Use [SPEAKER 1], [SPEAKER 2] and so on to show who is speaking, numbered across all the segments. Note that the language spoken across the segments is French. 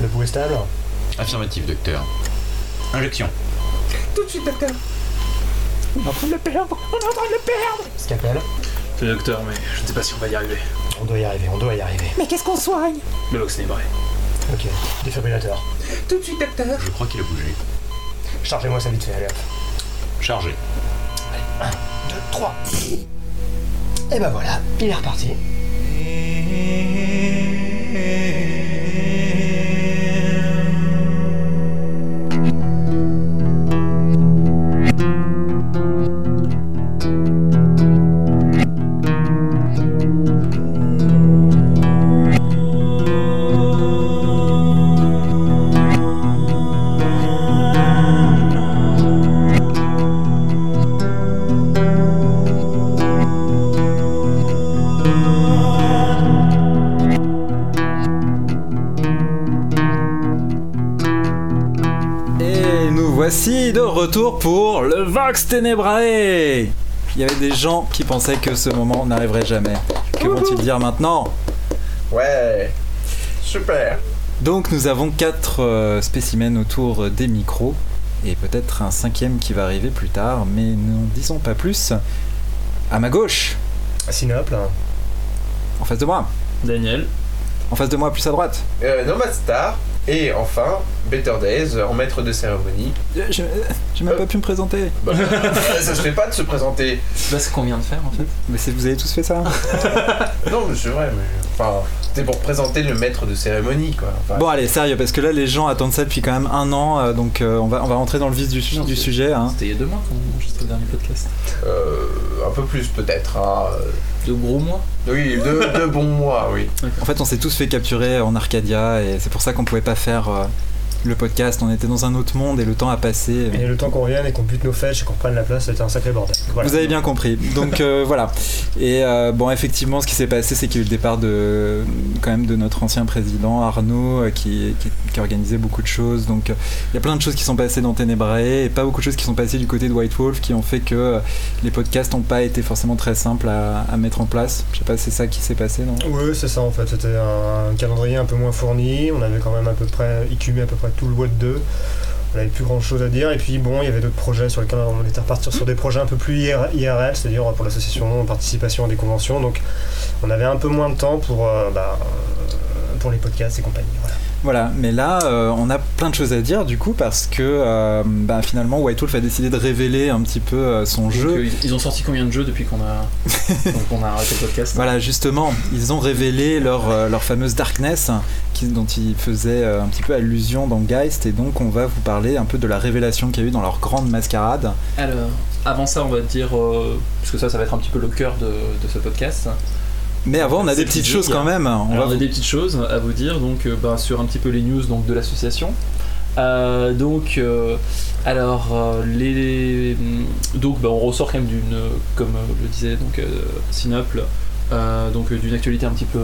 [SPEAKER 1] Le pouls est stable
[SPEAKER 2] Affirmatif, docteur. Injection.
[SPEAKER 3] Tout de suite, docteur.
[SPEAKER 1] On est en train de le perdre On est en train de le perdre Scalpel
[SPEAKER 4] Le docteur, mais je ne sais pas si on va y arriver.
[SPEAKER 1] On doit y arriver, on doit y arriver.
[SPEAKER 3] Mais qu'est-ce qu'on soigne?
[SPEAKER 4] Le Vox Nébré.
[SPEAKER 1] Ok, défibrillateur.
[SPEAKER 3] Tout de suite, docteur.
[SPEAKER 2] Je crois qu'il a bougé.
[SPEAKER 1] Chargez-moi ça vite fait, allez hop.
[SPEAKER 2] Chargé.
[SPEAKER 1] 2, 3. Et ben voilà, il est reparti.
[SPEAKER 5] Retour pour le Vox Ténébrae Il y avait des gens qui pensaient que ce moment n'arriverait jamais. Que vont-ils dire maintenant
[SPEAKER 6] Ouais. Super.
[SPEAKER 5] Donc nous avons quatre euh, spécimens autour des micros et peut-être un cinquième qui va arriver plus tard, mais n'en disons pas plus. À ma gauche,
[SPEAKER 1] Sinople.
[SPEAKER 5] en face de moi,
[SPEAKER 4] Daniel.
[SPEAKER 5] en face de moi plus à droite.
[SPEAKER 6] Euh, Nomad Star. Et enfin, Better Days, en maître de cérémonie.
[SPEAKER 5] Euh, Je j'ai même pas pu me présenter.
[SPEAKER 6] Bah, ça se fait pas de se présenter.
[SPEAKER 4] Bah, c'est ce qu'on vient de faire en fait.
[SPEAKER 5] Mais c'est- vous avez tous fait ça
[SPEAKER 6] Non, mais c'est vrai, mais. Enfin, c'était pour présenter le maître de cérémonie, quoi. Enfin,
[SPEAKER 5] Bon allez, sérieux, parce que là les gens attendent ça depuis quand même un an, euh, donc euh, on, va, on va rentrer dans le vif du,
[SPEAKER 4] Non,
[SPEAKER 5] du
[SPEAKER 4] c'est-
[SPEAKER 5] sujet. hein.
[SPEAKER 4] C'était il y a deux mois qu'on a enregistré le dernier podcast.
[SPEAKER 6] euh, un peu plus, peut-être. hein.
[SPEAKER 4] Deux gros mois.
[SPEAKER 6] Oui, deux, deux bons mois, oui.
[SPEAKER 5] En fait, on s'est tous fait capturer en Arcadia et c'est pour ça qu'on pouvait pas faire euh, le podcast. On était dans un autre monde et le temps a passé.
[SPEAKER 1] Et le temps qu'on revienne et qu'on bute nos fetch et qu'on prenne la place, c'était un sacré bordel. Voilà.
[SPEAKER 5] Vous avez bien compris. Donc euh, voilà. Et euh, bon, effectivement, ce qui s'est passé, c'est qu'il y a eu le départ de quand même de notre ancien président Arnaud, euh, qui, qui, qui organisait beaucoup de choses. Donc euh, il y a plein de choses qui sont passées dans Ténébrae et pas beaucoup de choses qui sont passées du côté de White Wolf, qui ont fait que euh, les podcasts n'ont pas été forcément très simples à, mettre en place. Je sais pas, c'est ça qui s'est passé, non?
[SPEAKER 1] Oui, c'est ça en fait. C'était un calendrier un peu moins fourni. On avait quand même à peu près écumé à peu près tout le WOD 2. On n'avait plus grand chose à dire. Et puis bon, il y avait d'autres projets sur lesquels on était reparti sur des projets un peu plus IR- IRL, c'est-à-dire pour l'association, participation à des conventions. Donc on avait un peu moins de temps pour, euh, bah, pour les podcasts et compagnie. Voilà,
[SPEAKER 5] mais là, euh, on a plein de choses à dire du coup parce que euh, bah, finalement White Wolf a décidé de révéler un petit peu euh, son
[SPEAKER 4] Donc,
[SPEAKER 5] jeu.
[SPEAKER 4] ils- ont sorti combien de jeux depuis qu'on a, on a arrêté le podcast
[SPEAKER 5] Voilà, justement, ils ont révélé leur, leur fameuse Darkness qui, dont ils faisaient un petit peu allusion dans Geist et donc on va vous parler un peu de la révélation qu'il y a eu dans leur grande mascarade.
[SPEAKER 4] Alors, avant ça, on va dire, parce que ça, ça va être un petit peu le cœur de, de ce podcast.
[SPEAKER 5] Mais avant, on a des petites choses quand même. On
[SPEAKER 4] Alors,
[SPEAKER 5] va
[SPEAKER 4] on a des petites choses à vous dire donc euh, bah, sur un petit peu les news donc de l'association. Euh, donc euh, alors euh, les donc bah, on ressort quand même d'une comme le disait donc Sinople donc d'une actualité un petit peu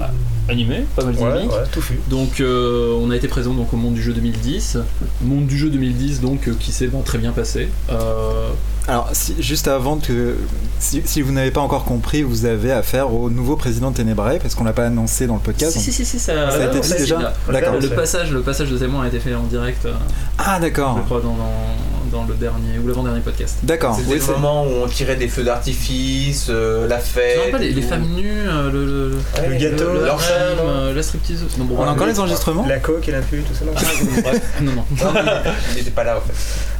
[SPEAKER 4] euh, animée, pas mal
[SPEAKER 1] Ouais,
[SPEAKER 4] dynamique.
[SPEAKER 1] ouais, tout fut.
[SPEAKER 4] Donc euh, on a été présent donc au monde du jeu 2010, monde du jeu 2010 donc euh, qui s'est ben, très bien passé. Euh,
[SPEAKER 5] Alors, si- juste avant que. Si, si vous n'avez pas encore compris, vous avez affaire au nouveau président de Ténébrae parce qu'on l'a pas annoncé dans le podcast.
[SPEAKER 4] si, si si si ça,
[SPEAKER 5] Ça a été dit déjà. D'accord.
[SPEAKER 4] Le passage le passage de témoin a été fait en direct. euh,
[SPEAKER 5] Ah, d'accord.
[SPEAKER 4] je crois dans, dans, dans le dernier ou l'avant-dernier podcast.
[SPEAKER 5] D'accord.
[SPEAKER 6] C'était
[SPEAKER 5] Oui,
[SPEAKER 6] le moment où on tirait des feux d'artifice, euh, la
[SPEAKER 4] Tu te
[SPEAKER 6] fête.
[SPEAKER 4] rappelles les, les femmes nues, euh, le, le,
[SPEAKER 6] Ouais,
[SPEAKER 1] Le gâteau,
[SPEAKER 4] le,
[SPEAKER 6] non
[SPEAKER 4] euh, la striptease. Non, bon,
[SPEAKER 5] On a encore les enregistrements
[SPEAKER 1] La coque et la pute, tout ça. non
[SPEAKER 4] Ah, non, non.
[SPEAKER 6] Non, n'était pas là en fait.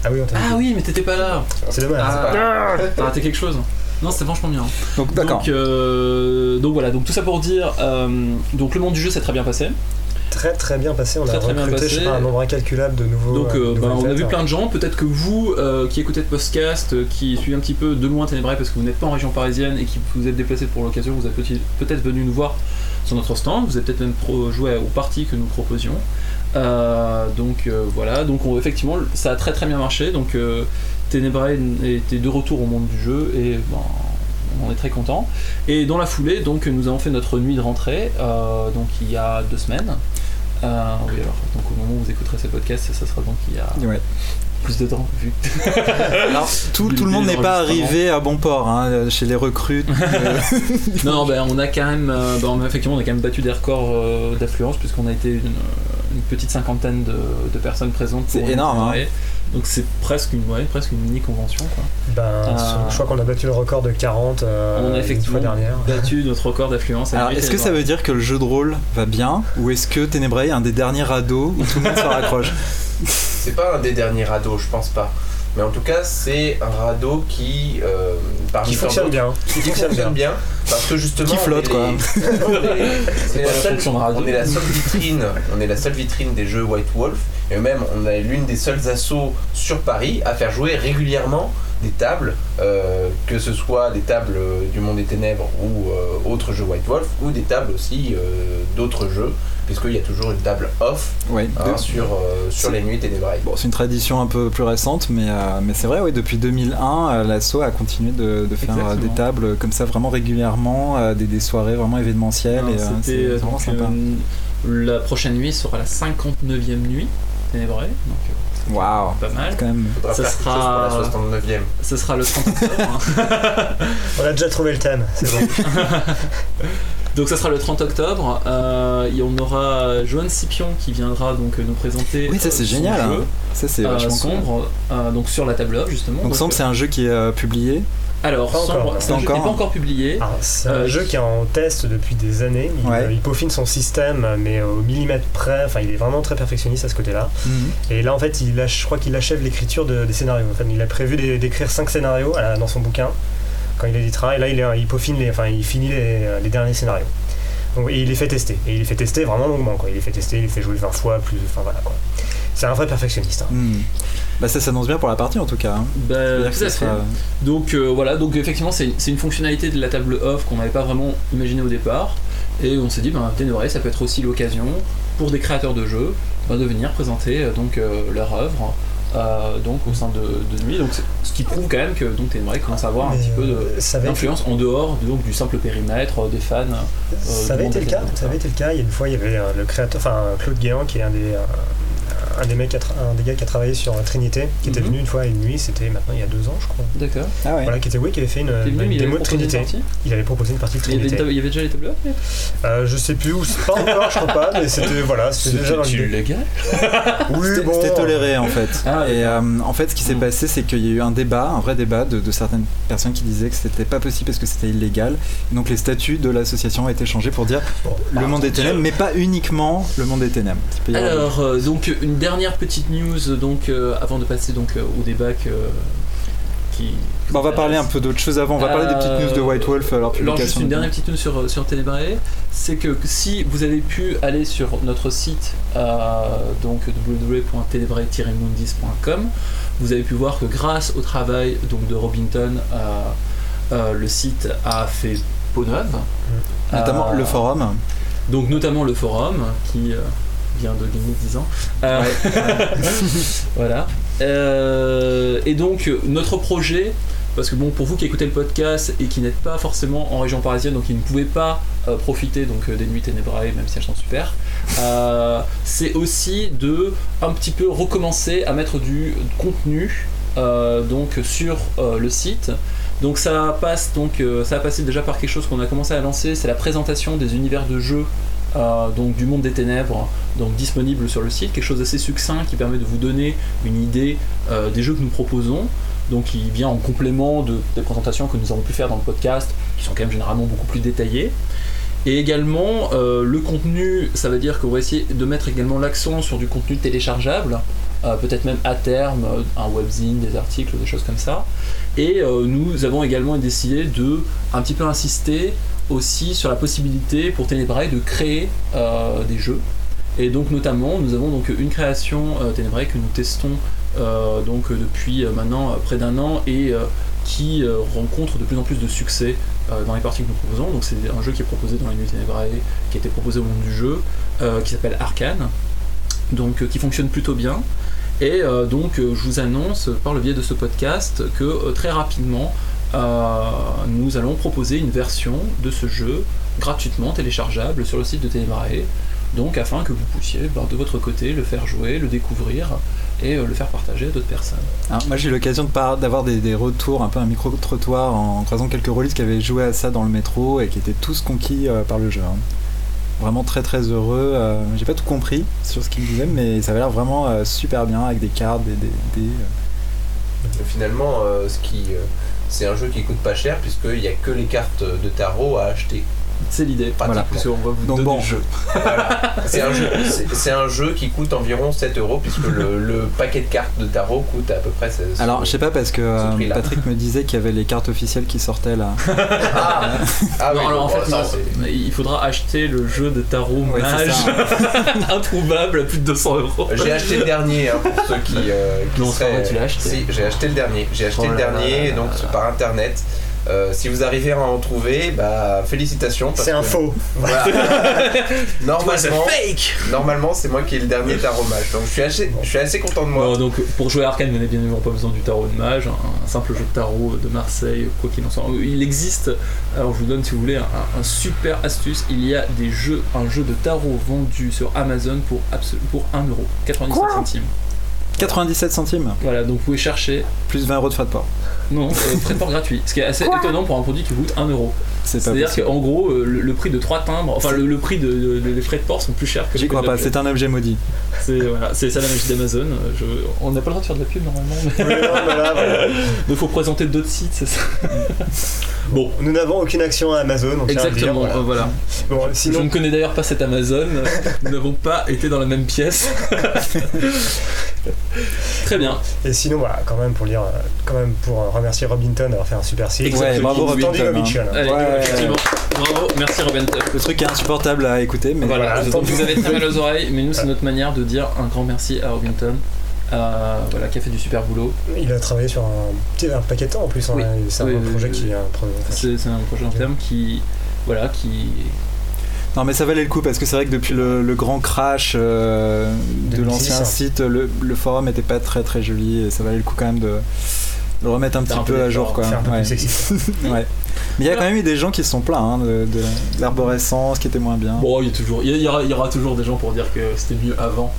[SPEAKER 1] Ah oui, on t'a
[SPEAKER 4] Ah oui, mais t'étais pas là.
[SPEAKER 1] C'est dommage.
[SPEAKER 4] Ah, T'as raté quelque chose. Non, c'était franchement bien.
[SPEAKER 5] Donc, d'accord.
[SPEAKER 4] Donc, euh, donc voilà, donc tout ça pour dire, euh, donc le monde du jeu s'est très bien passé.
[SPEAKER 1] Très très bien passé. On a
[SPEAKER 4] Très, bien
[SPEAKER 1] recruté, je sais
[SPEAKER 4] passé.
[SPEAKER 1] pas, un nombre incalculable de nouveaux.
[SPEAKER 4] Donc
[SPEAKER 1] euh,
[SPEAKER 4] euh, bah, on a vu plein de gens, peut-être que vous euh, qui écoutez le podcast, euh, qui suivez un petit peu de loin Ténébrae parce que vous n'êtes pas en région parisienne et qui vous êtes déplacé pour l'occasion, vous êtes peut- peut-être venu nous voir sur notre stand, vous avez peut-être même joué aux parties que nous proposions. Donc voilà, donc on- effectivement ça a très très bien marché, donc Ténébrae était de retour au monde du jeu et ben, on est très content. Et dans la foulée, donc nous avons fait notre nuit de rentrée, euh, donc il y a deux semaines. Euh, oui, alors, donc au moment où vous écouterez ce podcast, ça sera donc il y a
[SPEAKER 5] Ouais.
[SPEAKER 4] plus de temps, vu
[SPEAKER 5] Alors, tout, tout le monde n'est pas arrivé à bon port hein, chez les recrues. euh,
[SPEAKER 4] Non, ben, on a quand même, euh, ben, effectivement, on a quand même battu des records euh, d'affluence puisqu'on a été une, une petite cinquantaine de, de personnes présentes.
[SPEAKER 5] C'est énorme, hein.
[SPEAKER 4] Donc c'est presque une, ouais, presque une mini convention. Quoi.
[SPEAKER 1] Ben,
[SPEAKER 4] Ah.
[SPEAKER 1] je crois qu'on a battu le record de 40 euh,
[SPEAKER 4] on a
[SPEAKER 1] une fois dernière.
[SPEAKER 4] battu notre record d'affluence.
[SPEAKER 5] Alors, est-ce que ça veut dire que le jeu de rôle va bien ou est-ce que Ténébrae est un des derniers radeaux où tout le monde se raccroche?
[SPEAKER 6] C'est pas un des derniers radeaux, je pense pas. Mais en tout cas, c'est un radeau qui, euh, parmi
[SPEAKER 1] Qui fonctionne bien.
[SPEAKER 6] qui fonctionne bien parce que justement
[SPEAKER 5] Qui
[SPEAKER 6] on
[SPEAKER 5] flotte,
[SPEAKER 6] est
[SPEAKER 5] quoi.
[SPEAKER 6] on la seule-
[SPEAKER 4] fonction de radio.
[SPEAKER 6] on est la seule vitrine on est la seule vitrine des jeux White Wolf et même on est l'une des seules assos sur Paris à faire jouer régulièrement des tables euh, que ce soit des tables euh, du monde des ténèbres ou euh, autres jeux White Wolf ou des tables aussi euh, d'autres jeux puisqu'il y a toujours une table off hein,
[SPEAKER 5] de-
[SPEAKER 6] sur, euh, sur les nuits ténébrailles
[SPEAKER 5] Bon, c'est une tradition un peu plus récente, mais, euh, mais c'est vrai, oui, depuis 2001, euh, l'asso a continué de, de faire
[SPEAKER 4] Exactement.
[SPEAKER 5] des tables comme ça vraiment régulièrement, euh, des, des soirées vraiment événementielles. et, euh,
[SPEAKER 4] C'était
[SPEAKER 5] c'est vraiment
[SPEAKER 4] donc,
[SPEAKER 5] sympa.
[SPEAKER 4] euh, la prochaine nuit sera la 59e nuit ténébrée, donc euh,
[SPEAKER 5] Waouh,
[SPEAKER 4] pas mal.
[SPEAKER 5] quand même.
[SPEAKER 6] chose
[SPEAKER 4] sera-
[SPEAKER 6] pour la 69e
[SPEAKER 4] Ce sera le 30 octobre. hein.
[SPEAKER 1] On a déjà trouvé le thème, c'est bon.
[SPEAKER 4] Donc ça sera le 30 octobre. Euh, et on aura Joanne Scipion qui viendra donc nous présenter.
[SPEAKER 5] Oui, ça,
[SPEAKER 4] euh,
[SPEAKER 5] c'est
[SPEAKER 4] son
[SPEAKER 5] génial, hein.
[SPEAKER 4] jeu,
[SPEAKER 5] Ça, c'est
[SPEAKER 4] euh,
[SPEAKER 5] vachement cool.
[SPEAKER 4] Sombre, euh, donc sur la table justement.
[SPEAKER 5] Donc, Sombre, c'est un jeu qui est euh, publié.
[SPEAKER 4] Alors,
[SPEAKER 1] Pas encore,
[SPEAKER 4] Sombre,
[SPEAKER 1] non.
[SPEAKER 4] c'est un jeu qui n'est
[SPEAKER 5] Encore.
[SPEAKER 4] pas encore publié.
[SPEAKER 1] C'est un
[SPEAKER 4] Euh,
[SPEAKER 1] jeu qui est en test depuis des années. Il,
[SPEAKER 5] Ouais.
[SPEAKER 1] euh, il peaufine son système, mais au millimètre près. Enfin, il est vraiment très perfectionniste à ce côté-là.
[SPEAKER 5] Mhm.
[SPEAKER 1] Et là, en fait, il ach- je crois qu'il achève l'écriture de- des scénarios. Enfin, il a prévu d'é- d'écrire 5 scénarios à dans son bouquin quand il éditera. Et là, il, peaufine les, enfin, il finit les, les derniers scénarios. Donc, et il les fait tester. Et il les fait tester vraiment longuement. Quoi. Il les fait tester, il les fait jouer 20 fois, plus. Enfin voilà quoi. C'est un vrai perfectionniste. hein.
[SPEAKER 5] Mhm. Bah, ça s'annonce bien pour la partie en tout cas. hein.
[SPEAKER 4] Bah, tout
[SPEAKER 5] ça sera-
[SPEAKER 4] Donc euh, voilà, donc effectivement c'est c'est une fonctionnalité de la table off qu'on n'avait pas vraiment imaginé au départ. Et on s'est dit, ben, Ténébré, ça peut être aussi l'occasion pour des créateurs de jeux ben, de venir présenter euh, donc, euh, leur œuvre euh, donc, au sein de, de Nuit. Donc, ce qui prouve quand même que donc, Ténébré commence à avoir un petit peu de-
[SPEAKER 1] euh,
[SPEAKER 4] d'influence en dehors donc, du simple périmètre euh, des fans.
[SPEAKER 1] Ça avait été le cas. Ça avait été le cas. Il y a une fois, il y avait euh, le créateur, enfin Claude Guéant, qui est un des, euh, un des mecs, qui a tra- un des gars qui a travaillé sur euh, Trinité, qui était
[SPEAKER 4] Mhm.
[SPEAKER 1] venu une fois à une nuit. C'était maintenant il y a deux ans, je crois.
[SPEAKER 4] D'accord.
[SPEAKER 5] Ah ouais.
[SPEAKER 1] Voilà, qui était oui, qui avait fait une,
[SPEAKER 4] venu,
[SPEAKER 1] une démo de
[SPEAKER 4] proposé une
[SPEAKER 1] Trinité.
[SPEAKER 4] partie.
[SPEAKER 1] Il avait proposé une partie de
[SPEAKER 4] Il y, avait, une
[SPEAKER 1] Trinité.
[SPEAKER 4] il y avait déjà les tables off mais
[SPEAKER 1] Euh, je sais plus où, pas encore, je crois pas, mais c'était voilà, c'était déjà dans
[SPEAKER 4] légal?
[SPEAKER 1] Oui,
[SPEAKER 5] C'était
[SPEAKER 1] bon.
[SPEAKER 5] c'était toléré en fait.
[SPEAKER 4] Ah,
[SPEAKER 5] et euh, en fait, ce qui s'est
[SPEAKER 4] Mm.
[SPEAKER 5] passé, c'est qu'il y a eu un débat, un vrai débat de, de certaines personnes qui disaient que c'était pas possible parce que c'était illégal. Et donc les statuts de l'association ont été changés pour dire
[SPEAKER 1] Bon,
[SPEAKER 5] le monde des ténèbres, mais pas uniquement le monde des ténèbres.
[SPEAKER 4] Alors, euh, donc une dernière petite news donc euh, avant de passer donc euh, au débat que, qui.
[SPEAKER 5] Bon, on va parler un peu d'autre chose avant. On va parler des petites news de White Wolf,
[SPEAKER 4] Alors
[SPEAKER 5] publication.
[SPEAKER 4] juste une dernière petite news sur, sur c'est que si vous avez pu aller sur notre site euh, donc www.ténébrae-mundis.com, vous avez pu voir que grâce au travail donc de Robinton, euh, euh, le site a fait peau neuve.
[SPEAKER 5] Notamment
[SPEAKER 4] Euh,
[SPEAKER 5] le forum.
[SPEAKER 4] Donc notamment le forum qui vient de gagner 10 ans. Euh, voilà. Euh, et donc notre projet, parce que bon pour vous qui écoutez le podcast et qui n'êtes pas forcément en région parisienne, donc qui ne pouvez pas euh, profiter donc des nuits ténébrae, même si elles sont super, c'est aussi de un petit peu recommencer à mettre du contenu donc sur le site. Donc ça passe donc ça a passé déjà par quelque chose qu'on a commencé à lancer, c'est la présentation des univers de jeux euh, donc du monde des ténèbres, donc disponible sur le site, quelque chose d'assez succinct qui permet de vous donner une idée euh, des jeux que nous proposons. Donc qui vient en complément de, des présentations que nous avons pu faire dans le podcast, qui sont quand même généralement beaucoup plus détaillées. Et également, euh, le contenu, ça veut dire qu'on va essayer de mettre également l'accent sur du contenu téléchargeable, peut-être même à terme, un webzine, des articles, des choses comme ça. Et nous avons également décidé de un petit peu insister aussi sur la possibilité pour Ténébrae de créer euh, des jeux. Et donc notamment, nous avons donc une création euh, Ténébrae que nous testons euh, donc euh, depuis maintenant près d'un an et qui rencontre de plus en plus de succès dans les parties que nous proposons. Donc c'est un jeu qui est proposé dans les Nuits Ténébrae, qui a été proposé au monde du jeu, qui s'appelle Arcane, donc qui fonctionne plutôt bien. Et donc je vous annonce par le biais de ce podcast que très rapidement nous allons proposer une version de ce jeu gratuitement téléchargeable sur le site de Ténébrae. donc afin que vous puissiez ben, de votre côté le faire jouer, le découvrir et euh, le faire partager à d'autres personnes.
[SPEAKER 5] Alors, moi j'ai eu l'occasion de d'avoir des, des retours, un peu un micro-trottoir en croisant quelques rôlistes qui avaient joué à ça dans le métro et qui étaient tous conquis euh, par le jeu. hein. Vraiment très très heureux. euh, J'ai pas tout compris sur ce qu'ils disaient, mais ça avait l'air vraiment euh, super bien avec des cartes, des. des- des, euh.
[SPEAKER 6] Finalement, euh, ce qui, euh, c'est un jeu qui coûte pas cher puisqu'il n'y a que les cartes de tarot à acheter.
[SPEAKER 4] C'est l'idée,
[SPEAKER 6] Voilà.
[SPEAKER 4] parce qu'on va vous
[SPEAKER 5] Donc
[SPEAKER 4] donner
[SPEAKER 5] bon.
[SPEAKER 4] le jeu.
[SPEAKER 6] Voilà. C'est un, jeu- c'est- c'est un jeu qui coûte environ 7 euros puisque le, le paquet de cartes de tarot coûte à peu près 16
[SPEAKER 5] Alors je sais pas parce que euh. Patrick me disait qu'il y avait les cartes officielles qui sortaient là.
[SPEAKER 6] Ah, ah
[SPEAKER 4] Non,
[SPEAKER 6] oui,
[SPEAKER 4] alors en
[SPEAKER 6] bon,
[SPEAKER 4] fait,
[SPEAKER 6] ça,
[SPEAKER 4] non, il faudra acheter le jeu de tarot
[SPEAKER 5] Ouais,
[SPEAKER 4] mage
[SPEAKER 5] ça.
[SPEAKER 4] introuvable à plus de 200 euros.
[SPEAKER 6] J'ai acheté le dernier hein, pour ceux qui. euh, qui
[SPEAKER 4] Non, vrai, tu l'as acheté.
[SPEAKER 6] Si, j'ai acheté le dernier. J'ai acheté
[SPEAKER 4] Oh
[SPEAKER 6] le
[SPEAKER 4] là là
[SPEAKER 6] dernier
[SPEAKER 4] là
[SPEAKER 6] donc
[SPEAKER 4] là là.
[SPEAKER 6] par internet. Euh, si vous arrivez à en trouver, bah félicitations. parce
[SPEAKER 1] C'est un faux.
[SPEAKER 6] Voilà. normalement,
[SPEAKER 4] fake
[SPEAKER 6] normalement c'est moi qui ai le dernier tarot mage. Donc je suis assez, je suis assez content de moi.
[SPEAKER 4] Bon, donc pour jouer à Arcane, vous n'avez bien évidemment pas besoin du tarot de mage, un, un simple jeu de tarot de Marseille, quoi qu'il en soit. Il existe, alors je vous donne si vous voulez un, un super astuce, il y a des jeux, un jeu de tarot vendu sur Amazon pour, absolu- pour 1 euro, 97 centimes.
[SPEAKER 5] 97 centimes,
[SPEAKER 4] Voilà, donc vous pouvez chercher,
[SPEAKER 5] plus 20 euros de frais de port.
[SPEAKER 4] non, euh, frais de port gratuit, ce qui est assez étonnant pour un produit qui coûte 1 euro. C'est-à-dire qu'en gros, euh, le, le prix de 3 timbres, enfin le, le prix de, de- de- des frais de port sont plus chers que
[SPEAKER 5] J'y crois pas, c'est un objet maudit.
[SPEAKER 4] C'est voilà, ça la magie d'Amazon. euh, je- On n'a pas le droit de faire de la pub normalement, mais
[SPEAKER 1] Oui, non, voilà, voilà.
[SPEAKER 4] il faut présenter d'autres sites, c'est ça. bon,
[SPEAKER 1] Nous n'avons aucune action à Amazon, on dire,
[SPEAKER 4] exactement,
[SPEAKER 1] voilà.
[SPEAKER 4] euh, voilà.
[SPEAKER 1] Bon,
[SPEAKER 4] Je
[SPEAKER 1] sinon,
[SPEAKER 4] ne connais d'ailleurs pas cet Amazon, nous n'avons pas été dans la même pièce. Très bien.
[SPEAKER 1] et sinon, voilà, quand même pour lire, quand même pour remercier Robinton d'avoir fait un super site.
[SPEAKER 5] Ouais, bravo Robinton, hein.
[SPEAKER 4] Allez,
[SPEAKER 5] Ouais.
[SPEAKER 4] Effectivement. Bravo, merci Robin.
[SPEAKER 5] Le truc est insupportable à écouter, mais
[SPEAKER 4] Voilà, vous avez très mal aux oreilles, mais nous c'est notre manière de dire un grand merci à Robinton, euh, voilà, qui a fait du super boulot.
[SPEAKER 1] Il a travaillé sur un, petit- un paquet de temps en plus. hein,
[SPEAKER 4] Oui.
[SPEAKER 1] C'est
[SPEAKER 4] Oui,
[SPEAKER 1] un
[SPEAKER 4] oui,
[SPEAKER 1] projet
[SPEAKER 4] oui,
[SPEAKER 1] qui est un projet.
[SPEAKER 4] C'est c'est un projet en terme qui, voilà, qui
[SPEAKER 5] Non mais ça valait le coup parce que c'est vrai que depuis le, le grand crash euh, de
[SPEAKER 1] 2006,
[SPEAKER 5] l'ancien site, le, le forum était pas très très joli et ça valait le coup quand même de le remettre un petit
[SPEAKER 4] un peu
[SPEAKER 5] peu à jour quoi.
[SPEAKER 1] Faire un peu
[SPEAKER 5] Ouais.
[SPEAKER 1] plus.
[SPEAKER 5] Ouais. Mais il y a quand même eu des gens qui se sont plaints hein, de, de l'arborescence qui était moins bien.
[SPEAKER 4] Bon, il y, a toujours, il y, aura, il y aura toujours des gens pour dire que c'était mieux avant.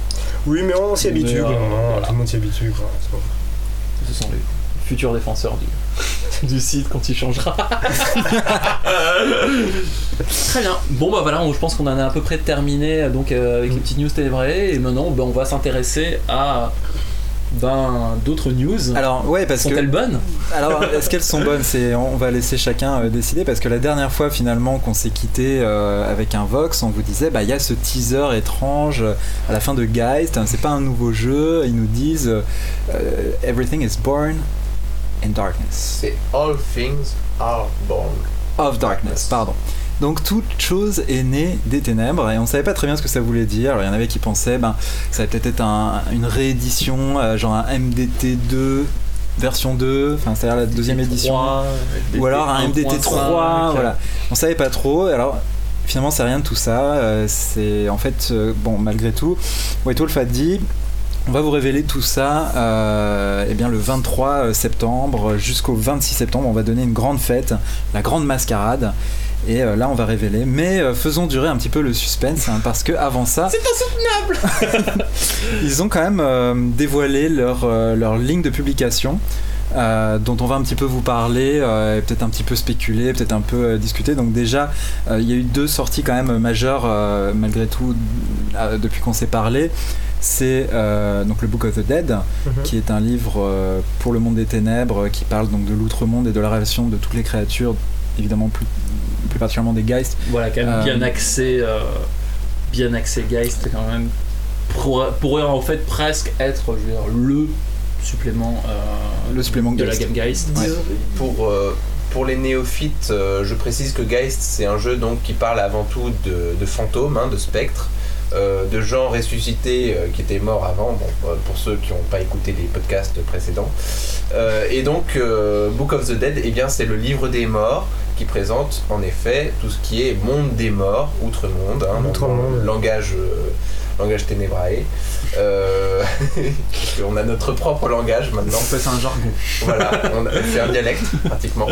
[SPEAKER 1] Oui, mais on s'y habitue.
[SPEAKER 4] euh,
[SPEAKER 1] hein,
[SPEAKER 4] voilà.
[SPEAKER 1] Tout le monde s'y habitue. Quoi.
[SPEAKER 4] Ce sont les futurs défenseurs du, du site quand il changera. Très bien. Bon bah voilà, on- je pense qu'on en a à peu près terminé donc euh, avec les petites news ténébrées et maintenant ben, on va s'intéresser à ben, d'autres news.
[SPEAKER 5] Alors ouais parce que
[SPEAKER 4] Sont-elles bonnes
[SPEAKER 5] Alors, est-ce qu'elles sont bonnes? C'est, on va laisser chacun euh, décider parce que la dernière fois finalement qu'on s'est quitté euh, avec un Vox, on vous disait bah il y a ce teaser étrange euh, à la fin de Geist. hein, C'est pas un nouveau jeu. Ils nous disent euh, Everything is born in darkness.
[SPEAKER 6] C'est All Things Are Born.
[SPEAKER 5] Of darkness, pardon. Donc toute chose est née des ténèbres et on savait pas très bien ce que ça voulait dire. Alors il y en avait qui pensaient ben ça va peut-être être un- une réédition, euh, genre un MDT 2 version 2, enfin c'est-à-dire la deuxième édition. ou alors un MDT 3, voilà. On savait pas trop. Alors finalement, c'est rien de tout ça. Euh, c'est en fait, euh, bon, malgré tout, White Wolf a dit. On va vous révéler tout ça euh, eh bien, le 23 septembre jusqu'au 26 septembre. On va donner une grande fête, la grande mascarade. Et euh, là, on va révéler. Mais euh, faisons durer un petit peu le suspense, hein, parce que avant ça,
[SPEAKER 4] C'est insoutenable
[SPEAKER 5] ils ont quand même euh, dévoilé leur, leur ligne de publication. dont on va un petit peu vous parler, et peut-être un petit peu spéculer, peut-être un peu discuter. Donc déjà, il y a eu deux sorties quand même majeures malgré tout depuis qu'on s'est parlé. C'est euh, donc le Book of the Dead,
[SPEAKER 1] Mhm.
[SPEAKER 5] qui est un livre euh, pour le monde des ténèbres, qui parle donc de l'outre-monde et de la relation de toutes les créatures, évidemment plus, plus particulièrement des Geist,
[SPEAKER 4] Voilà, quand même
[SPEAKER 5] Euh,
[SPEAKER 4] bien axé, euh, bien axé Geist, quand même. Pourrait, en fait presque être je veux dire, le supplément euh,
[SPEAKER 5] le supplément
[SPEAKER 4] de la gamme Geist.
[SPEAKER 5] Ouais.
[SPEAKER 6] Pour, euh, pour les néophytes, euh, je précise que Geist, c'est un jeu donc qui parle avant tout de, de fantômes, hein, de spectres, euh, de gens ressuscités euh, qui étaient morts avant, bon, euh, pour ceux qui n'ont pas écouté les podcasts précédents. Euh, et donc, euh, Book of the Dead, eh bien, c'est le livre des morts qui présente en effet tout ce qui est monde des morts, outre-monde, hein, donc, langage, euh, langage ténébrae. Euh, qu'on a notre propre langage maintenant.
[SPEAKER 4] C'est un jargon.
[SPEAKER 6] Voilà, on a- un dialecte pratiquement.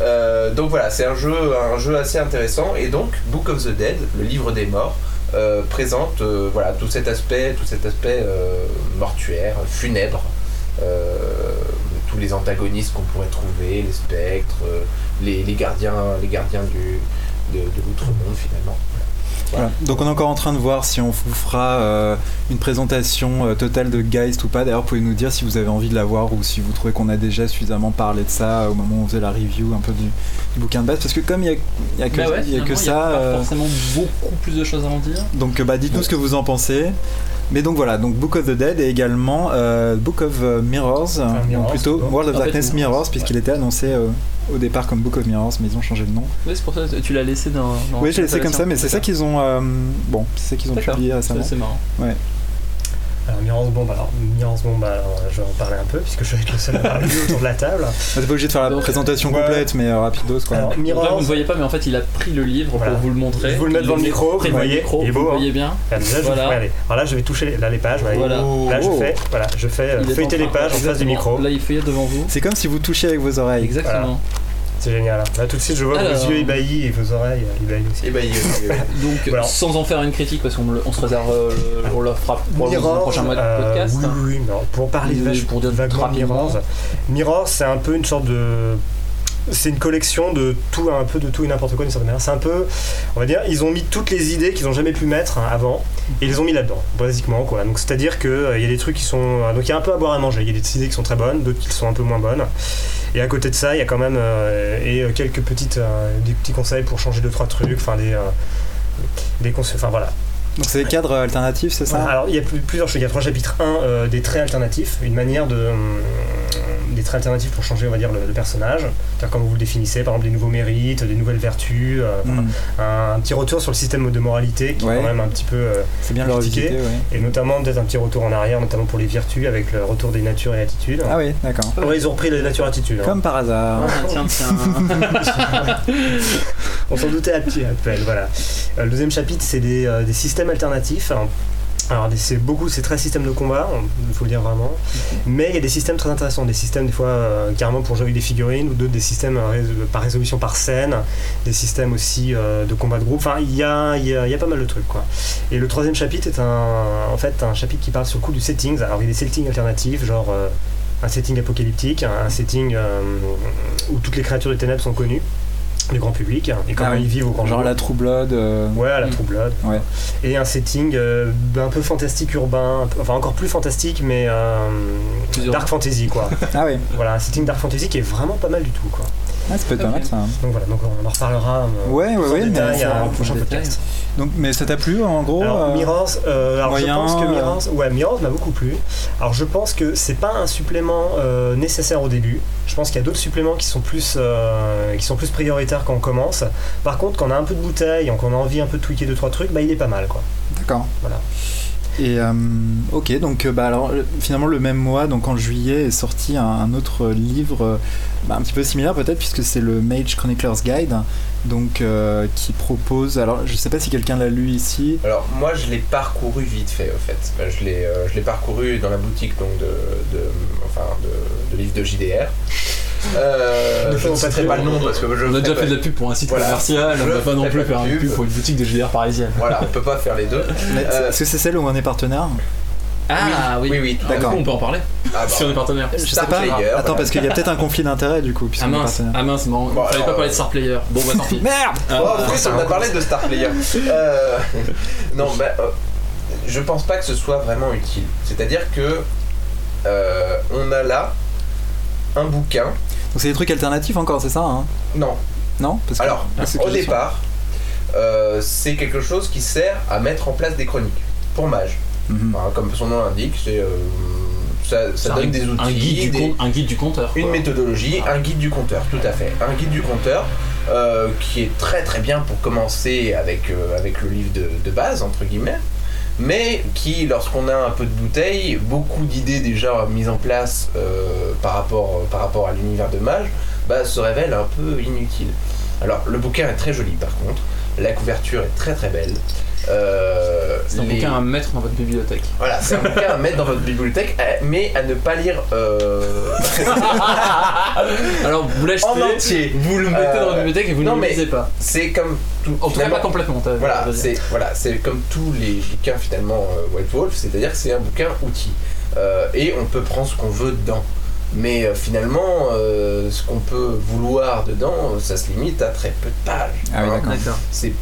[SPEAKER 6] Euh, donc voilà, c'est un jeu, un jeu assez intéressant. Et donc, Book of the Dead, le livre des morts, euh, présente euh, voilà, tout cet aspect, tout cet aspect euh, mortuaire, funèbre, tous les antagonistes qu'on pourrait trouver, les spectres, les, gardiens, les gardiens de, de l'outre-monde finalement.
[SPEAKER 5] Voilà. Donc on est encore en train de voir si on vous fera euh, une présentation euh, totale de Geist ou pas. D'ailleurs, vous pouvez nous dire si vous avez envie de la voir ou si vous trouvez qu'on a déjà suffisamment parlé de ça euh, au moment où on faisait la review un peu du, du bouquin de base. Parce que comme il n'y a, il y a que,
[SPEAKER 4] Bah ouais,
[SPEAKER 5] y a que ça,
[SPEAKER 4] y a pas forcément beaucoup plus de choses à en dire.
[SPEAKER 5] donc bah, dites-nous ce que vous en pensez. Mais donc voilà, donc Book of the Dead et également euh, Book of euh, Mirrors, ou
[SPEAKER 1] Mirrors,
[SPEAKER 5] plutôt. World of Darkness
[SPEAKER 4] Mirrors,
[SPEAKER 5] Mirrors, puisqu'il était annoncé euh, au départ comme Book of Mirrors, mais ils ont changé de nom.
[SPEAKER 4] Oui, c'est pour ça que tu l'as laissé dans. dans
[SPEAKER 5] oui, j'ai laissé comme ça, mais c'est ça qu'ils ont, euh, bon, c'est ça qu'ils ont publié récemment.
[SPEAKER 4] c'est marrant.
[SPEAKER 1] Alors, Mirrors Bomb, alors, Mirrors Bomb, alors, je vais en parler un peu, puisque je vais être le seul à parler autour de la table.
[SPEAKER 5] T'es pas obligé de faire la présentation
[SPEAKER 1] ouais.
[SPEAKER 5] complète, mais euh, rapidos quoi.
[SPEAKER 1] Alors,
[SPEAKER 4] là, vous ne voyez pas, mais en fait, il a pris le livre
[SPEAKER 1] Voilà.
[SPEAKER 4] pour vous le montrer.
[SPEAKER 1] Je vous le mets
[SPEAKER 4] Il
[SPEAKER 1] devant le micro, vous voyez,
[SPEAKER 4] micro,
[SPEAKER 1] il est
[SPEAKER 4] vous
[SPEAKER 1] beau,
[SPEAKER 4] le
[SPEAKER 1] hein.
[SPEAKER 4] voyez bien.
[SPEAKER 1] Ah, déjà, je
[SPEAKER 4] Voilà.
[SPEAKER 1] vous-. Alors là, je vais toucher les, là, les pages.
[SPEAKER 4] Voilà.
[SPEAKER 1] Là, je fais, voilà, je fais euh, feuilleter les pages en face du micro.
[SPEAKER 4] Là, il feuillette devant vous.
[SPEAKER 5] C'est comme si vous touchiez avec vos oreilles.
[SPEAKER 4] Exactement.
[SPEAKER 1] C'est génial. hein. Là, tout de suite, je vois
[SPEAKER 4] Alors.
[SPEAKER 1] vos yeux ébahis et vos oreilles euh, ébahies aussi.
[SPEAKER 6] Et bah, il- il-
[SPEAKER 4] Donc,
[SPEAKER 1] Voilà.
[SPEAKER 4] sans en faire une critique, parce qu'on le- on se réserve, euh, le- on le fera pour le
[SPEAKER 1] Mirrors,
[SPEAKER 4] prochain mois de
[SPEAKER 1] euh,
[SPEAKER 4] podcast.
[SPEAKER 1] oui, oui, oui, non, pour parler
[SPEAKER 4] Oui,
[SPEAKER 1] de
[SPEAKER 4] pour
[SPEAKER 1] vaguement. Mirrors. Mirrors, c'est un peu une sorte de. C'est une collection de tout, un peu de tout et n'importe quoi d'une certaine manière. C'est un peu, on va dire, ils ont mis toutes les idées qu'ils n'ont jamais pu mettre avant et ils les ont mis là-dedans, basiquement quoi. Donc c'est-à-dire que euh, il y a des trucs qui sont, euh, donc il y a un peu à boire et à manger. Il y a des idées qui sont très bonnes, d'autres qui sont un peu moins bonnes. Et à côté de ça, il y a quand même euh, et euh, quelques petites, des petits conseils pour changer deux trois trucs, enfin des, des conseils, enfin voilà.
[SPEAKER 5] Donc c'est des cadres alternatifs, c'est ça?
[SPEAKER 1] Alors il y a plus- plusieurs choses. Il y a trois chapitres. Un, euh, des traits alternatifs, une manière de. Des traits alternatifs pour changer, on va dire, le, le personnage. C'est-à-dire comment vous le définissez, par exemple, des nouveaux mérites, des nouvelles vertus. euh,
[SPEAKER 5] Hmm,
[SPEAKER 1] un, un petit retour sur le système de moralité qui
[SPEAKER 5] Ouais.
[SPEAKER 1] est quand même un petit peu. euh,
[SPEAKER 5] C'est bien le ouais.
[SPEAKER 1] et notamment peut-être un petit retour en arrière, notamment pour les vertus, avec le retour des natures et attitudes.
[SPEAKER 5] Ah oui, d'accord.
[SPEAKER 1] Ouais, ils ont repris les natures et attitudes. hein.
[SPEAKER 5] Comme par hasard.
[SPEAKER 4] Ah, tiens, tiens.
[SPEAKER 1] On s'en doutait à petit à peine, voilà. Euh, le deuxième chapitre, c'est des, euh, des systèmes alternatifs. Alors, c'est beaucoup, c'est très système de combat, il faut le dire vraiment. Mais il y a des systèmes très intéressants, des systèmes des fois euh, carrément pour jouer avec des figurines, ou d'autres des systèmes euh, par résolution par scène, des systèmes aussi euh, de combat de groupe. Enfin, il y a, y, pas mal de trucs, quoi. Et le troisième chapitre est un, en fait un chapitre qui parle sur le coup du settings. Alors, il y a des settings alternatifs, genre un setting apocalyptique, un setting où toutes les créatures des ténèbres sont connues du grand public, et comment
[SPEAKER 5] Ah
[SPEAKER 1] ils vivent au grand
[SPEAKER 5] Genre
[SPEAKER 1] jour.
[SPEAKER 5] la True Blood. euh,
[SPEAKER 1] Ouais, la. True Blood.
[SPEAKER 5] Ouais.
[SPEAKER 1] Et un setting euh, un peu fantastique urbain, peu- enfin encore plus fantastique, mais euh, dark fantasy quoi.
[SPEAKER 5] Ah oui,
[SPEAKER 1] voilà, un setting dark fantasy qui est vraiment pas mal du tout quoi.
[SPEAKER 5] Ah, ça peut être pas mal ça.
[SPEAKER 1] Donc voilà, donc on en reparlera. euh,
[SPEAKER 5] Ouais, ouais, ouais, mais
[SPEAKER 1] détail un
[SPEAKER 4] en
[SPEAKER 1] prochain podcast.
[SPEAKER 5] Donc, mais ça t'a plu en gros
[SPEAKER 1] alors
[SPEAKER 5] euh,
[SPEAKER 1] Mirrors, euh, alors
[SPEAKER 5] moyen,
[SPEAKER 1] je pense que
[SPEAKER 5] euh,
[SPEAKER 1] Mirrors, ouais, Mirrors m'a beaucoup plu. Alors je pense que c'est pas un supplément euh, nécessaire au début. Je pense qu'il y a d'autres suppléments qui sont plus euh, qui sont plus prioritaires quand on commence. Par contre, quand on a un peu de bouteille, quand on a envie un peu de tweaker deux trois trucs, bah il est pas mal quoi.
[SPEAKER 5] D'accord.
[SPEAKER 1] Voilà.
[SPEAKER 5] Et euh, ok, donc euh, bah, alors, finalement le même mois, donc en juillet, est sorti un, un autre livre euh, bah, un petit peu similaire peut-être, puisque c'est le Mage Chronicler's Guide, donc euh, qui propose. Alors je sais pas si quelqu'un l'a lu ici.
[SPEAKER 6] Alors moi je l'ai parcouru vite fait au fait. Je l'ai euh, je l'ai parcouru dans la boutique donc de, de enfin de, de livres de JDR. Euh,
[SPEAKER 1] Ne
[SPEAKER 6] je ne
[SPEAKER 1] faisons pas
[SPEAKER 6] citerai pas le nom parce que je
[SPEAKER 4] On a déjà
[SPEAKER 6] pas-
[SPEAKER 4] fait de la pub pour un site
[SPEAKER 6] Voilà.
[SPEAKER 4] commercial, on
[SPEAKER 6] Je
[SPEAKER 4] va pas non plus
[SPEAKER 6] pas
[SPEAKER 4] faire
[SPEAKER 6] de
[SPEAKER 4] une
[SPEAKER 6] pub.
[SPEAKER 4] pub pour une boutique de JDR parisienne.
[SPEAKER 6] Voilà, on peut pas faire les deux.
[SPEAKER 5] Mais
[SPEAKER 6] Euh,
[SPEAKER 5] Est-ce que c'est celle où on est partenaire?
[SPEAKER 4] Ah oui,
[SPEAKER 6] Oui oui, à
[SPEAKER 5] D'accord.
[SPEAKER 4] on peut en parler
[SPEAKER 6] Ah, bah,
[SPEAKER 4] si on est partenaire.
[SPEAKER 5] Je sais
[SPEAKER 6] Star
[SPEAKER 5] pas.
[SPEAKER 6] Player,
[SPEAKER 5] Attends,
[SPEAKER 6] voilà.
[SPEAKER 5] parce qu'il y a peut-être un conflit d'intérêts du coup,
[SPEAKER 4] Ah mince, ah mince, non,
[SPEAKER 6] Bon,
[SPEAKER 4] il fallait
[SPEAKER 6] alors,
[SPEAKER 4] pas parler de Star Player. Bon bah tant pis.
[SPEAKER 5] Merde
[SPEAKER 4] Ah,
[SPEAKER 6] Oh,
[SPEAKER 4] ah,
[SPEAKER 6] en plus,
[SPEAKER 4] c'est
[SPEAKER 6] on a parlé de Star Player. Euh, non, bah, euh, je pense pas que ce soit vraiment utile. C'est-à-dire que euh, on a là un bouquin.
[SPEAKER 5] Donc c'est des trucs alternatifs encore, c'est ça hein?
[SPEAKER 6] Non.
[SPEAKER 5] Non? Parce que-
[SPEAKER 6] Alors,
[SPEAKER 5] parce que
[SPEAKER 6] au départ, euh, c'est quelque chose qui sert à mettre en place des chroniques pour mage.
[SPEAKER 5] Mhm.
[SPEAKER 6] Enfin, comme son nom l'indique, c'est euh, ça, ça
[SPEAKER 4] C'est un-
[SPEAKER 6] donne des outils,
[SPEAKER 4] un guide, du
[SPEAKER 6] des-
[SPEAKER 4] compte- un guide du compteur.
[SPEAKER 6] une méthodologie, un guide du compteur, tout à fait. Un guide du compteur euh, qui est très très bien pour commencer avec, euh, avec le livre de, de base, entre guillemets, mais qui, lorsqu'on a un peu de bouteille, beaucoup d'idées déjà mises en place euh, par, rapport, par rapport à l'univers de mage, bah, se révèlent un peu inutiles. Alors, le bouquin est très joli par contre, la couverture est très très belle. Euh,
[SPEAKER 4] C'est un
[SPEAKER 6] les-
[SPEAKER 4] bouquin à mettre dans votre bibliothèque.
[SPEAKER 6] Voilà, c'est un bouquin à mettre dans votre bibliothèque, euh, mais à ne pas lire euh,
[SPEAKER 4] Alors vous l'achetez,
[SPEAKER 6] en entier.
[SPEAKER 4] vous le mettez dans votre bibliothèque et vous
[SPEAKER 6] non,
[SPEAKER 4] ne le lisez pas.
[SPEAKER 6] C'est comme tout.
[SPEAKER 4] En tout cas pas complètement.
[SPEAKER 6] Voilà, c'est voilà, c'est comme tous les bouquins finalement White Wolf, c'est-à-dire que c'est un bouquin outil et on peut prendre ce qu'on veut dedans. Mais euh, finalement, euh, ce qu'on peut vouloir dedans, euh, ça se limite à très peu de pages.
[SPEAKER 5] Ah oui, d'accord.
[SPEAKER 4] D'accord.
[SPEAKER 6] C'est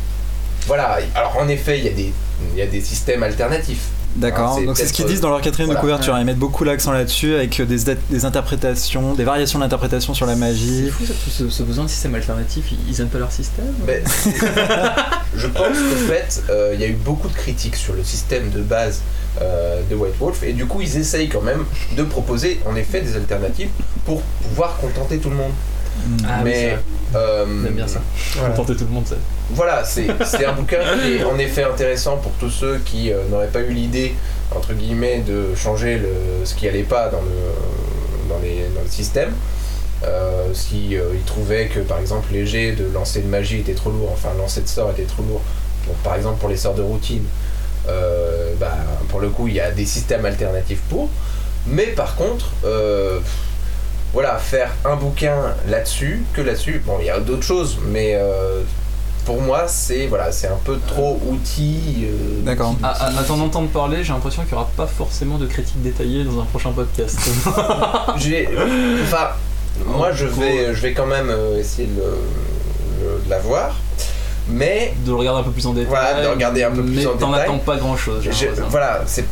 [SPEAKER 6] voilà. Alors en effet, il y a des il y a des systèmes alternatifs.
[SPEAKER 5] D'accord,
[SPEAKER 6] c'est
[SPEAKER 5] donc c'est ce qu'ils disent dans leur quatrième
[SPEAKER 6] voilà.
[SPEAKER 5] de couverture. Ils mettent beaucoup l'accent là-dessus avec des, des interprétations, des variations d'interprétation sur la
[SPEAKER 4] C'est
[SPEAKER 5] magie.
[SPEAKER 4] fou ça, tout ce, ce besoin de système alternatif, ils, ils aiment pas leur système
[SPEAKER 6] Ben, c'est- je pense qu'en fait, euh, il y a eu beaucoup de critiques sur le système de base euh, de White Wolf, et du coup, ils essayent quand même de proposer en effet des alternatives pour pouvoir contenter tout le monde.
[SPEAKER 4] Ah
[SPEAKER 6] Mais euh,
[SPEAKER 4] J'aime bien ça.
[SPEAKER 1] Voilà.
[SPEAKER 4] Contenter tout le monde, ça.
[SPEAKER 6] voilà, c'est c'est un bouquin qui est en effet intéressant pour tous ceux qui euh, n'auraient pas eu l'idée, entre guillemets, de changer le, ce qui allait pas dans le, dans les, dans le système. Euh, si euh, ils trouvaient que par exemple les jets de lancer de magie était trop lourd, enfin lancer de sort était trop lourd, donc par exemple pour les sorts de routine, euh, bah, pour le coup il y a des systèmes alternatifs pour, mais par contre, euh, voilà, faire un bouquin là-dessus, que là-dessus, bon il y a d'autres choses, mais euh, pour moi c'est voilà, c'est un peu trop outil. euh,
[SPEAKER 5] D'accord.
[SPEAKER 4] À, à- à t'en entendre parler, j'ai l'impression qu'il n'y aura pas forcément de critique détaillée dans un prochain podcast.
[SPEAKER 6] J'ai, enfin, moi je vais, je vais quand même euh, essayer de, de la voir, mais
[SPEAKER 4] de le regarder un peu plus en détail.
[SPEAKER 6] Voilà, de le regarder un peu plus
[SPEAKER 4] mais
[SPEAKER 6] en
[SPEAKER 4] t'en
[SPEAKER 6] détail.
[SPEAKER 4] attends pas grand chose.
[SPEAKER 6] je- voilà, c'est,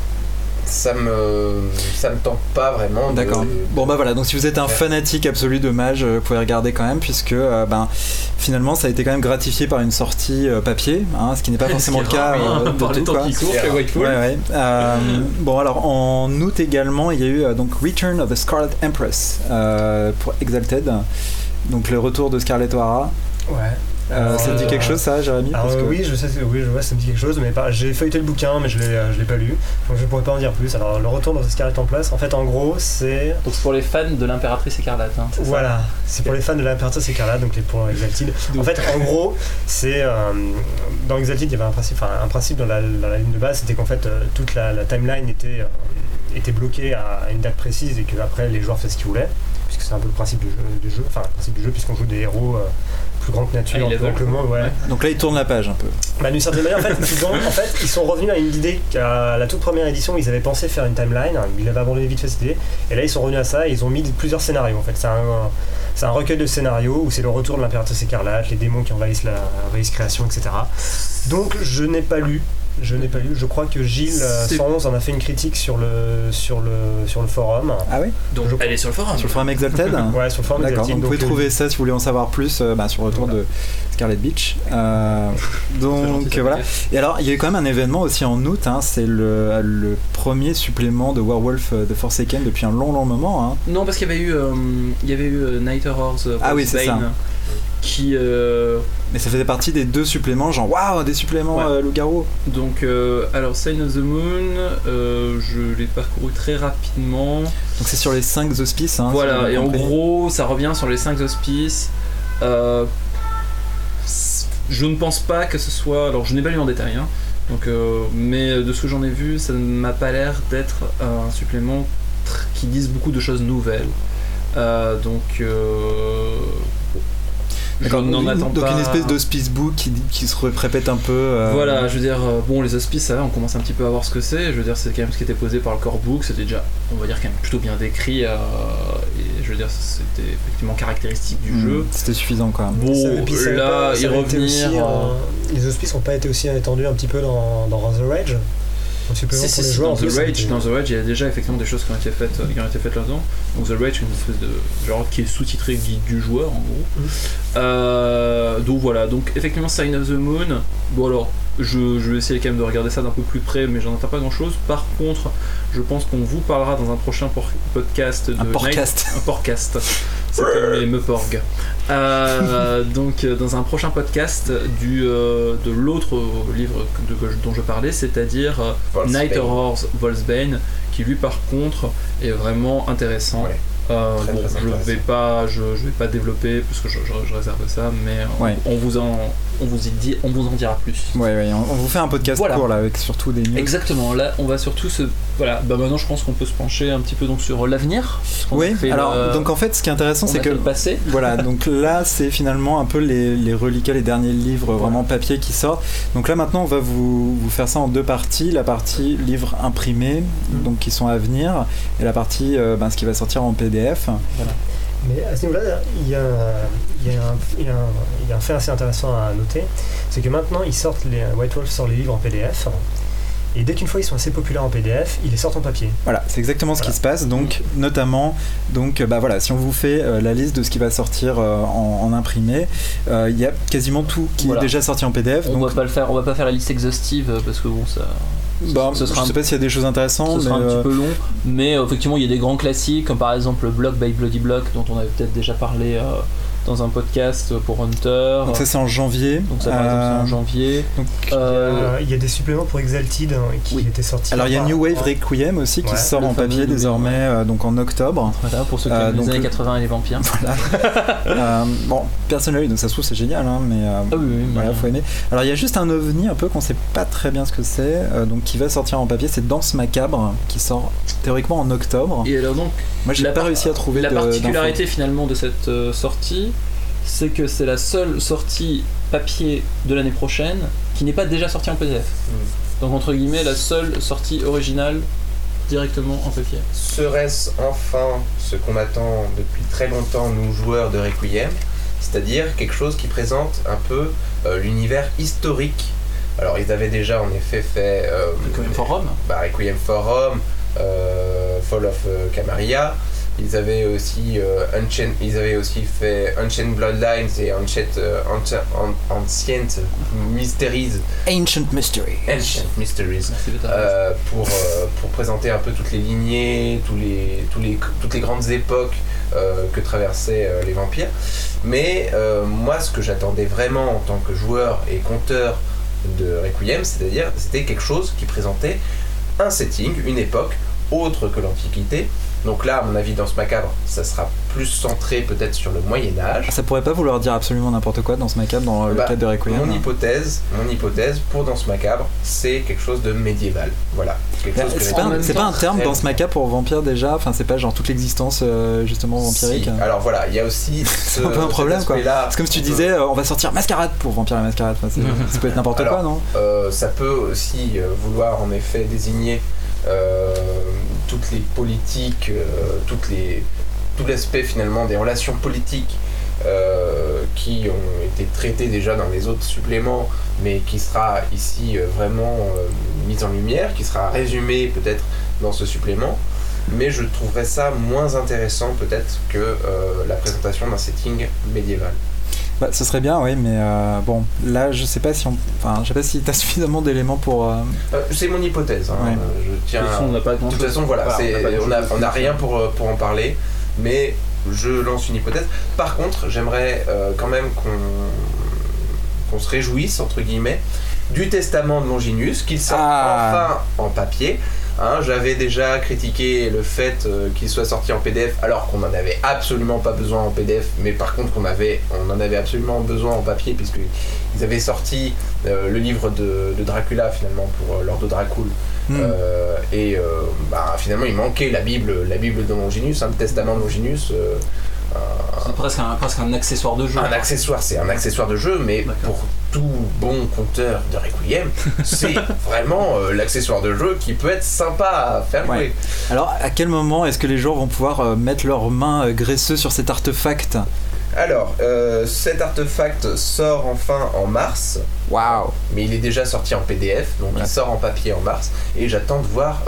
[SPEAKER 6] ça me, ça me tente pas vraiment.
[SPEAKER 5] D'accord.
[SPEAKER 6] de-
[SPEAKER 5] Bon bah voilà, donc si vous êtes un
[SPEAKER 6] Ouais.
[SPEAKER 5] fanatique absolu de Mage, euh, vous pouvez regarder quand même, puisque euh, ben, finalement ça a été quand même gratifié par une sortie euh, papier, hein, ce qui n'est pas forcément le cas euh, de
[SPEAKER 4] par les
[SPEAKER 5] tout,
[SPEAKER 4] temps
[SPEAKER 5] quoi.
[SPEAKER 4] qui
[SPEAKER 6] rare.
[SPEAKER 5] Ouais, ouais. Euh, bon, alors en août également, il y a eu euh, donc Return of the Scarlet Empress euh, pour Exalted. Donc le retour de Scarlet O'Hara.
[SPEAKER 1] Ouais.
[SPEAKER 5] Euh,
[SPEAKER 1] Alors,
[SPEAKER 5] ça te dit
[SPEAKER 1] euh,
[SPEAKER 5] quelque chose, ça, Jérémy?
[SPEAKER 1] Alors
[SPEAKER 5] Parce que-
[SPEAKER 1] euh, oui, je sais, oui, je vois, ça me dit quelque chose, mais pas- j'ai feuilleté le bouquin, mais je l'ai, je l'ai pas lu, donc je pourrais pas en dire plus. Alors le retour dans Scarlet en place, en fait, en gros, c'est
[SPEAKER 4] Donc c'est pour les fans de l'impératrice écarlate. Hein, c'est ça?
[SPEAKER 1] Voilà, c'est pour les fans de l'impératrice écarlate, donc les pour Exalted. En fait, en gros, c'est euh, dans Exalted, il y avait un principe, enfin, un principe dans la, dans la ligne de base, c'était qu'en fait euh, toute la, la timeline était euh, était bloquée à une date précise et que après les joueurs faisaient ce qu'ils voulaient, puisque c'est un peu le principe du jeu, du jeu enfin le principe du jeu puisqu'on joue des héros euh, plus grands que nature,
[SPEAKER 4] High
[SPEAKER 1] plus grands que le monde, ouais.
[SPEAKER 4] Ouais.
[SPEAKER 5] Donc là, il tourne la page un peu.
[SPEAKER 1] Bah, d'une certaine manière, en fait, ils ont- en fait, ils sont revenus à une idée qu'à la toute première édition, ils avaient pensé faire une timeline, ils avaient abandonné vite fait cette idée, et là ils sont revenus à ça, et ils ont mis plusieurs scénarios en fait. C'est un, c'est un recueil de scénarios où c'est le retour de l'impératrice écarlate, les démons qui envahissent la envahissent création, etc. Donc je n'ai pas lu. Je n'ai pas lu. Je crois que Gilles euh,
[SPEAKER 4] C'est-
[SPEAKER 1] 111 en a fait une critique sur le, sur le, sur le forum.
[SPEAKER 5] Ah oui
[SPEAKER 4] Donc
[SPEAKER 1] Je-
[SPEAKER 4] elle est sur le forum.
[SPEAKER 5] Sur le forum Exalted
[SPEAKER 1] Ouais, sur le forum
[SPEAKER 5] D'accord, vous pouvez
[SPEAKER 1] donc, euh,
[SPEAKER 5] trouver ça si vous voulez en savoir plus euh, bah, sur le retour
[SPEAKER 1] Voilà.
[SPEAKER 5] de Scarlet Beach. Euh, donc voilà. Et alors, il y a eu quand même un événement aussi en août, hein, c'est le, le premier supplément de Werewolf euh, de Forsaken depuis un long long moment. hein.
[SPEAKER 4] Non, parce qu'il y avait eu, euh, il y avait eu euh, Night Horrors euh,
[SPEAKER 5] Ah oui, c'est ça.
[SPEAKER 4] Qui euh,
[SPEAKER 5] Mais ça faisait partie des deux suppléments, genre waouh, des suppléments
[SPEAKER 4] Ouais.
[SPEAKER 5] euh, loup-garou.
[SPEAKER 4] donc euh, alors Sign of the Moon, euh, je l'ai parcouru très rapidement.
[SPEAKER 5] Donc c'est sur les 5 auspices. Hein,
[SPEAKER 4] voilà, et en gros, ça revient sur les 5 auspices. Euh, c- je ne pense pas que ce soit. Alors, je n'ai pas lu en détail, hein, donc, mais de ce que j'en ai vu, ça ne m'a pas l'air d'être un supplément qui dise beaucoup de choses nouvelles. Donc, n'en
[SPEAKER 5] donc,
[SPEAKER 4] attends
[SPEAKER 5] donc
[SPEAKER 4] pas.
[SPEAKER 5] une espèce d'hospice book qui, qui se répète un peu. euh,
[SPEAKER 4] Voilà, je veux dire, euh, bon, les hospices, ça va, on commence un petit peu à voir ce que c'est. Je veux dire, c'est quand même ce qui était posé par le core book, c'était déjà, on va dire, quand même plutôt bien décrit. euh, et je veux dire, c'était effectivement caractéristique du
[SPEAKER 5] hmm,
[SPEAKER 4] jeu.
[SPEAKER 5] C'était suffisant quand même.
[SPEAKER 4] Bon,
[SPEAKER 1] puis
[SPEAKER 4] là, y revenir.
[SPEAKER 1] aussi,
[SPEAKER 4] euh,
[SPEAKER 1] euh, les hospices n'ont pas été aussi étendus un petit peu dans, dans The Rage. Pour les joueurs,
[SPEAKER 4] dans The Rage,
[SPEAKER 1] c'était-
[SPEAKER 4] dans The Rage, il y a déjà effectivement des choses qui ont été faites, euh, qui ont été faites là-dedans. Donc The Rage, une espèce de genre qui est sous-titré guide du joueur en gros.
[SPEAKER 1] Mhm.
[SPEAKER 4] Euh, donc voilà, donc effectivement Sign of the Moon. Bon alors, je, je vais essayer quand même de regarder ça d'un peu plus près, mais j'en attends pas grand-chose. Par contre, je pense qu'on vous parlera dans un prochain por- podcast de
[SPEAKER 5] Un
[SPEAKER 4] Night-
[SPEAKER 5] podcast.
[SPEAKER 4] un podcast. C'est comme les Meuporg. Euh, donc, euh, dans un prochain podcast du, euh, de l'autre livre de- dont je parlais, c'est-à-dire euh,
[SPEAKER 6] Wolfsbane.
[SPEAKER 4] Night Horrors Volsbane, qui lui, par contre, est vraiment intéressant.
[SPEAKER 6] Ouais.
[SPEAKER 4] Euh,
[SPEAKER 6] Très,
[SPEAKER 4] bon,
[SPEAKER 6] très
[SPEAKER 4] je
[SPEAKER 6] intéressant.
[SPEAKER 4] vais pas, je, je vais pas développer parce que je, je- je réserve ça, mais on,
[SPEAKER 5] Ouais.
[SPEAKER 4] on vous en, on vous y dit, on vous en dira plus.
[SPEAKER 5] Ouais, ouais, on, on vous fait un podcast
[SPEAKER 4] Voilà.
[SPEAKER 5] court là avec surtout des news.
[SPEAKER 4] Exactement. Là, on va surtout se, voilà. Bah maintenant, je pense qu'on peut se pencher un petit peu donc sur l'avenir.
[SPEAKER 5] Oui, alors
[SPEAKER 4] le-
[SPEAKER 5] donc en fait ce qui est intéressant c'est que
[SPEAKER 4] le passé.
[SPEAKER 5] voilà, donc là c'est finalement un peu les, les reliquats, les derniers livres vraiment papier qui sortent. Donc là maintenant on va vous, vous faire ça en deux parties. La partie livres imprimés,
[SPEAKER 4] Mhm.
[SPEAKER 5] donc qui sont à venir, et la partie euh, ben, ce qui va sortir en PDF.
[SPEAKER 1] Mais à ce niveau-là, il y, a, il y a un- il y a un- il y a un fait assez intéressant à noter, c'est que maintenant ils sortent les White Wolf sort les livres en PDF, et dès qu'une fois ils sont assez populaires en PDF, ils les sortent en papier.
[SPEAKER 5] Voilà, c'est exactement ce qui se passe. Donc, notamment, donc, euh, bah voilà, si on vous fait euh, la liste de ce qui va sortir euh, en, en imprimé, euh, il y a quasiment tout qui
[SPEAKER 4] Voilà.
[SPEAKER 5] est déjà sorti en PDF.
[SPEAKER 4] On
[SPEAKER 5] donc,
[SPEAKER 4] va pas le faire, on va pas faire la liste exhaustive parce que bon, ça,
[SPEAKER 5] bah,
[SPEAKER 4] ce sera
[SPEAKER 5] je sais
[SPEAKER 4] un-
[SPEAKER 5] pas s'il y a des choses intéressantes,
[SPEAKER 4] ce sera
[SPEAKER 5] mais
[SPEAKER 4] un
[SPEAKER 5] euh,
[SPEAKER 4] petit peu long, mais euh, effectivement, il y a des grands classiques comme par exemple Block by Bloody Block dont on avait peut-être déjà parlé euh, dans un podcast pour Hunter.
[SPEAKER 5] donc ça c'est en janvier.
[SPEAKER 4] Donc ça, par exemple, c'est en
[SPEAKER 5] Euh,
[SPEAKER 4] janvier.
[SPEAKER 5] donc,
[SPEAKER 4] Euh,
[SPEAKER 1] Euh, il y a des suppléments pour Exalted hein, qui
[SPEAKER 4] Oui.
[SPEAKER 1] étaient sortis.
[SPEAKER 5] alors il y a New Wave
[SPEAKER 1] en-
[SPEAKER 5] Requiem aussi qui
[SPEAKER 1] Ouais,
[SPEAKER 5] sort
[SPEAKER 4] le
[SPEAKER 5] en papier désormais, euh, donc en octobre.
[SPEAKER 4] Voilà, pour ceux qui
[SPEAKER 5] Euh,
[SPEAKER 4] aiment
[SPEAKER 5] donc
[SPEAKER 4] les années
[SPEAKER 5] le-
[SPEAKER 4] 80 et les vampires.
[SPEAKER 5] Euh, bon, personne l'a eu, donc ça se trouve c'est génial, hein, mais euh,
[SPEAKER 4] Ah oui, oui, mais-
[SPEAKER 5] voilà, faut aimer. Alors il y a juste un ovni un peu qu'on sait pas très bien ce que c'est, euh, donc qui va sortir en papier, c'est Danse Macabre, qui sort théoriquement en octobre.
[SPEAKER 4] Et alors donc,
[SPEAKER 5] Moi j'ai
[SPEAKER 4] la
[SPEAKER 5] pas réussi à trouver
[SPEAKER 4] la particularité finalement de cette sortie, c'est que c'est la seule sortie papier de l'année prochaine qui n'est pas déjà sortie en PDF. Donc entre guillemets, la seule sortie originale directement en papier.
[SPEAKER 6] Serait-ce enfin ce qu'on attend depuis très longtemps, nous joueurs de Requiem, c'est-à-dire quelque chose qui présente un peu euh, l'univers historique Alors ils avaient déjà en effet fait euh,
[SPEAKER 4] Requiem for Rome.
[SPEAKER 6] bah, Requiem for Rome, euh, Fall of Camarilla. Ils avaient aussi euh, Ancient, ils avaient aussi fait Ancient Bloodlines et Ancient, euh, Ancient, Ancient Mysteries,
[SPEAKER 5] Ancient Mystery.
[SPEAKER 6] Ancient Mysteries. Euh, pour, euh, pour présenter un peu toutes les lignées, tous les, tous les, toutes les grandes époques euh, que traversaient euh, les vampires. Mais euh, moi, ce que j'attendais vraiment en tant que joueur et conteur de Requiem, c'est-à-dire c'était quelque chose qui présentait un setting, une époque autre que l'Antiquité. Donc là, à mon avis, dans ce macabre, ça sera plus centré peut-être sur le Moyen Âge.
[SPEAKER 5] Ça pourrait pas vouloir dire absolument n'importe quoi dans ce macabre, dans le
[SPEAKER 6] Bah,
[SPEAKER 5] cadre de Requiem.
[SPEAKER 6] Mon hypothèse, mon hypothèse pour Danse Macabre, c'est quelque chose de médiéval. Voilà.
[SPEAKER 5] Bah, C'est pas, un- pas terme dans ce macabre pour vampire déjà, enfin c'est pas genre toute l'existence euh, justement vampirique.
[SPEAKER 6] Si. Alors voilà, il y a aussi.
[SPEAKER 5] C'est un peu un problème, quoi. C'est comme si tu disais euh, on va sortir Mascarade pour Vampire la Mascarade, Enfin, ça peut être n'importe quoi non?
[SPEAKER 6] Euh, ça peut aussi vouloir en effet désigner toutes les politiques, euh, tout l'aspect finalement des relations politiques euh, qui ont été traitées déjà dans les autres suppléments, mais qui sera ici euh, vraiment euh, mise en lumière, qui sera résumé peut-être dans ce supplément. Mais je trouverais ça moins intéressant peut-être que euh, la présentation d'un setting médiéval.
[SPEAKER 5] Bah, ce serait bien, oui, mais euh, bon, là je sais pas si on. Enfin, je sais pas si t'as suffisamment d'éléments pour. euh,
[SPEAKER 6] Euh, c'est mon hypothèse. hein.
[SPEAKER 5] Ouais.
[SPEAKER 6] Je
[SPEAKER 4] De
[SPEAKER 6] tiens.
[SPEAKER 4] toute façon, on n'a pas
[SPEAKER 6] De toute façon, voilà,
[SPEAKER 4] Voilà,
[SPEAKER 6] c'est-
[SPEAKER 4] on n'a
[SPEAKER 6] on
[SPEAKER 4] de
[SPEAKER 6] on rien pour, euh, pour en parler, mais je lance une hypothèse. Par contre, j'aimerais euh, quand même qu'on qu'on se réjouisse, entre guillemets, du testament de Longinus, qu'il sorte
[SPEAKER 5] Ah.
[SPEAKER 6] enfin en papier. Hein, J'avais déjà critiqué le fait euh, qu'il soit sorti en PDF alors qu'on n'en avait absolument pas besoin en PDF, mais par contre qu'on avait, on en avait absolument besoin en papier puisque ils avaient sorti euh, le livre de, de Dracula finalement pour euh, Lord de Dracul.
[SPEAKER 5] hmm.
[SPEAKER 6] Euh, et bah, finalement, il manquait la Bible, la Bible de Longinus, hein, le testament de Longinus. Euh,
[SPEAKER 4] C'est presque un, presque un accessoire de jeu.
[SPEAKER 6] un accessoire, c'est un accessoire de jeu, mais pour tout bon conteur de Requiem, c'est vraiment euh, l'accessoire de jeu qui peut être sympa à faire jouer.
[SPEAKER 5] Ouais. Alors, à quel moment est-ce que les joueurs vont pouvoir euh, mettre leurs mains euh, graisseuses sur cet artefact?
[SPEAKER 6] Alors, cet artefact sort enfin en mars,
[SPEAKER 5] Waouh
[SPEAKER 6] mais il est déjà sorti en PDF, donc
[SPEAKER 5] Ouais.
[SPEAKER 6] il sort en papier en mars, et j'attends de voir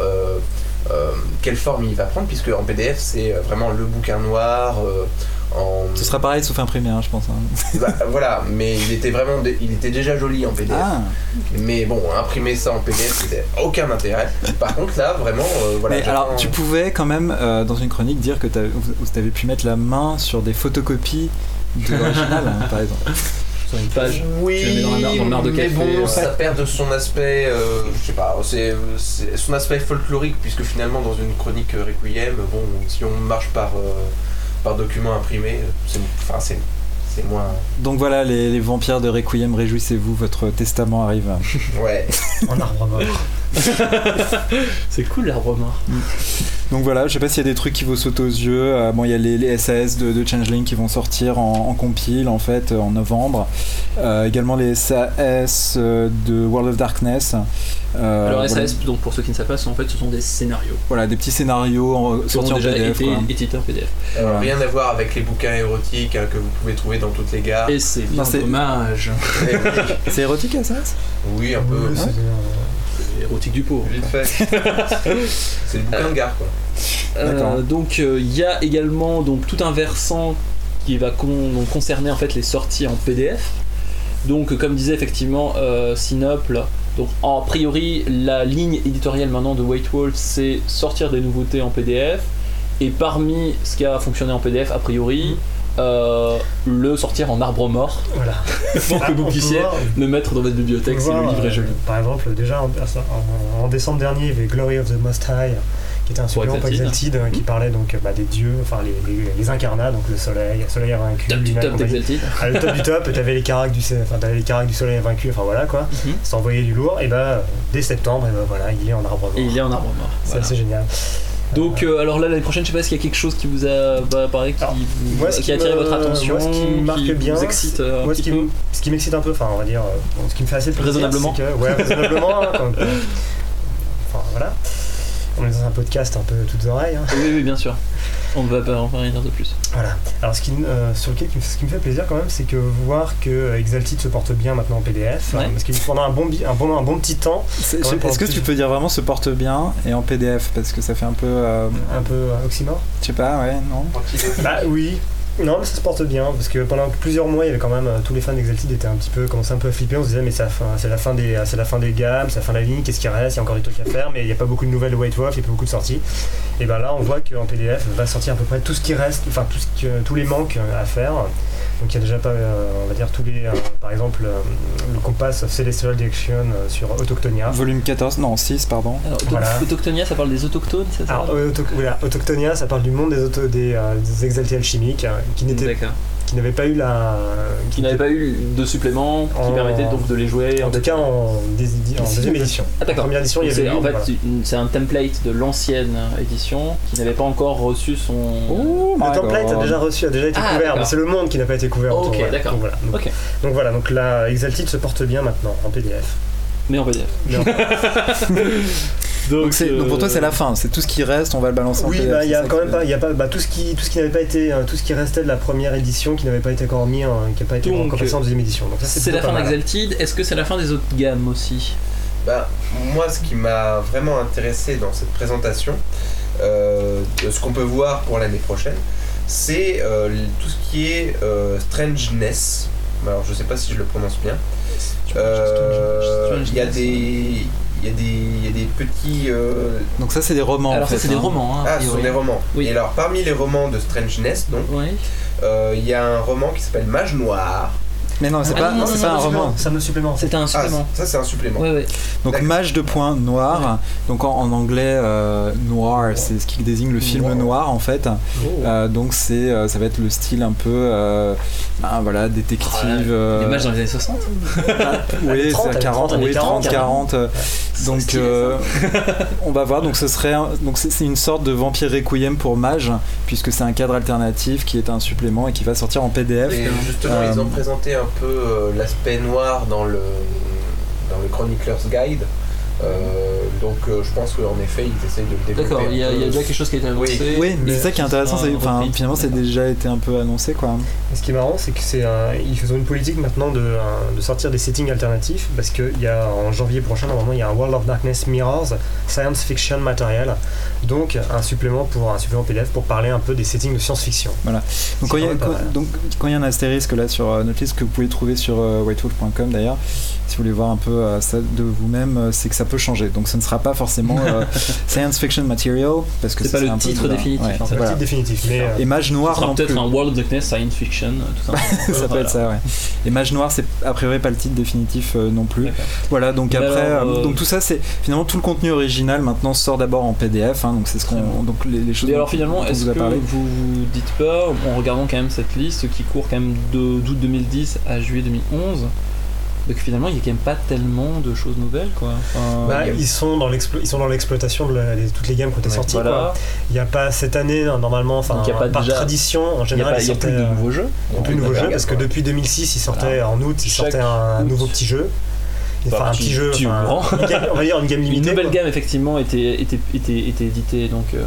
[SPEAKER 6] euh, quelle forme il va prendre, puisque en PDF c'est euh, vraiment le bouquin noir. euh, en...
[SPEAKER 5] Ce sera pareil sauf imprimé, hein, je pense. hein.
[SPEAKER 6] Bah, voilà, mais il était vraiment, il était déjà joli en PDF.
[SPEAKER 5] Ah
[SPEAKER 6] Mais bon, imprimer ça en PDF, c'était aucun intérêt. Par contre là, vraiment, euh, voilà.
[SPEAKER 5] Mais alors, tu pouvais quand même, dans une chronique, dire que tu avais pu mettre la main sur des photocopies de l'original, hein, par exemple.
[SPEAKER 4] Sur une page.
[SPEAKER 6] Oui,
[SPEAKER 4] Tu la mets dans la mar- dans le mar de
[SPEAKER 6] mais bon, ça perd de son aspect, euh, je sais pas, c'est son aspect folklorique, puisque finalement, dans une chronique euh, Requiem, bon, si on marche par, euh, par document imprimé, c'est enfin, c'est- c'est moins.
[SPEAKER 5] Donc voilà, les, les vampires de Requiem, réjouissez-vous, votre testament arrive.
[SPEAKER 6] Ouais.
[SPEAKER 1] En arbre mort.
[SPEAKER 4] C'est cool l'arbre mort.
[SPEAKER 5] Donc voilà, je sais pas s'il y a des trucs qui vous sautent aux yeux. Euh, bon, il y a les, les SAS de, de Changeling qui vont sortir en, en compile en fait euh, en novembre. Euh, également les SAS de World of Darkness. Euh,
[SPEAKER 4] Alors
[SPEAKER 5] voilà,
[SPEAKER 4] SAS, donc pour ceux qui ne savent pas, en fait, ce sont des scénarios
[SPEAKER 5] Voilà, des petits scénarios en- sortis en
[SPEAKER 4] déjà
[SPEAKER 5] PDF.
[SPEAKER 4] édités en PDF.
[SPEAKER 5] Voilà.
[SPEAKER 6] rien à voir avec les bouquins érotiques hein, que vous pouvez trouver dans toutes les gares.
[SPEAKER 4] Et c'est bien dommage.
[SPEAKER 5] C'est érotique SAS
[SPEAKER 6] oui, un peu.
[SPEAKER 1] Oui,
[SPEAKER 4] Érotique du pauvre.
[SPEAKER 6] Vite fait. c'est le bouquin de gare, quoi.
[SPEAKER 4] Euh, donc euh, il y a également donc tout un versant qui va con- donc, concerner en fait les sorties en PDF. Donc comme disait effectivement euh, Sinople, donc en priori la ligne éditoriale maintenant de White Wolf c'est sortir des nouveautés en PDF et parmi ce qui a fonctionné en PDF a priori euh, le sortir en arbre mort
[SPEAKER 1] Voilà.
[SPEAKER 4] pour que
[SPEAKER 1] Ah,
[SPEAKER 4] vous puissiez
[SPEAKER 1] voir-
[SPEAKER 4] le mettre dans votre bibliothèque si le livre est joli.
[SPEAKER 1] Par exemple, déjà en, en- en décembre dernier, il y avait Glory of the Most High, qui était un supplément pour
[SPEAKER 4] Exalted.
[SPEAKER 1] Euh, qui parlait donc bah, des dieux, enfin les, les, les incarnats, donc le soleil, le soleil vaincu,
[SPEAKER 4] Top du top d'Exalted.
[SPEAKER 1] À le top du top, t'avais les caracs du, enfin, t'avais les caracs du soleil vaincu, enfin voilà quoi.
[SPEAKER 4] Mhm.
[SPEAKER 1] Ça envoyait du lourd, et bah dès septembre, et bah voilà, il est en arbre mort.
[SPEAKER 4] Et il est en arbre mort.
[SPEAKER 1] C'est
[SPEAKER 4] Voilà.
[SPEAKER 1] assez génial.
[SPEAKER 4] Donc euh, alors là l'année prochaine, je sais pas s'il y a quelque chose qui vous a bah, pareil, qui,
[SPEAKER 1] Alors,
[SPEAKER 4] vous-
[SPEAKER 1] moi, ce
[SPEAKER 4] qui
[SPEAKER 1] qui
[SPEAKER 4] a attiré votre attention,
[SPEAKER 1] moi, ce qui me marque
[SPEAKER 4] qui
[SPEAKER 1] bien,
[SPEAKER 4] vous excite euh, un
[SPEAKER 1] Moi, ce qui,
[SPEAKER 4] peu.
[SPEAKER 1] ce qui m'excite un peu, enfin, on va dire, euh, bon, ce qui me fait assez plaisir,
[SPEAKER 4] Raisonnablement.
[SPEAKER 1] que, ouais, raisonnablement, hein, enfin, voilà. On est dans un podcast un peu toutes oreilles. hein.
[SPEAKER 4] Oui, oui, bien sûr. On ne va pas en faire rien dire de plus.
[SPEAKER 1] Voilà. Alors, ce qui, euh, sur lequel, ce qui me fait plaisir quand même, c'est que voir que euh, Exalted se porte bien maintenant en PDF,
[SPEAKER 4] Ouais.
[SPEAKER 1] hein, parce que pendant un bon, un bon, un bon petit temps,
[SPEAKER 5] Est-ce que tu peux dire vraiment se porte bien et en PDF Parce que ça fait un peu. euh,
[SPEAKER 1] un peu euh, oxymore.
[SPEAKER 5] je sais pas, ouais, non
[SPEAKER 1] Bah oui. Non, mais ça se porte bien parce que pendant plusieurs mois, il y avait quand même euh, tous les fans d'Exalted étaient un petit peu commençaient un peu à flipper. On se disait mais c'est la fin, c'est la fin des, c'est la fin des gammes, c'est la fin de la ligne. Qu'est-ce qui reste Il y a encore des trucs à faire, mais il n'y a pas beaucoup de nouvelles de White Wolf, il n'y a pas beaucoup de sorties. Et ben là, on voit qu'en PDF va sortir à peu près tout ce qui reste, enfin tout ce que, tous les manques euh, à faire. Donc il y a déjà pas, euh, on va dire tous les, euh, par exemple, euh, le Compass of Celestial Direction euh, sur Autochtonia.
[SPEAKER 5] Volume 14, non, 6, pardon.
[SPEAKER 4] Alors, donc,
[SPEAKER 1] Voilà.
[SPEAKER 4] Autochtonia, ça parle des autochtones, c'est ça?
[SPEAKER 1] Alors, Auto- voilà, Autochtonia, ça parle du monde des, auto, des, euh, des exaltés alchimiques euh, qui n'étaient qui n'avait pas eu la.
[SPEAKER 4] Qui n'avait pas eu de supplément qui
[SPEAKER 1] En-
[SPEAKER 4] permettait donc de les jouer
[SPEAKER 1] En tout cas, en, dés- en deuxième édition.
[SPEAKER 4] Ah
[SPEAKER 1] En
[SPEAKER 4] d'accord.
[SPEAKER 1] première édition, il y avait
[SPEAKER 4] en fait,
[SPEAKER 1] voilà.
[SPEAKER 4] c'est un template de l'ancienne édition qui n'avait pas encore reçu son.
[SPEAKER 5] Oh,
[SPEAKER 1] Le template a déjà reçu, a déjà été
[SPEAKER 4] Ah,
[SPEAKER 1] couvert, mais c'est le monde qui n'a pas été couvert.
[SPEAKER 4] Ok,
[SPEAKER 1] voilà.
[SPEAKER 4] d'accord.
[SPEAKER 1] Donc voilà. Donc,
[SPEAKER 4] Ok.
[SPEAKER 1] donc voilà, donc la Exalted se porte bien maintenant en PDF.
[SPEAKER 4] Mais en PDF.
[SPEAKER 5] Donc, pour toi,
[SPEAKER 4] euh,
[SPEAKER 5] c'est la fin, c'est tout ce qui reste, on va le balancer
[SPEAKER 1] oui,
[SPEAKER 5] PDF.
[SPEAKER 1] bah, il y a quand même pas, il y a pas, bah, tout ce qui, tout ce qui n'avait pas été, euh, tout ce qui restait de la première édition, qui n'avait pas été encore mis, en- qui n'a pas été
[SPEAKER 4] Donc,
[SPEAKER 1] encore passé en deuxième édition. Donc ça, c'est
[SPEAKER 4] la fin d'Exalted. Est-ce que c'est la fin des autres gammes aussi?
[SPEAKER 6] Bah, moi, ce qui m'a vraiment intéressé dans cette présentation, euh, de ce qu'on peut voir pour l'année prochaine, c'est euh, tout ce qui est euh, Strangeness. Alors, je sais pas si je le prononce bien. Euh, Il y a des. Il y, a des, il y a des petits. euh,
[SPEAKER 5] Donc ça, c'est des romans.
[SPEAKER 4] Alors
[SPEAKER 5] en
[SPEAKER 4] ça
[SPEAKER 5] fait,
[SPEAKER 4] c'est des
[SPEAKER 5] hein.
[SPEAKER 4] romans. Hein,
[SPEAKER 6] ah, ce sont des romans.
[SPEAKER 4] Oui.
[SPEAKER 6] Et alors, parmi les romans de Strangeness, donc,
[SPEAKER 4] Oui.
[SPEAKER 6] euh, il y a un roman qui s'appelle Mage Noir.
[SPEAKER 5] Mais non, c'est
[SPEAKER 4] Ah
[SPEAKER 5] pas,
[SPEAKER 4] non, non,
[SPEAKER 5] c'est
[SPEAKER 4] non,
[SPEAKER 5] pas
[SPEAKER 4] non,
[SPEAKER 5] un
[SPEAKER 4] c'est
[SPEAKER 5] roman.
[SPEAKER 1] Ça me supplément.
[SPEAKER 4] C'était un
[SPEAKER 6] Ah,
[SPEAKER 4] supplément.
[SPEAKER 6] ça, c'est un supplément.
[SPEAKER 4] Ouais, ouais.
[SPEAKER 5] Donc mage de point noir. Donc en, en anglais, euh, noir, c'est ce qui désigne le film
[SPEAKER 6] Noir.
[SPEAKER 5] noir en fait.
[SPEAKER 4] Oh.
[SPEAKER 5] Euh, donc c'est, euh, ça va être le style un peu, euh, ah, voilà, détective. euh,
[SPEAKER 4] Les matchs dans les années 60
[SPEAKER 5] oui,
[SPEAKER 1] Années 30,
[SPEAKER 5] c'est à 40,
[SPEAKER 1] années
[SPEAKER 5] oui, 30,
[SPEAKER 1] 40,
[SPEAKER 5] 40. euh, Donc
[SPEAKER 4] stylé,
[SPEAKER 5] euh, on va voir. Donc ce serait, un- donc c'est c'est une sorte de vampire requiem pour mage, puisque c'est un cadre alternatif qui est un supplément et qui va sortir en PDF.
[SPEAKER 6] Et justement,
[SPEAKER 5] Euh,
[SPEAKER 6] ils ont présenté un peu euh, l'aspect noir dans le, dans le Chronicler's Guide. Euh, donc, euh, je pense qu'en effet, ils essayent de le développer.
[SPEAKER 4] D'accord, il y, a- y déjà quelque chose qui a été annoncé.
[SPEAKER 5] Oui, mais c'est ça qui est intéressant, c'est, enfin, finalement, c'est déjà été un peu annoncé, quoi.
[SPEAKER 1] Et ce qui est marrant, c'est que c'est un- ils ont une politique maintenant de, un- de sortir des settings alternatifs parce qu'il y a en janvier prochain, normalement, il y a un World of Darkness Mirrors Science Fiction Material, donc un supplément pour un supplément PDF pour parler un peu des settings de science-fiction.
[SPEAKER 5] Donc
[SPEAKER 1] C'est
[SPEAKER 5] quand il y a-
[SPEAKER 1] quand
[SPEAKER 5] donc, quand il y a un astérisque là sur euh, notre liste que vous pouvez trouver sur euh, whitewolf.com d'ailleurs, si vous voulez voir un peu euh, ça de vous-même, euh, c'est que ça peut changer. Donc ce ne sera pas forcément euh, science fiction material parce que
[SPEAKER 4] C'est pas le
[SPEAKER 5] un
[SPEAKER 4] titre définitif,
[SPEAKER 5] Ouais.
[SPEAKER 1] C'est le
[SPEAKER 5] voilà.
[SPEAKER 1] titre définitif. Mais euh,
[SPEAKER 5] Et Mage Noir
[SPEAKER 4] sera peut-être
[SPEAKER 5] plus.
[SPEAKER 4] un World of Darkness Science Fiction, euh, tout simplement.
[SPEAKER 5] ça peut
[SPEAKER 4] Voilà.
[SPEAKER 5] être ça, ouais. Et Mage Noir, c'est a priori pas le titre définitif euh, non plus. Voilà, donc
[SPEAKER 4] Mais
[SPEAKER 5] après,
[SPEAKER 4] alors,
[SPEAKER 5] euh,
[SPEAKER 4] euh,
[SPEAKER 5] donc tout ça, c'est finalement tout le contenu original maintenant sort d'abord en PDF, hein, donc c'est ce qu'on, donc les, les choses.
[SPEAKER 4] Et alors finalement, est-ce que
[SPEAKER 5] parlé.
[SPEAKER 4] vous vous dites pas, en regardant quand même cette liste qui court quand même de d'août 2010 à juillet 2011, donc finalement il y a quand même pas tellement de choses nouvelles quoi. Enfin,
[SPEAKER 1] bah,
[SPEAKER 4] il a-
[SPEAKER 1] ils sont dans l'explo- ils sont dans l'exploitation de la- les- toutes les gammes qui ont été
[SPEAKER 6] Ouais,
[SPEAKER 1] sorties.
[SPEAKER 4] voilà.
[SPEAKER 1] Il n'y a pas cette année hein, normalement, enfin
[SPEAKER 4] il a
[SPEAKER 1] par
[SPEAKER 4] déjà-
[SPEAKER 1] tradition en
[SPEAKER 4] il a,
[SPEAKER 1] général,
[SPEAKER 4] pas-
[SPEAKER 1] ils
[SPEAKER 4] il y a plus de
[SPEAKER 1] euh,
[SPEAKER 4] nouveaux jeux.
[SPEAKER 1] Il n'y a plus de nouveaux jeux parce que depuis 2006, ils sortaient en août, ils sortaient un,
[SPEAKER 4] août.
[SPEAKER 1] nouveau petit jeu. Enfin, un
[SPEAKER 4] petit-
[SPEAKER 1] jeu, enfin,
[SPEAKER 4] grand.
[SPEAKER 1] une gamme- on va dire une gamme
[SPEAKER 4] Une
[SPEAKER 1] limitée.
[SPEAKER 4] nouvelle
[SPEAKER 1] quoi.
[SPEAKER 4] gamme effectivement était, était, était, était éditée donc. euh,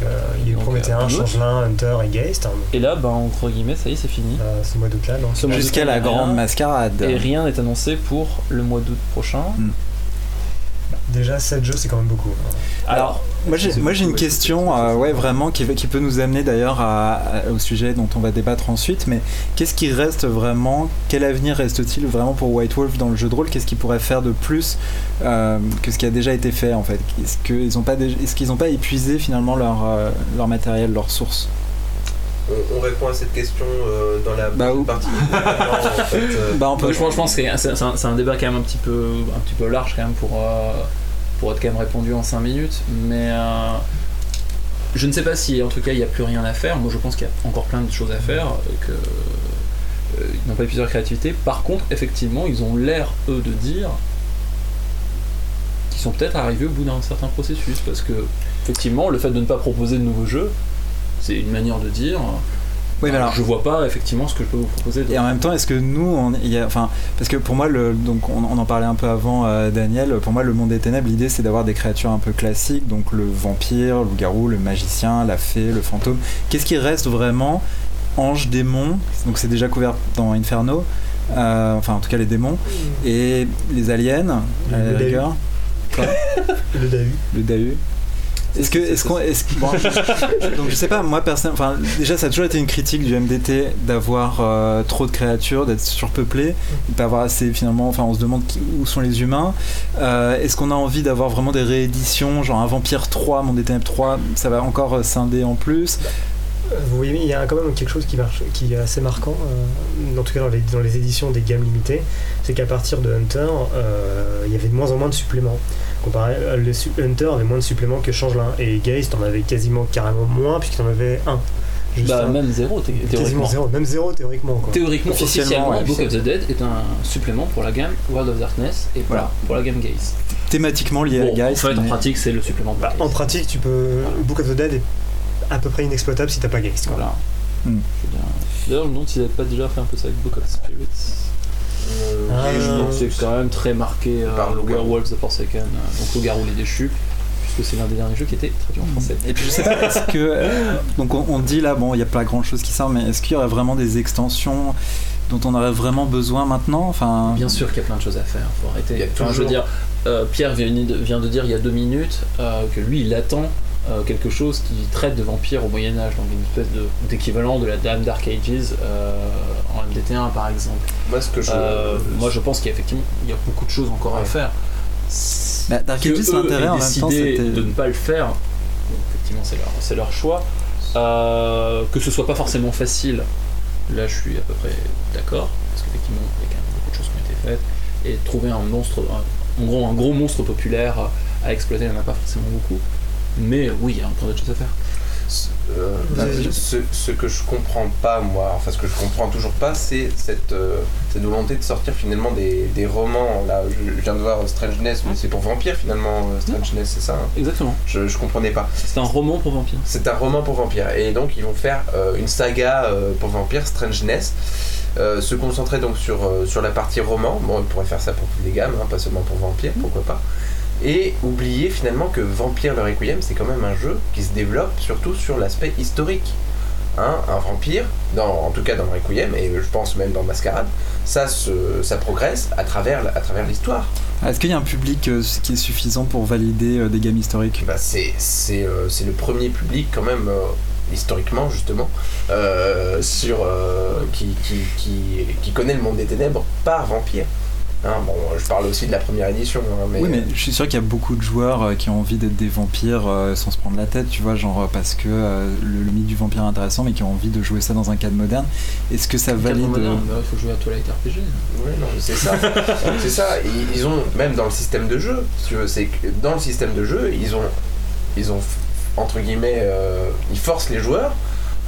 [SPEAKER 1] Donc, euh, il promettait un. Changelin, Hunter et Geist. hein,
[SPEAKER 4] et là, ben, entre guillemets, ça y est, c'est fini.
[SPEAKER 1] euh, ce mois d'août là.
[SPEAKER 4] Mois
[SPEAKER 5] Jusqu'à la grande mascarade.
[SPEAKER 4] Et rien n'est annoncé pour le mois d'août prochain.
[SPEAKER 1] Déjà 7 jeux, c'est quand même beaucoup.
[SPEAKER 4] Alors,
[SPEAKER 5] Moi j'ai, une question, euh, ouais vraiment qui, peut nous amener d'ailleurs au sujet dont on va débattre ensuite. Mais qu'est-ce qui reste vraiment Quel avenir reste-t-il vraiment pour White Wolf dans le jeu de rôle? Qu'est-ce qu'ils pourraient faire de plus euh, que ce qui a déjà été fait en fait? Est-ce qu'ils n'ont pas, déjà- est-ce qu'ils n'ont pas épuisé finalement leur, euh, leur matériel, leurs sources
[SPEAKER 6] On, on répond à cette question euh, dans la
[SPEAKER 5] Bah,
[SPEAKER 6] partie. Non, en fait, euh,
[SPEAKER 5] Bah on peut.
[SPEAKER 4] Moi, je pense, je pense que c'est un, débat quand même un petit peu, un petit peu large quand même pour, euh, pour être quand même répondu en 5 minutes. Mais euh, je ne sais pas si en tout cas il n'y a plus rien à faire. Moi je pense qu'il y a encore plein de choses à faire. Que, euh, ils n'ont pas plusieurs créativités. Par contre, effectivement, ils ont l'air eux de dire qu'ils sont peut-être arrivés au bout d'un certain processus. Parce que effectivement, le fait de ne pas proposer de nouveaux jeux, c'est une manière de dire.
[SPEAKER 5] Oui, mais alors-
[SPEAKER 4] je vois pas effectivement ce que je peux vous proposer.
[SPEAKER 5] Et en même temps, est-ce que nous, on, il y a, enfin, parce que pour moi, le, donc on, on en parlait un peu avant, euh, Daniel. Pour moi, le monde des ténèbres, l'idée, c'est d'avoir des créatures un peu classiques, donc le vampire, le loup-garou, le magicien, la fée, le fantôme. Qu'est-ce qui reste vraiment Ange, démon, donc c'est déjà couvert dans Inferno. euh, enfin, en tout cas, les démons et les aliens,
[SPEAKER 1] Le-
[SPEAKER 5] à la
[SPEAKER 1] le Dahu.
[SPEAKER 5] rigueur,
[SPEAKER 1] Le Dahu.
[SPEAKER 5] le Dahu. Est-ce que, est-ce qu'on, bon, donc je sais pas, moi personnellement, enfin déjà ça a toujours été une critique du MDT d'avoir euh, trop de créatures, d'être surpeuplé, de pas avoir assez finalement, enfin on se demande qui- où sont les humains. Euh, est-ce qu'on a envie d'avoir vraiment des rééditions, genre un Vampire 3, Monde des Ténèbres 3, ça va encore euh, scinder en plus?
[SPEAKER 1] Vous voyez, il y a quand même quelque chose qui marche, qui est assez marquant, euh, en tout cas dans les, dans les éditions des gammes limitées, c'est qu'à partir de Hunter, euh, il y avait de moins en moins de suppléments. Comparé, euh, le Hunter avait moins de suppléments que Changelin, et Geist en avait quasiment carrément moins, puisqu'il en avait un. Juste
[SPEAKER 4] Bah,
[SPEAKER 1] un.
[SPEAKER 4] même zéro, thé- théoriquement.
[SPEAKER 1] zéro, même zéro théoriquement. Quoi.
[SPEAKER 4] Théoriquement,
[SPEAKER 5] Officiellement,
[SPEAKER 4] officiellement,
[SPEAKER 5] ouais,
[SPEAKER 4] Book
[SPEAKER 5] c'est-
[SPEAKER 4] of the Dead est un supplément pour la gamme World of Darkness et pour,
[SPEAKER 5] Voilà.
[SPEAKER 4] pour la gamme Gaze.
[SPEAKER 5] Thématiquement lié
[SPEAKER 4] Bon,
[SPEAKER 5] à
[SPEAKER 4] en
[SPEAKER 5] Geist.
[SPEAKER 4] en pratique, c'est le supplément de
[SPEAKER 1] Bah, en pratique, tu peux. Book of the Dead est à peu près inexploitable si t'as pas Geist. quoi.
[SPEAKER 4] Voilà.
[SPEAKER 5] Hmm.
[SPEAKER 4] D'ailleurs, je me demande s'ils n'avaient pas déjà fait un peu ça avec Book of Spirits.
[SPEAKER 6] euh,
[SPEAKER 1] Ah,
[SPEAKER 6] et je
[SPEAKER 1] euh,
[SPEAKER 6] pense-
[SPEAKER 4] C'est quand même très marqué euh,
[SPEAKER 6] Par Loup-garou.
[SPEAKER 4] Werewolves the Forsaken, euh, donc Loup-garou les déchus, puisque c'est l'un des derniers jeux qui était traduit en français.
[SPEAKER 5] Et puis je sais pas, est-ce que. euh, donc on, on dit là, bon, il n'y a pas grand chose qui sort, mais est-ce qu'il y aurait vraiment des extensions dont on aurait vraiment besoin maintenant? Enfin.
[SPEAKER 4] Bien sûr qu'il y a plein de choses à faire, faut arrêter.
[SPEAKER 6] Il y a
[SPEAKER 4] Enfin, je veux
[SPEAKER 6] toujours-
[SPEAKER 4] dire, euh, Pierre vient de, vient de dire il y a deux minutes euh, que lui il attend euh, quelque chose qui traite de vampires au Moyen-Âge, donc une espèce d'équivalent de, la Dame Dark Ages euh, en MDT1 par exemple.
[SPEAKER 6] Moi, ce que je.
[SPEAKER 4] Euh, moi je pense qu'il y a effectivement il y a beaucoup de choses encore à faire.
[SPEAKER 5] Bah, Dark
[SPEAKER 4] Que
[SPEAKER 5] Ages,
[SPEAKER 4] eux
[SPEAKER 5] l'intérêt
[SPEAKER 4] aient
[SPEAKER 5] en même temps,
[SPEAKER 4] de ne pas le faire, effectivement c'est leur, c'est leur choix. Euh, que ce soit pas forcément facile, là je suis à peu près d'accord, parce qu'effectivement il y a quand même beaucoup de choses qui ont été faites, et trouver un monstre, un, en gros un gros monstre populaire à exploiter, il n'y en a pas forcément beaucoup. Mais oui, il y a encore d'autres choses à faire.
[SPEAKER 6] Euh, ce, ce que je comprends pas, moi, enfin ce que je comprends toujours pas, c'est cette, euh, cette volonté de sortir finalement des, des romans. Là, je, je viens de voir Strangeness, mais c'est pour vampire finalement, euh, Strangeness, c'est ça hein?
[SPEAKER 4] Exactement.
[SPEAKER 6] je, je comprenais pas.
[SPEAKER 4] C'est un roman pour vampires.
[SPEAKER 6] C'est un roman pour vampires. Et donc ils vont faire euh, une saga euh, pour vampires, Strangeness. euh, se concentrer donc sur, euh, sur la partie roman. Bon, ils pourraient faire ça pour toutes les gammes, hein, pas seulement pour vampires, pourquoi pas. Et oublier finalement que Vampire le Requiem, c'est quand même un jeu qui se développe surtout sur l'aspect historique. Hein, un vampire, dans, en tout cas dans le Requiem, et je pense même dans Mascarade, ça, se, ça progresse à travers, à travers l'histoire.
[SPEAKER 5] Est-ce qu'il y a un public euh, qui est suffisant pour valider euh, des gammes historiques?
[SPEAKER 6] Bah, c'est c'est, euh, c'est le premier public quand même euh, historiquement justement euh, sur euh, qui, qui, qui, qui connaît le monde des ténèbres par vampire Hein, bon, je parle aussi de la première édition. hein, mais,
[SPEAKER 5] Oui, mais je suis sûr qu'il y a beaucoup de joueurs euh, qui ont envie d'être des vampires euh, sans se prendre la tête, tu vois, genre euh, parce que euh, le, le mythe du vampire est intéressant, mais qui ont envie de jouer ça dans un cadre moderne. Est-ce que ça valide euh,
[SPEAKER 4] bah, il faut jouer à Twilight RPG.
[SPEAKER 6] Ouais, non, c'est ça. c'est ça. Ils, ils ont même dans le système de jeu, si tu veux, c'est que dans le système de jeu, ils ont, ils ont entre guillemets, euh, ils forcent les joueurs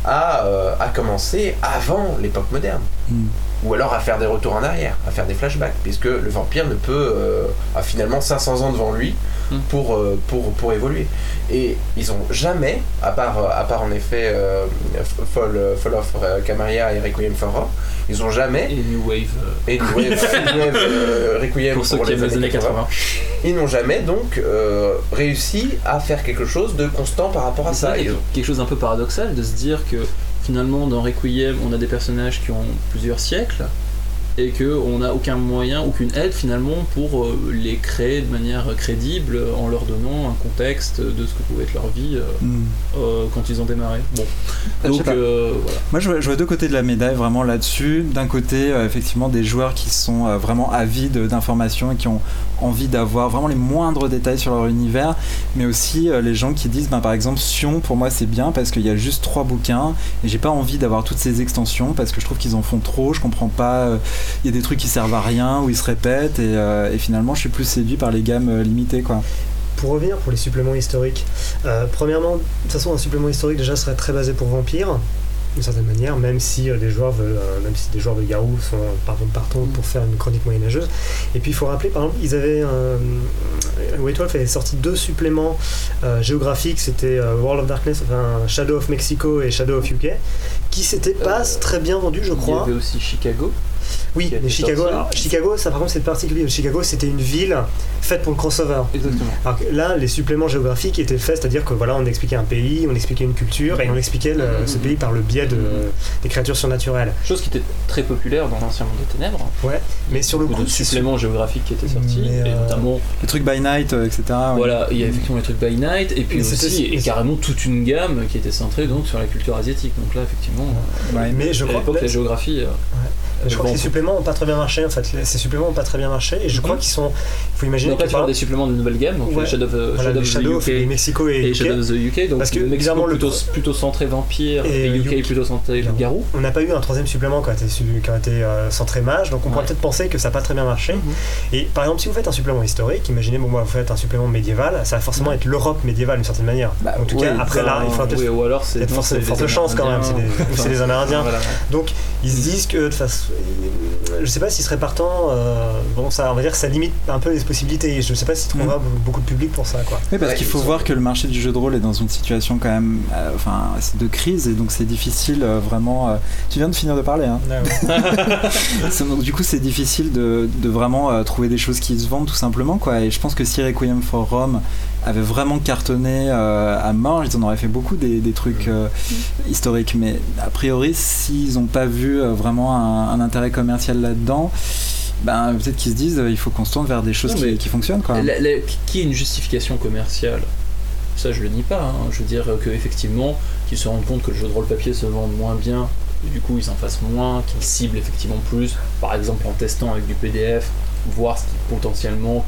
[SPEAKER 6] à, euh, à commencer avant l'époque moderne.
[SPEAKER 5] hmm.
[SPEAKER 6] Ou alors à faire des retours en arrière, à faire des flashbacks, puisque le vampire ne peut euh, a finalement 500 ans devant lui
[SPEAKER 4] Mm.
[SPEAKER 6] pour, euh, pour, pour évoluer. Et ils ont jamais, à part, euh, à part en effet euh, Fall, Fall of Camarilla et Requiem for ils ont jamais
[SPEAKER 4] Et New Wave,
[SPEAKER 6] et New Wave, New Wave, Requiem
[SPEAKER 4] pour ceux qui aiment les années 80.
[SPEAKER 6] Ils n'ont jamais donc réussi à faire quelque chose de constant par rapport à ça.
[SPEAKER 4] quelque, quelque chose d'un peu paradoxal de se dire que finalement dans Requiem on a des personnages qui ont plusieurs siècles et qu'on n'a aucun moyen, aucune aide finalement pour euh, les créer de manière crédible en leur donnant un contexte de ce que pouvait être leur vie euh,
[SPEAKER 5] Hmm.
[SPEAKER 4] euh, quand ils ont démarré. Bon,
[SPEAKER 5] Ah,
[SPEAKER 4] donc euh, voilà.
[SPEAKER 5] Moi, je vois, je vois deux côtés de la médaille vraiment là-dessus. D'un côté, euh, effectivement, des joueurs qui sont euh, vraiment avides d'informations et qui ont envie d'avoir vraiment les moindres détails sur leur univers, mais aussi euh, les gens qui disent, ben, par exemple, Sion, pour moi, c'est bien parce qu'il y a juste trois bouquins et j'ai pas envie d'avoir toutes ces extensions parce que je trouve qu'ils en font trop. Je comprends pas. Il y a des trucs qui servent à rien ou ils se répètent et, euh, et finalement, je suis plus séduit par les gammes euh, limitées, quoi.
[SPEAKER 1] Pour revenir pour les suppléments historiques, euh, premièrement, de toute façon, un supplément historique déjà serait très basé pour Vampire, d'une certaine manière, même si des joueurs veulent, même si des joueurs de Garou sont pardon, partants pour faire une chronique moyenâgeuse. Et puis il faut rappeler, par exemple, ils avaient White Wolf avait sorti deux suppléments géographiques, c'était World of Darkness, enfin Shadow of Mexico et Shadow of UK, qui s'étaient pas
[SPEAKER 4] Euh,
[SPEAKER 1] très bien vendus, je
[SPEAKER 4] Il y
[SPEAKER 1] crois.
[SPEAKER 4] avait aussi Chicago.
[SPEAKER 1] Oui, mais Chicago, alors, Chicago, ça par contre c'est particulier. Chicago, c'était une ville faite pour le crossover.
[SPEAKER 4] Exactement.
[SPEAKER 1] Alors que là, les suppléments géographiques étaient faits, c'est-à-dire que voilà, on expliquait un pays, on expliquait une culture, et on expliquait le- ce pays par le biais de, des créatures surnaturelles.
[SPEAKER 4] Chose qui était très populaire dans l'ancien monde des ténèbres.
[SPEAKER 1] Ouais, mais sur le
[SPEAKER 4] Beaucoup
[SPEAKER 1] coup,
[SPEAKER 4] de suppléments géographiques qui étaient sortis, et
[SPEAKER 1] euh,
[SPEAKER 4] notamment
[SPEAKER 5] Les trucs by night, euh, etc. ouais.
[SPEAKER 4] Voilà, il y a effectivement les trucs by night, et puis
[SPEAKER 1] Mais
[SPEAKER 4] aussi, et carrément toute une gamme qui était centrée donc sur la culture asiatique. Donc là, effectivement,
[SPEAKER 5] Ouais.
[SPEAKER 1] Mais je crois,
[SPEAKER 4] l'époque, la géographie. euh,
[SPEAKER 1] je crois que ces suppléments n'ont pas très bien marché en fait. Les- Ces suppléments n'ont pas très bien marché, et je crois
[SPEAKER 4] Mhm.
[SPEAKER 1] qu'ils sont. Il faut imaginer
[SPEAKER 4] Donc là, tu parles
[SPEAKER 1] par-
[SPEAKER 4] des suppléments de nouvelle gamme, donc
[SPEAKER 1] Ouais.
[SPEAKER 4] Shadow of,
[SPEAKER 1] voilà,
[SPEAKER 4] Shadow
[SPEAKER 1] les
[SPEAKER 4] of
[SPEAKER 1] Shadow,
[SPEAKER 4] the
[SPEAKER 1] les
[SPEAKER 4] UK
[SPEAKER 1] Mexico et,
[SPEAKER 4] et. Shadow of the UK, donc
[SPEAKER 1] Parce que,
[SPEAKER 4] Mexico
[SPEAKER 1] évidemment, le
[SPEAKER 4] plutôt, plutôt centré vampire,
[SPEAKER 1] Et
[SPEAKER 4] et, UK
[SPEAKER 1] UK
[SPEAKER 4] plutôt centré
[SPEAKER 1] Garou.
[SPEAKER 4] garou.
[SPEAKER 1] On n'a pas eu un troisième supplément qui a été, qui a été, euh, centré mage, donc on pourrait
[SPEAKER 4] Ouais.
[SPEAKER 1] peut-être penser que ça n'a pas très bien marché.
[SPEAKER 4] Mhm.
[SPEAKER 1] Et par exemple, si vous faites un supplément historique, imaginez, bon, moi, vous faites un supplément médiéval, ça va forcément être l'Europe médiévale d'une certaine manière.
[SPEAKER 5] Bah,
[SPEAKER 1] en tout
[SPEAKER 5] ouais,
[SPEAKER 1] cas, après là, il faudra peut-être
[SPEAKER 4] les
[SPEAKER 1] forte chance quand même, c'est des- les Amérindiens. Donc ils se disent que de façon, je sais pas s'ils seraient partants. euh, bon, ça, on va dire que ça limite un peu les possibilités. Je sais pas s'ils trouvera beaucoup de public pour ça, quoi.
[SPEAKER 5] Oui, parce
[SPEAKER 6] Ouais,
[SPEAKER 5] qu'il faut
[SPEAKER 6] sont-
[SPEAKER 5] voir que le marché du jeu de rôle est dans une situation quand même, euh, enfin, de crise et donc c'est difficile euh, vraiment. euh, Tu viens de finir de parler, hein donc, du coup, c'est difficile de, de vraiment euh, trouver des choses qui se vendent tout simplement, quoi. Et je pense que si Requiem for Rome avait vraiment cartonné euh, à mort, ils en auraient fait beaucoup des, des trucs euh, historiques. Mais a priori, s'ils n'ont pas vu euh, vraiment un, un intérêt commercial là-dedans. Ben, peut-être qu'ils se disent euh, il faut qu'on se tourne vers des choses
[SPEAKER 4] Non,
[SPEAKER 5] qui, fonctionnent quoi.
[SPEAKER 4] La- la- qui est une justification commerciale Ça, je le nie pas. hein. Je veux dire que effectivement, qu'ils se rendent compte que le jeu de rôle papier se vend moins bien, et du coup ils en fassent moins, qu'ils ciblent effectivement plus, par exemple en testant avec du PDF, voir ce qui potentiellement,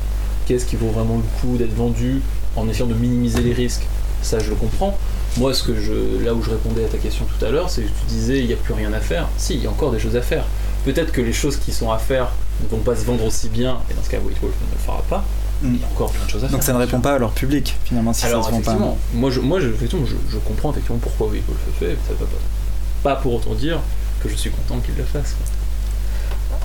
[SPEAKER 4] qu'est-ce qui vaut vraiment le coup d'être vendu, en essayant de minimiser les risques. Ça, je le comprends. Moi, ce que je, là où je répondais à ta question tout à l'heure, c'est que tu disais il n'y a plus rien à faire. Si, il y a encore des choses à faire. Peut-être que les choses qui sont à faire ne vont pas se vendre aussi bien, et dans ce cas, White Wolf ne le fera pas. Il y a encore plein de choses à faire.
[SPEAKER 5] Donc ça ne répond pas à leur public finalement si
[SPEAKER 4] Alors
[SPEAKER 5] ça se vend pas.
[SPEAKER 4] moi, je, moi je, effectivement, je, je comprends effectivement pourquoi White Wolf le fait, ça va pas, pas pour autant dire que je suis content qu'il le fasse. quoi.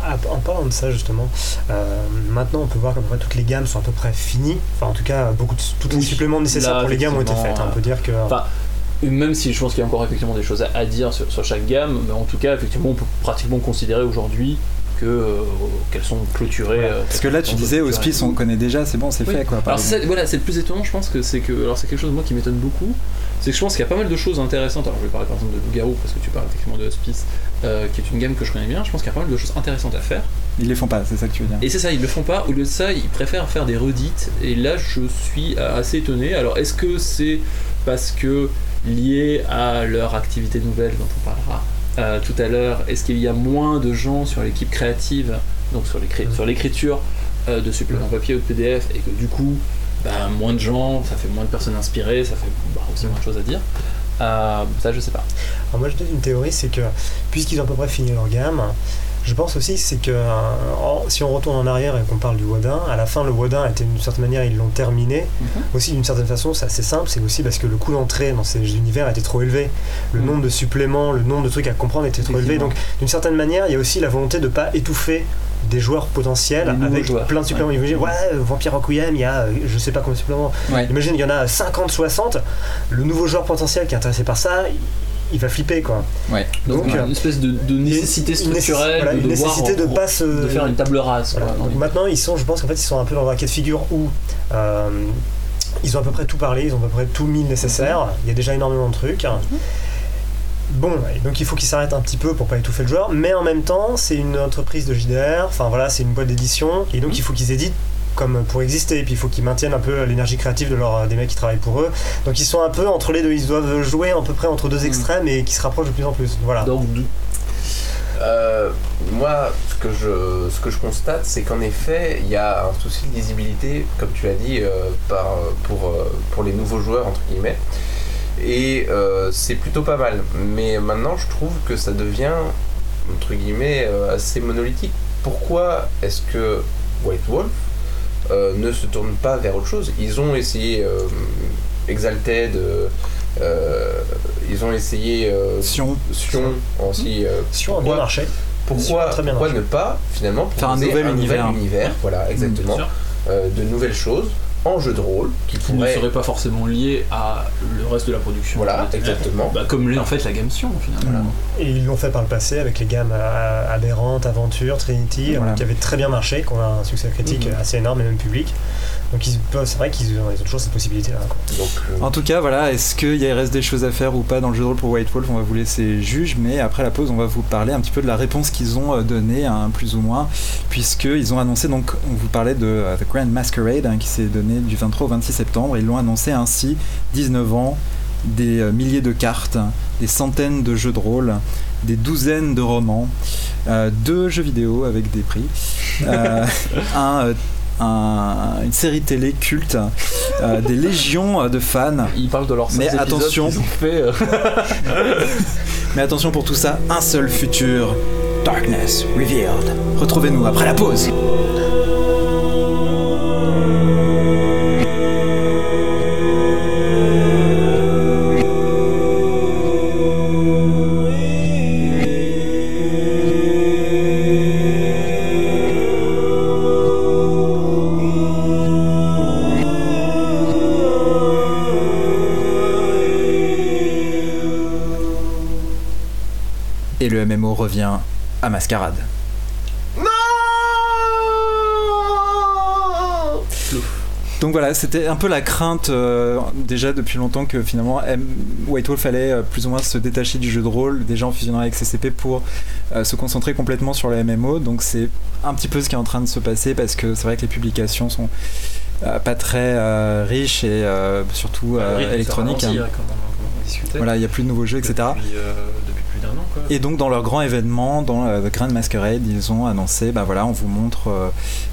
[SPEAKER 1] Ah, En parlant de ça justement, euh, maintenant on peut voir qu'à peu près toutes les gammes sont à peu près finies. Enfin en tout cas, beaucoup de, tous les
[SPEAKER 4] Oui.
[SPEAKER 1] suppléments nécessaires
[SPEAKER 4] Là,
[SPEAKER 1] pour les gammes ont été faits. hein. On peut dire que
[SPEAKER 4] Enfin, Et même si je pense qu'il y a encore effectivement des choses à, à dire sur, sur chaque gamme, mais en tout cas effectivement on peut pratiquement considérer aujourd'hui que euh, qu'elles sont clôturées. euh,
[SPEAKER 5] Parce que là, tu disais. Hospice, on connaît déjà, c'est bon, c'est
[SPEAKER 4] Oui.
[SPEAKER 5] fait quoi. par
[SPEAKER 4] Alors c'est voilà, c'est le plus étonnant, je pense que c'est que alors c'est quelque chose moi qui m'étonne beaucoup, c'est que je pense qu'il y a pas mal de choses intéressantes. Alors je vais parler par exemple de Loup-garou parce que tu parles effectivement de Hospice, euh, qui est une gamme que je connais bien. Je pense qu'il y a pas mal de choses intéressantes à faire.
[SPEAKER 5] Ils les font pas, c'est ça que tu veux dire.
[SPEAKER 4] Et c'est ça, ils le font pas. Au lieu de ça, ils préfèrent faire des redites. Et là, je suis assez étonné. Alors, est-ce que c'est parce que lié à leur activité nouvelle dont on parlera euh, tout à l'heure, est-ce qu'il y a moins de gens sur l'équipe créative donc sur l'écri- sur l'écriture euh, de suppléments papier ou de PDF, et que du coup, bah, moins de gens, ça fait moins de personnes inspirées, ça fait bah, aussi moins de choses à dire. Euh, ça, je sais pas.
[SPEAKER 1] Alors moi je donne une théorie, c'est que puisqu'ils ont à peu près fini leur gamme, je pense aussi c'est que euh, en- si on retourne en arrière et qu'on parle du Wodin, à la fin le Wodin était d'une certaine manière ils l'ont terminé.
[SPEAKER 4] Mhm.
[SPEAKER 1] Aussi d'une certaine façon c'est assez simple, c'est aussi parce que le coût d'entrée dans ces univers était trop élevé. Le
[SPEAKER 4] Mhm.
[SPEAKER 1] nombre de suppléments, le nombre de trucs à comprendre était trop élevé. Donc d'une certaine manière il y a aussi la volonté de pas étouffer des joueurs potentiels
[SPEAKER 4] Des
[SPEAKER 1] avec
[SPEAKER 4] joueurs.
[SPEAKER 1] plein de suppléments. Imagine, ouais, euh, Vampire Requiem, il y a euh, je sais pas combien de suppléments.
[SPEAKER 5] Ouais.
[SPEAKER 1] Imagine, il y en a 50, 60. Le nouveau joueur potentiel qui est intéressé par ça, il, va flipper quoi.
[SPEAKER 5] Ouais.
[SPEAKER 4] Donc,
[SPEAKER 1] Donc,
[SPEAKER 4] une espèce de, de nécessité structurelle,
[SPEAKER 1] voilà,
[SPEAKER 4] de
[SPEAKER 1] une nécessité de pas se.
[SPEAKER 4] de faire une table rase.
[SPEAKER 1] Voilà.
[SPEAKER 4] quoi, dans
[SPEAKER 1] Donc
[SPEAKER 4] l'idée.
[SPEAKER 1] maintenant, ils sont, je pense qu'en fait, ils sont un peu dans un cas de figure où euh, ils ont à peu près tout parlé, ils ont à peu près tout mis le nécessaire. Il y a déjà énormément de trucs. Bon, donc il faut qu'ils s'arrêtent un petit peu pour pas étouffer le joueur, mais en même temps, c'est une entreprise de JDR, enfin voilà, c'est une boîte d'édition, et donc il faut qu'ils éditent comme pour exister, et puis il faut qu'ils maintiennent un peu l'énergie créative de leur, des mecs qui travaillent pour eux. Donc ils sont un peu entre les deux, ils doivent jouer à peu près entre deux extrêmes et qui se rapprochent de plus en plus. Voilà.
[SPEAKER 4] Donc,
[SPEAKER 6] Euh, moi, ce que je, ce que je constate, c'est qu'en effet, il y a un souci de lisibilité, comme tu l'as dit, euh, par, pour, euh, pour les nouveaux joueurs, entre guillemets. Et euh, c'est plutôt pas mal. Mais maintenant, je trouve que ça devient, entre guillemets, euh, assez monolithique. Pourquoi est-ce que White Wolf euh, ne se tourne pas vers autre chose? Ils ont essayé euh, Exalted, euh, euh, ils ont essayé euh,
[SPEAKER 5] Sion.
[SPEAKER 6] Sion aussi. euh,
[SPEAKER 1] Si on a bien
[SPEAKER 6] pourquoi-
[SPEAKER 1] marché.
[SPEAKER 6] pourquoi,
[SPEAKER 1] Très bien
[SPEAKER 6] pourquoi
[SPEAKER 1] marché.
[SPEAKER 6] ne pas finalement
[SPEAKER 5] Faire un
[SPEAKER 6] proposer
[SPEAKER 5] nouvel univers.
[SPEAKER 6] univers, voilà exactement,
[SPEAKER 4] sûr.
[SPEAKER 6] euh, de nouvelles choses en jeu de rôle qui
[SPEAKER 4] qui ne serait pas forcément lié à le reste de la production.
[SPEAKER 6] voilà exactement
[SPEAKER 4] Bah, comme l'est en fait la gamme Sion finalement.
[SPEAKER 1] Et ils l'ont fait par le passé avec les gammes euh, Aberrant, Aventure, Trinity,
[SPEAKER 5] Voilà.
[SPEAKER 1] euh, qui avaient très bien marché, qui ont un succès critique
[SPEAKER 4] Mhm.
[SPEAKER 1] assez énorme et même public. Donc ils peuvent- c'est vrai qu'ils ont, ils ont toujours cette possibilité-là. quoi.
[SPEAKER 6] donc euh,
[SPEAKER 5] En tout cas, voilà, est-ce qu'il y reste des choses à faire ou pas dans le jeu de rôle pour White Wolf? On va vous laisser juge, mais après la pause, on va vous parler un petit peu de la réponse qu'ils ont euh, donnée, hein, plus ou moins, puisqu'ils ont annoncé, donc, on vous parlait de euh, The Grand Masquerade, hein, qui s'est donné du 23 au 26 septembre, ils l'ont annoncé ainsi, 19 ans, des euh, milliers de cartes, des centaines de jeux de rôle, des douzaines de romans, euh, deux jeux vidéo avec des prix, euh, un, un- une série télé culte, euh, des légions de fans.
[SPEAKER 4] Ils parlent de leurs
[SPEAKER 5] Mais
[SPEAKER 4] 16 épisodes
[SPEAKER 5] attention.
[SPEAKER 4] fait.
[SPEAKER 5] Mais attention pour tout ça, un seul futur. Darkness Revealed. Retrouvez-nous après la pause. Revient à Mascarade. Donc voilà, c'était un peu la crainte euh, déjà depuis longtemps que finalement M- White Wolf allait euh, plus ou moins se détacher du jeu de rôle, déjà en fusionnant avec CCP pour euh, se concentrer complètement sur le MMO. Donc c'est un petit peu ce qui est en train de se passer parce que c'est vrai que les publications sont pas très riches et surtout
[SPEAKER 4] s'est
[SPEAKER 5] électroniques. hein.
[SPEAKER 4] hein.
[SPEAKER 5] Voilà, il n'y a plus de nouveaux jeux, etc.
[SPEAKER 4] Depuis, euh, depuis plus d'un an quoi.
[SPEAKER 5] Et donc dans leur grand événement, dans The Grand Masquerade, ils ont annoncé, bah voilà, on vous montre euh,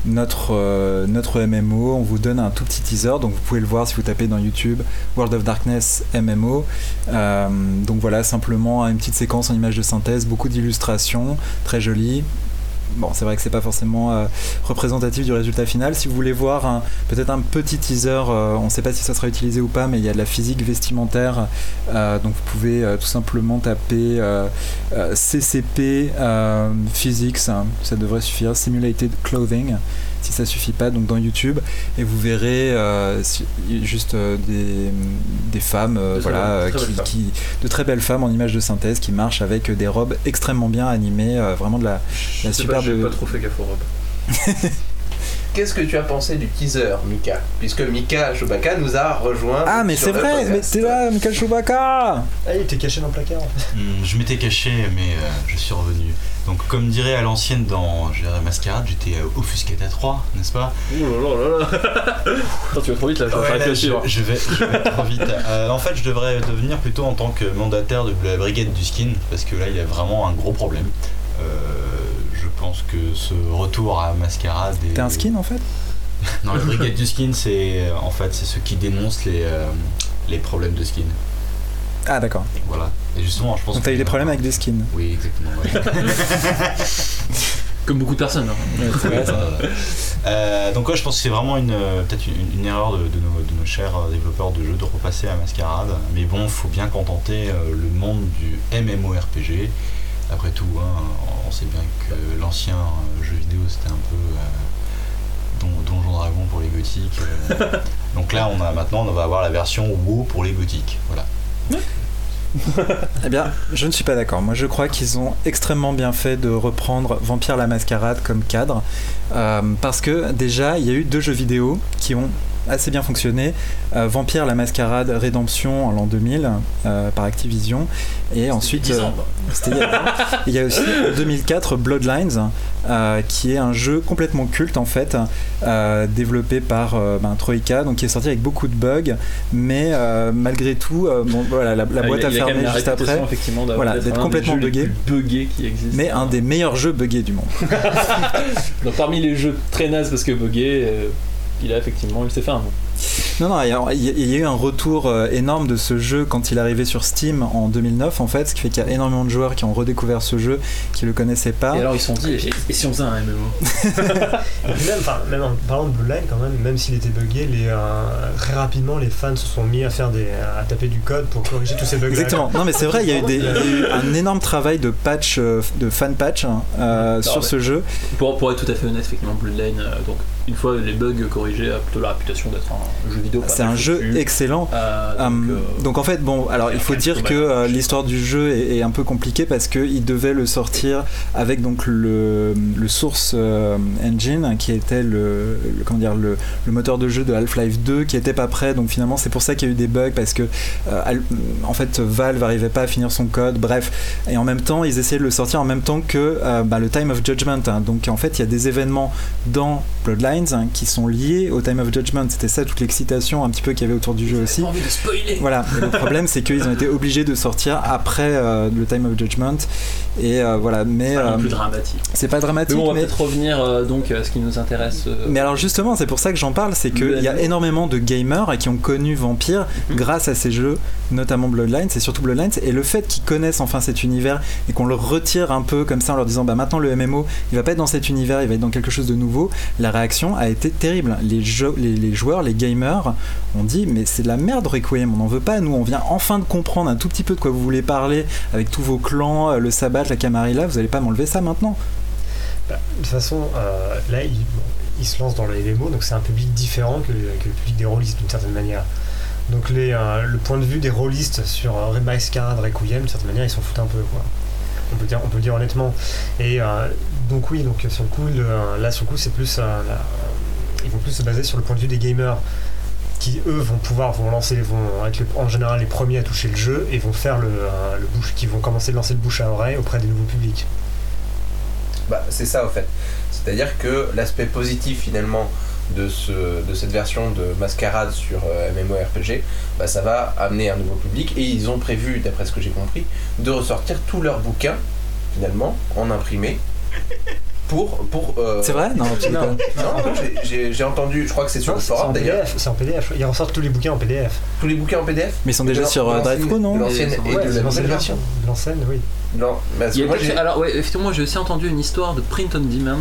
[SPEAKER 5] notre, euh, MMO, on vous donne un tout petit teaser, donc vous pouvez le voir si vous tapez dans YouTube World of Darkness MMO. Euh, donc voilà, simplement une petite séquence en images de synthèse, beaucoup d'illustrations, très jolies. Bon, c'est vrai que c'est pas forcément euh, représentatif du résultat final. Si vous voulez voir peut-être un petit teaser, euh, on ne sait pas si ça sera utilisé ou pas, mais il y a de la physique vestimentaire. euh, donc vous pouvez tout simplement taper CCP Physics, hein, ça devrait suffire. Simulated Clothing, si ça suffit pas, donc dans YouTube, et vous verrez euh, si- juste euh, des, des femmes, euh,
[SPEAKER 4] De
[SPEAKER 5] voilà, euh, qui, qui- de très belles femmes en images de synthèse qui marchent avec des robes extrêmement bien animées, euh, vraiment de la,
[SPEAKER 4] Je
[SPEAKER 5] la
[SPEAKER 4] sais
[SPEAKER 5] superbe.
[SPEAKER 4] pas, j'ai pas trop fait gaffe aux robes.
[SPEAKER 6] Qu'est-ce que tu as pensé du teaser, Mika? Puisque Mika Chewbacca nous a rejoint.
[SPEAKER 5] Ah mais c'est vrai, mais
[SPEAKER 6] podcast.
[SPEAKER 5] t'es là, Michael Chewbacca
[SPEAKER 1] Ah, il était caché dans le placard. en fait.
[SPEAKER 2] Hmm, je m'étais caché, mais euh, je suis revenu. Donc, comme dirait à l'ancienne dans Mascarade, j'étais euh, offusqué à 3, n'est-ce pas?
[SPEAKER 4] Ouh là là là là Attends, tu vas trop vite là, je vais
[SPEAKER 2] Ouais,
[SPEAKER 4] pas
[SPEAKER 2] là, je, je vais, je vais trop vite. Euh, en fait, je devrais devenir plutôt en tant que mandataire de la brigade du skin, parce que là, il y a vraiment un gros problème. Euh, je pense que ce retour à Mascarade. est-
[SPEAKER 5] T'es un skin en fait?
[SPEAKER 2] Non, la brigade du skin, c'est en fait c'est ceux qui dénoncent les, euh, les problèmes de skin.
[SPEAKER 5] Ah d'accord.
[SPEAKER 2] Voilà. Et justement, je pense.
[SPEAKER 5] Donc t'as eu des problèmes avec des skins.
[SPEAKER 2] Oui, exactement. ouais.
[SPEAKER 4] Comme beaucoup de personnes. hein.
[SPEAKER 2] Euh, euh, donc ouais, je pense que c'est vraiment une euh, peut-être une, une erreur de, de nos, de nos chers euh, développeurs de jeux de repasser à Mascarade. Mais bon, faut bien contenter le monde du MMORPG. Après tout, hein, on sait bien que l'ancien jeu vidéo c'était un peu euh, don, Donjon Dragon pour les gothiques. euh. donc là, on a maintenant on va avoir la version WoW pour les gothiques. Voilà.
[SPEAKER 5] Eh bien, je ne suis pas d'accord. Moi, je crois qu'ils ont extrêmement bien fait de reprendre Vampire la Mascarade comme cadre. euh, parce que déjà, il y a eu deux jeux vidéo qui ont assez bien fonctionné. Euh, Vampire la Mascarade Rédemption en l'an 2000 euh, par Activision. Et ensuite,
[SPEAKER 4] 10 ans,
[SPEAKER 5] euh, c'était il y a- aussi en 2004 Bloodlines, qui est un jeu complètement culte en fait, développé par ben, Troika, donc qui est sorti avec beaucoup de bugs, mais malgré tout, bon, voilà, la, la
[SPEAKER 4] Ah,
[SPEAKER 5] boîte
[SPEAKER 4] a-
[SPEAKER 5] fermé juste après. Voilà,
[SPEAKER 4] d'être
[SPEAKER 5] complètement buggé.
[SPEAKER 4] plus buggés qui existent.
[SPEAKER 5] Mais un des meilleurs jeux buggés du monde.
[SPEAKER 4] Donc, parmi les jeux très nazes parce que buggés, euh, il a effectivement, il s'est fait un nom.
[SPEAKER 5] Non, non, il y a- y, eu un retour euh, énorme de ce jeu quand il est arrivé sur Steam en 2009, en fait, ce qui fait qu'il y a énormément de joueurs qui ont redécouvert ce jeu, qui le connaissaient pas.
[SPEAKER 4] Et alors ils se sont dit, et, et si on faisait un MMO
[SPEAKER 1] Et puis même, enfin, même en parlant de Blue Line, quand même, même s'il était buggé, les, euh, très rapidement les fans se sont mis à faire des, à taper du code pour corriger tous ces bugs.
[SPEAKER 5] Exactement. Non, mais c'est vrai, il y, a eu des- il y a eu un énorme travail de patch, euh, de fan patch hein, sur ce jeu.
[SPEAKER 4] pour, pour être tout à fait honnête, effectivement, Bloodline, euh, donc une fois les bugs corrigés, a plutôt la réputation d'être un jeu vidéo. pas
[SPEAKER 5] C'est un jeu excellent.
[SPEAKER 4] Euh, donc,
[SPEAKER 5] Hum,
[SPEAKER 4] euh,
[SPEAKER 5] donc en fait, bon, alors il faut dire que euh, l'histoire du jeu est, est un peu compliquée parce qu'il devait le sortir avec donc le, le Source euh, Engine qui était le, le- comment dire le, le moteur de jeu de Half-Life 2 qui était pas prêt. Donc finalement, c'est pour ça qu'il y a eu des bugs parce que euh, en fait Valve n'arrivait pas à finir son code. Bref, et en même temps, ils essayaient de le sortir en même temps que euh, bah, le Time of Judgment. hein. Donc en fait, il y a des événements dans Bloodlines hein, qui sont liés au Time of Judgment. C'était ça toute l'excitation un petit peu qu'il y avait autour du jeu aussi.
[SPEAKER 4] J'ai pas envie de spoiler.
[SPEAKER 5] Voilà, et le problème c'est qu'ils ont été obligés de sortir après euh, le Time of Judgment. Et euh, voilà, mais
[SPEAKER 4] C'est pas non
[SPEAKER 5] euh,
[SPEAKER 4] plus dramatique.
[SPEAKER 5] c'est pas
[SPEAKER 4] Mais
[SPEAKER 5] dramatique.
[SPEAKER 4] bon, on va
[SPEAKER 5] mais,
[SPEAKER 4] peut-être revenir euh, donc à ce qui nous intéresse. euh,
[SPEAKER 5] mais alors justement, c'est pour ça que j'en parle, c'est qu'il y a énormément de gamers qui ont connu Vampire
[SPEAKER 4] Mhm.
[SPEAKER 5] grâce à ces jeux, notamment Bloodlines, et surtout Bloodlines, et le fait qu'ils connaissent enfin cet univers et qu'on leur retire un peu comme ça en leur disant bah maintenant le MMO il va pas être dans cet univers, il va être dans quelque chose de nouveau, la réaction a été terrible. Les, jeux, les, les joueurs, les gamers ont dit mais c'est de la merde Requiem, on n'en veut pas, nous on vient enfin de comprendre un tout petit peu de quoi vous voulez parler avec tous vos clans, euh, le sabbat, la camarilla, vous allez pas m'enlever ça maintenant.
[SPEAKER 1] Bah, de toute façon, euh, là, il, se lance dans les MMO, donc c'est un public différent que, le- public des rôlistes d'une certaine manière. Donc les, euh, le point de vue des rôlistes sur euh, Masquerade, Requiem, d'une certaine manière, ils s'en foutent un peu, quoi. On peut dire, on peut dire honnêtement. Et donc oui, donc sur le coup, là sur le coup, c'est plus, la- ils vont plus se baser sur le point de vue des gamers qui eux vont pouvoir vont lancer vont être en général les premiers à toucher le jeu et vont faire le, euh, le bouche qui vont commencer de lancer le bouche à oreille auprès des nouveaux publics
[SPEAKER 6] Bah, c'est ça au fait. C'est-à-dire que l'aspect positif finalement de, ce, de cette version de Mascarade sur euh, MMORPG, bah, ça va amener un nouveau public et ils ont prévu, d'après ce que j'ai compris, de ressortir tous leurs bouquins finalement en imprimé pour. pour euh,
[SPEAKER 5] C'est vrai? Non,
[SPEAKER 6] non, j'ai- entendu, je crois que c'est sur
[SPEAKER 1] Non,
[SPEAKER 6] le
[SPEAKER 1] c'est en
[SPEAKER 6] forum d'ailleurs,
[SPEAKER 1] c'est en PDF. Ils ressortent tous les bouquins en PDF.
[SPEAKER 6] tous les bouquins en PDF
[SPEAKER 5] Mais ils sont déjà sur euh, DriveCo, non?
[SPEAKER 6] l'ancienne
[SPEAKER 4] Et-
[SPEAKER 6] et
[SPEAKER 4] ouais,
[SPEAKER 6] de
[SPEAKER 1] c'est
[SPEAKER 6] la
[SPEAKER 1] l'ancienne
[SPEAKER 6] nouvelle
[SPEAKER 1] version. l'ancienne, oui.
[SPEAKER 6] Non,
[SPEAKER 4] Il y a
[SPEAKER 6] moi
[SPEAKER 4] alors ouais, effectivement, moi j'ai aussi entendu une histoire de print on demand,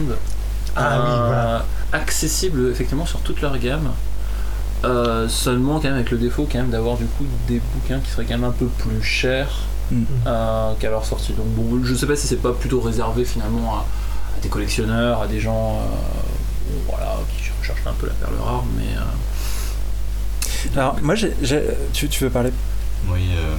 [SPEAKER 1] Ah oui,
[SPEAKER 4] euh,
[SPEAKER 1] voilà.
[SPEAKER 4] accessible effectivement sur toute leur gamme. Euh, seulement quand même avec le défaut quand même d'avoir du coup des bouquins qui seraient quand même un peu plus chers
[SPEAKER 5] Mm.
[SPEAKER 4] euh, qu'à leur sortie. Donc bon, je sais pas si c'est pas plutôt réservé finalement à, à des collectionneurs, à des gens euh, voilà qui cherchent un peu la perle rare, mais euh,
[SPEAKER 5] Alors moi, tu, tu veux parler?
[SPEAKER 2] Oui, euh,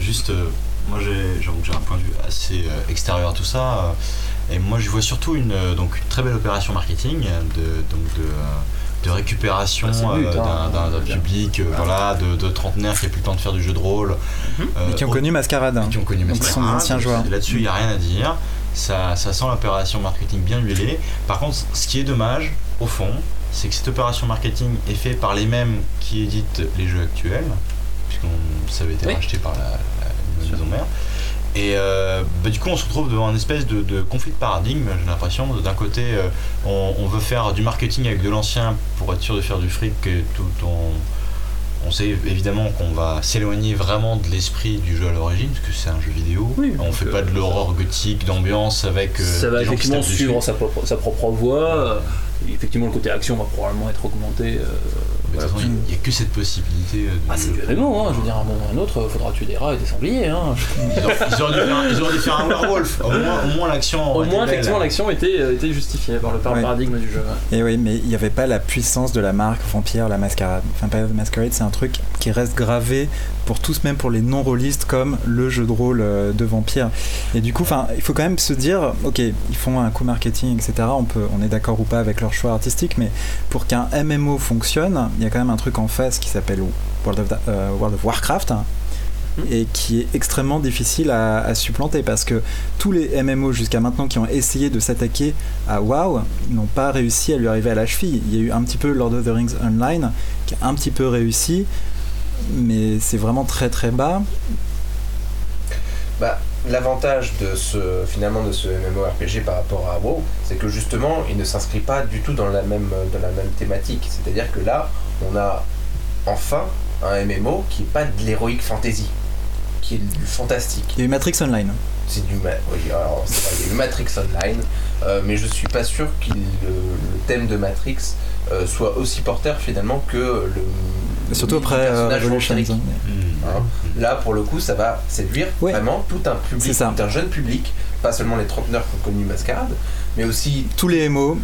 [SPEAKER 2] juste, euh, moi j'ai j'avoue que j'ai un point de vue assez extérieur à tout ça. euh, et moi je vois surtout une, donc, une très belle opération marketing de, donc de, euh, de récupération
[SPEAKER 4] Bah,
[SPEAKER 2] euh, d'un-
[SPEAKER 4] hein,
[SPEAKER 2] public euh, voilà, de, de trentenaires qui a plus le temps de faire du jeu de rôle.
[SPEAKER 4] Mhm.
[SPEAKER 2] euh,
[SPEAKER 5] Et qui ont connu Mascarade.
[SPEAKER 2] qui ont connu
[SPEAKER 5] Donc,
[SPEAKER 2] Mascarade.
[SPEAKER 5] ce sont des anciens joueurs.
[SPEAKER 2] Là-dessus, il n'y a rien à dire. Ça, ça sent l'opération marketing bien huilée. Par contre, ce qui est dommage, au fond, c'est que cette opération marketing est faite par les mêmes qui éditent les jeux actuels, puisqu'on ça avait été
[SPEAKER 4] Oui.
[SPEAKER 2] racheté par la, la- maison mère. Et euh, bah, du coup, on se retrouve devant une espèce de, de conflit de paradigme, j'ai l'impression. D'un côté, euh, on, on veut faire du marketing avec de l'ancien pour être sûr de faire du fric et tout en. On sait évidemment qu'on va s'éloigner vraiment de l'esprit du jeu à l'origine, parce que c'est un jeu vidéo.
[SPEAKER 4] Oui,
[SPEAKER 2] on fait
[SPEAKER 4] euh,
[SPEAKER 2] pas de l'horreur gothique, d'ambiance avec. euh,
[SPEAKER 4] ça va
[SPEAKER 2] des gens qui
[SPEAKER 4] effectivement suivre sa propre, sa propre voie. Et effectivement, le côté action va probablement être augmenté. euh,
[SPEAKER 2] il n'y a que cette possibilité. euh, de-
[SPEAKER 4] Ah, c'est du MMO, hein. je veux dire, à un moment ou à un autre, faudra tuer des rats et des sangliers. Hein.
[SPEAKER 2] Ils auraient, ils auraient dû faire, un- ils auraient dû faire un werewolf. Au moins, au moins l'action.
[SPEAKER 4] Au moins,
[SPEAKER 2] belle.
[SPEAKER 4] effectivement, l'action était, euh, était justifiée par le par le
[SPEAKER 5] Ouais.
[SPEAKER 4] paradigme du jeu. ouais.
[SPEAKER 5] Et oui, mais il n'y avait pas la puissance de la marque Vampire la Mascarade. Enfin, pas Masquerade, c'est un truc qui reste gravé pour tous, même pour les non-rôlistes, comme le jeu de rôle euh, de Vampire. Et du coup, il faut quand même se dire, ok, ils font un coup marketing, etc. On, peut, on est d'accord ou pas avec leur choix artistique, mais pour qu'un MMO fonctionne, il y a quand même un truc en face qui s'appelle World of, euh, World of Warcraft. hein, et qui est extrêmement difficile à, à supplanter parce que tous les MMO jusqu'à maintenant qui ont essayé de s'attaquer à WoW n'ont pas réussi à lui arriver à la cheville. Il y a eu un petit peu Lord of the Rings Online qui a un petit peu réussi, mais c'est vraiment très très bas.
[SPEAKER 6] Bah, l'avantage de ce finalement de ce MMORPG par rapport à WoW, c'est que justement, il ne s'inscrit pas du tout dans la même dans la même thématique. C'est-à-dire que là, on a enfin un MMO qui est pas de l'héroïque fantasy, qui est du fantastique.
[SPEAKER 5] Il y a eu Matrix Online.
[SPEAKER 6] C'est du ma- oui, alors c'est vrai, il y a eu Matrix Online, euh, mais je suis pas sûr que le, le thème de Matrix euh, soit aussi porteur finalement que le
[SPEAKER 5] Surtout après euh,
[SPEAKER 6] vampirique.
[SPEAKER 5] hein.
[SPEAKER 2] Mmh.
[SPEAKER 6] Là, pour le coup, ça va séduire
[SPEAKER 5] Ouais.
[SPEAKER 6] vraiment tout un public,
[SPEAKER 5] ça.
[SPEAKER 6] tout un jeune public, pas seulement les trentenaires qui ont connu Mascarade, mais aussi
[SPEAKER 5] Tous les MMO,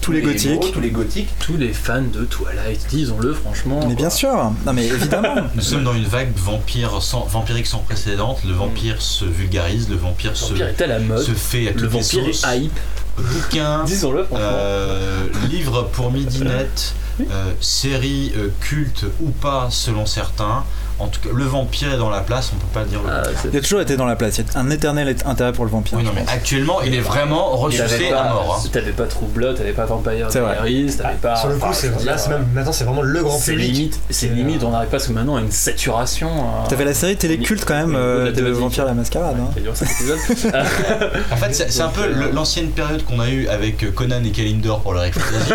[SPEAKER 5] tous les gothiques.
[SPEAKER 6] tous les gothiques.
[SPEAKER 4] Tous les fans de Twilight, disons-le franchement.
[SPEAKER 5] Mais bien sûr, non mais évidemment.
[SPEAKER 2] Nous sommes dans une vague de vampires sans, vampirique sans précédente. Le vampire se vulgarise, le vampire,
[SPEAKER 4] Le vampire est à la
[SPEAKER 2] se,
[SPEAKER 4] mode.
[SPEAKER 2] se fait à
[SPEAKER 4] Le
[SPEAKER 2] toutes les
[SPEAKER 4] vampire est hype.
[SPEAKER 2] Bouquin,
[SPEAKER 4] Disons-le franchement.
[SPEAKER 2] euh, livre pour midinette, euh, série euh, culte ou pas selon certains. En tout cas, le vampire est dans la place, on peut pas dire le
[SPEAKER 4] Ah,
[SPEAKER 5] Il a toujours été dans la place. Il y a un éternel intérêt pour le vampire.
[SPEAKER 2] Oui, non, mais actuellement, il est vraiment ressuscité à
[SPEAKER 4] pas-
[SPEAKER 2] mort. hein.
[SPEAKER 4] T'avais pas True Blood, t'avais pas Vampire. Diaries, t'avais pas.
[SPEAKER 1] Sur le coup, c'est là,
[SPEAKER 4] dire,
[SPEAKER 1] c'est même maintenant, c'est vraiment le grand
[SPEAKER 4] C'est
[SPEAKER 1] public.
[SPEAKER 4] limite, c'est limite,
[SPEAKER 1] euh,
[SPEAKER 4] on arrive presque maintenant à une saturation. hein.
[SPEAKER 5] T'avais la série télé culte quand même euh,
[SPEAKER 4] la
[SPEAKER 5] de
[SPEAKER 4] thématique.
[SPEAKER 5] Vampire la Mascarade. hein.
[SPEAKER 2] En fait, c'est un peu l'ancienne période qu'on a eue avec Conan et Kalindor pour le Fantasy.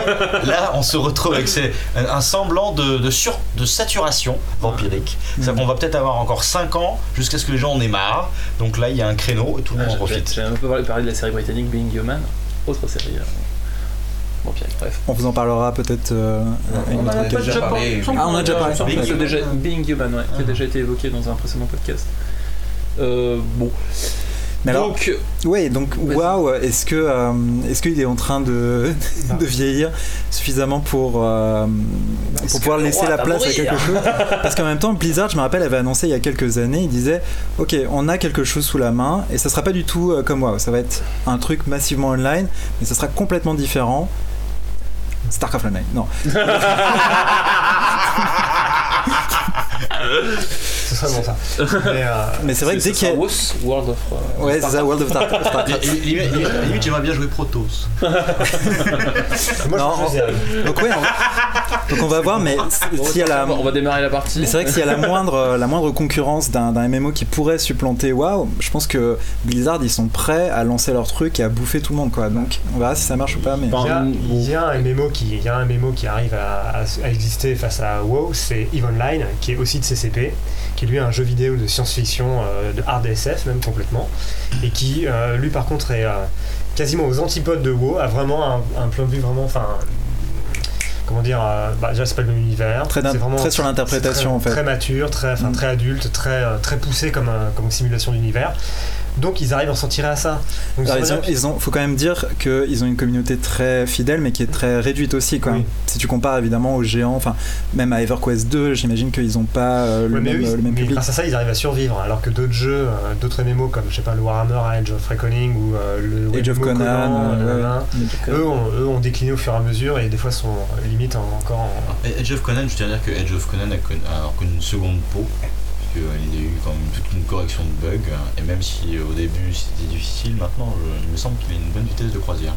[SPEAKER 2] Là, on se retrouve avec ces- un, un semblant de, de, sur, de saturation vampirique. C'est-à-dire qu'on va peut-être avoir encore 5 ans jusqu'à ce que les gens en aient marre. Donc là, il y a un créneau et tout le monde en profite.
[SPEAKER 4] j'ai un peu parlé de la série britannique Being Human, autre série. Vampirique, bref.
[SPEAKER 5] On vous en parlera peut-être euh, à une
[SPEAKER 6] On
[SPEAKER 5] autre
[SPEAKER 6] a
[SPEAKER 5] occasion.
[SPEAKER 6] déjà parlé.
[SPEAKER 5] Ah, on a déjà parlé.
[SPEAKER 2] Being
[SPEAKER 4] c'est
[SPEAKER 2] Human.
[SPEAKER 4] déjà Being Human, ouais, qui a déjà été évoqué dans un précédent podcast. Euh, bon.
[SPEAKER 5] Mais alors,
[SPEAKER 4] Donc,
[SPEAKER 5] ouais, donc waouh, est-ce que euh, est-ce qu'il est en train de, de vieillir suffisamment pour euh, pour pouvoir laisser la place à quelque chose Parce qu'en même temps, Blizzard, je me rappelle, avait annoncé il y a quelques années, il disait, ok, on a quelque chose sous la main et ça sera pas du tout euh, comme WoW, ça va être un truc massivement online, mais ça sera complètement différent. Starcraft Online, non.
[SPEAKER 1] Ça. Mais, euh,
[SPEAKER 5] Mais c'est vrai que dès qu'il y a...
[SPEAKER 4] World of. euh,
[SPEAKER 5] Ouais, c'est ça, World of Starcraft.
[SPEAKER 2] Limite, j'aimerais bien jouer Protoss.
[SPEAKER 1] moi,
[SPEAKER 5] Non,
[SPEAKER 1] je
[SPEAKER 5] Donc ouais. Donc on va voir, mais
[SPEAKER 4] bon,
[SPEAKER 5] s'il y a la...
[SPEAKER 4] On va démarrer la partie.
[SPEAKER 5] Mais c'est vrai que s'il y a la moindre, la moindre concurrence d'un d'un MMO qui pourrait supplanter WoW, je pense que Blizzard ils sont prêts à lancer leur truc et à bouffer tout le monde quoi. Donc on verra si ça marche ou pas. Mais
[SPEAKER 1] Il y, a,
[SPEAKER 4] bon.
[SPEAKER 1] il y a un MMO qui, il y a un MMO qui arrive à, à- à exister face à WoW, c'est EVE Online, qui est aussi de CCP, qui lui est un jeu vidéo de science-fiction, euh, de hard SF même complètement, et qui euh, lui par contre est euh, quasiment aux antipodes de WoW, a vraiment un, un point de vue vraiment, enfin, comment dire, euh, bah, déjà c'est pas le même univers,
[SPEAKER 5] Très d'in-
[SPEAKER 1] c'est vraiment
[SPEAKER 5] très sur l'interprétation, en fait.
[SPEAKER 1] très mature, très,
[SPEAKER 5] Mm.
[SPEAKER 1] très adulte, très, euh, très poussé comme, un- comme simulation d'univers. Donc ils arrivent à s'en tirer à ça. Donc,
[SPEAKER 5] Alors, ils
[SPEAKER 1] veut
[SPEAKER 5] ont,
[SPEAKER 1] dire-
[SPEAKER 5] ils ont- faut quand même dire qu'ils ont une communauté très fidèle, mais qui est très réduite aussi. Quoi.
[SPEAKER 1] Oui.
[SPEAKER 5] Si tu compares évidemment aux géants, enfin même à EverQuest 2, j'imagine qu'ils n'ont pas euh, le,
[SPEAKER 1] Ouais,
[SPEAKER 5] même,
[SPEAKER 1] eux, ils-
[SPEAKER 5] le même
[SPEAKER 1] mais
[SPEAKER 5] public.
[SPEAKER 1] grâce à ça, ils arrivent à survivre. Alors que d'autres jeux, euh, d'autres MMO comme je sais pas le Warhammer, Age of Reckoning ou euh, le
[SPEAKER 5] Age of Conan, ouais.
[SPEAKER 1] eux, ont, eux ont décliné au fur et à mesure et des fois sont limite en- encore en.
[SPEAKER 2] Edge of Conan, je tiens à dire que Edge of Conan a connu, a connu une seconde peau, puisqu'il y a eu quand même toute une correction de bugs, et même si au début c'était difficile, maintenant je- il me semble qu'il a une bonne vitesse de croisière.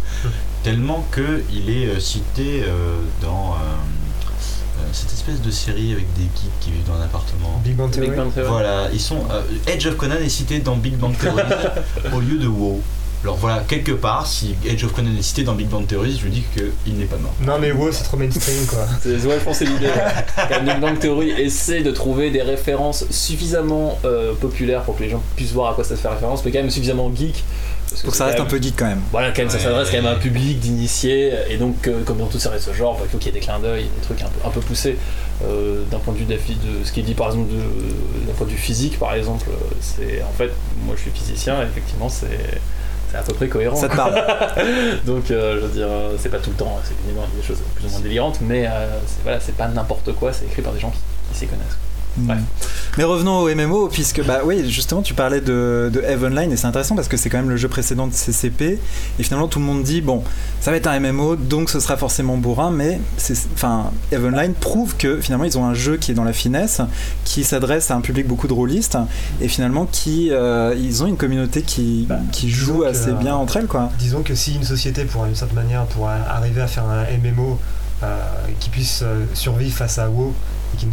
[SPEAKER 2] Tellement qu'il est euh, cité euh, dans, euh, euh, cette espèce de série avec des geeks qui vivent dans un appartement.
[SPEAKER 1] Big Bang Theory.
[SPEAKER 4] Big Bang Theory.
[SPEAKER 2] Voilà, ils sont. euh, Edge of Conan est cité dans Big Bang Theory au lieu de WoW. Alors voilà, quelque part, si Edge of Conan est cité dans Big Bang Theory, je lui dis qu'il n'est pas mort.
[SPEAKER 1] Non mais wow, c'est trop mainstream quoi.
[SPEAKER 4] C'est- Ouais, je pense que c'est l'idée. Quand Big Bang Theory essaie de trouver des références suffisamment euh, populaires pour que les gens puissent voir à quoi ça se fait référence, mais quand même suffisamment geek. parce
[SPEAKER 5] Pour que ça reste un peu geek quand même.
[SPEAKER 4] Voilà, quand même, ça
[SPEAKER 2] Ouais.
[SPEAKER 4] s'adresse quand même à un public d'initiés, et donc, euh, comme dans toutes séries de ce genre, bah, il faut qu'il y ait des clins d'œil, des trucs un peu, un peu poussés. Euh, d'un point de vue d'affi- de ce qui est dit par exemple de- d'un point de vue physique, par exemple, c'est en fait, moi je suis physicien, et effectivement, c'est. C'est à peu près cohérent.
[SPEAKER 5] Ça te parle.
[SPEAKER 4] Donc, euh, je veux dire, euh, c'est pas tout le temps, c'est évidemment des choses plus ou moins délirantes, mais euh, c'est voilà, c'est pas n'importe quoi, c'est écrit par des gens qui, qui s'y connaissent.
[SPEAKER 5] Mais revenons au MMO, puisque bah oui, justement, tu parlais de, de Eve Online et c'est intéressant parce que c'est quand même le jeu précédent de CCP et finalement tout le monde dit bon, ça va être un MMO donc ce sera forcément bourrin, mais c'est, enfin, Eve Online prouve que finalement ils ont un jeu qui est dans la finesse, qui s'adresse à un public beaucoup de rôlistes et finalement qui euh, ils ont une communauté qui,
[SPEAKER 1] Bah,
[SPEAKER 5] qui joue
[SPEAKER 1] que,
[SPEAKER 5] assez
[SPEAKER 1] euh,
[SPEAKER 5] bien entre elles quoi.
[SPEAKER 1] Disons que si une société, pour une certaine manière, pour arriver à faire un MMO euh, qui puisse euh, survivre face à WoW, et qui, ne-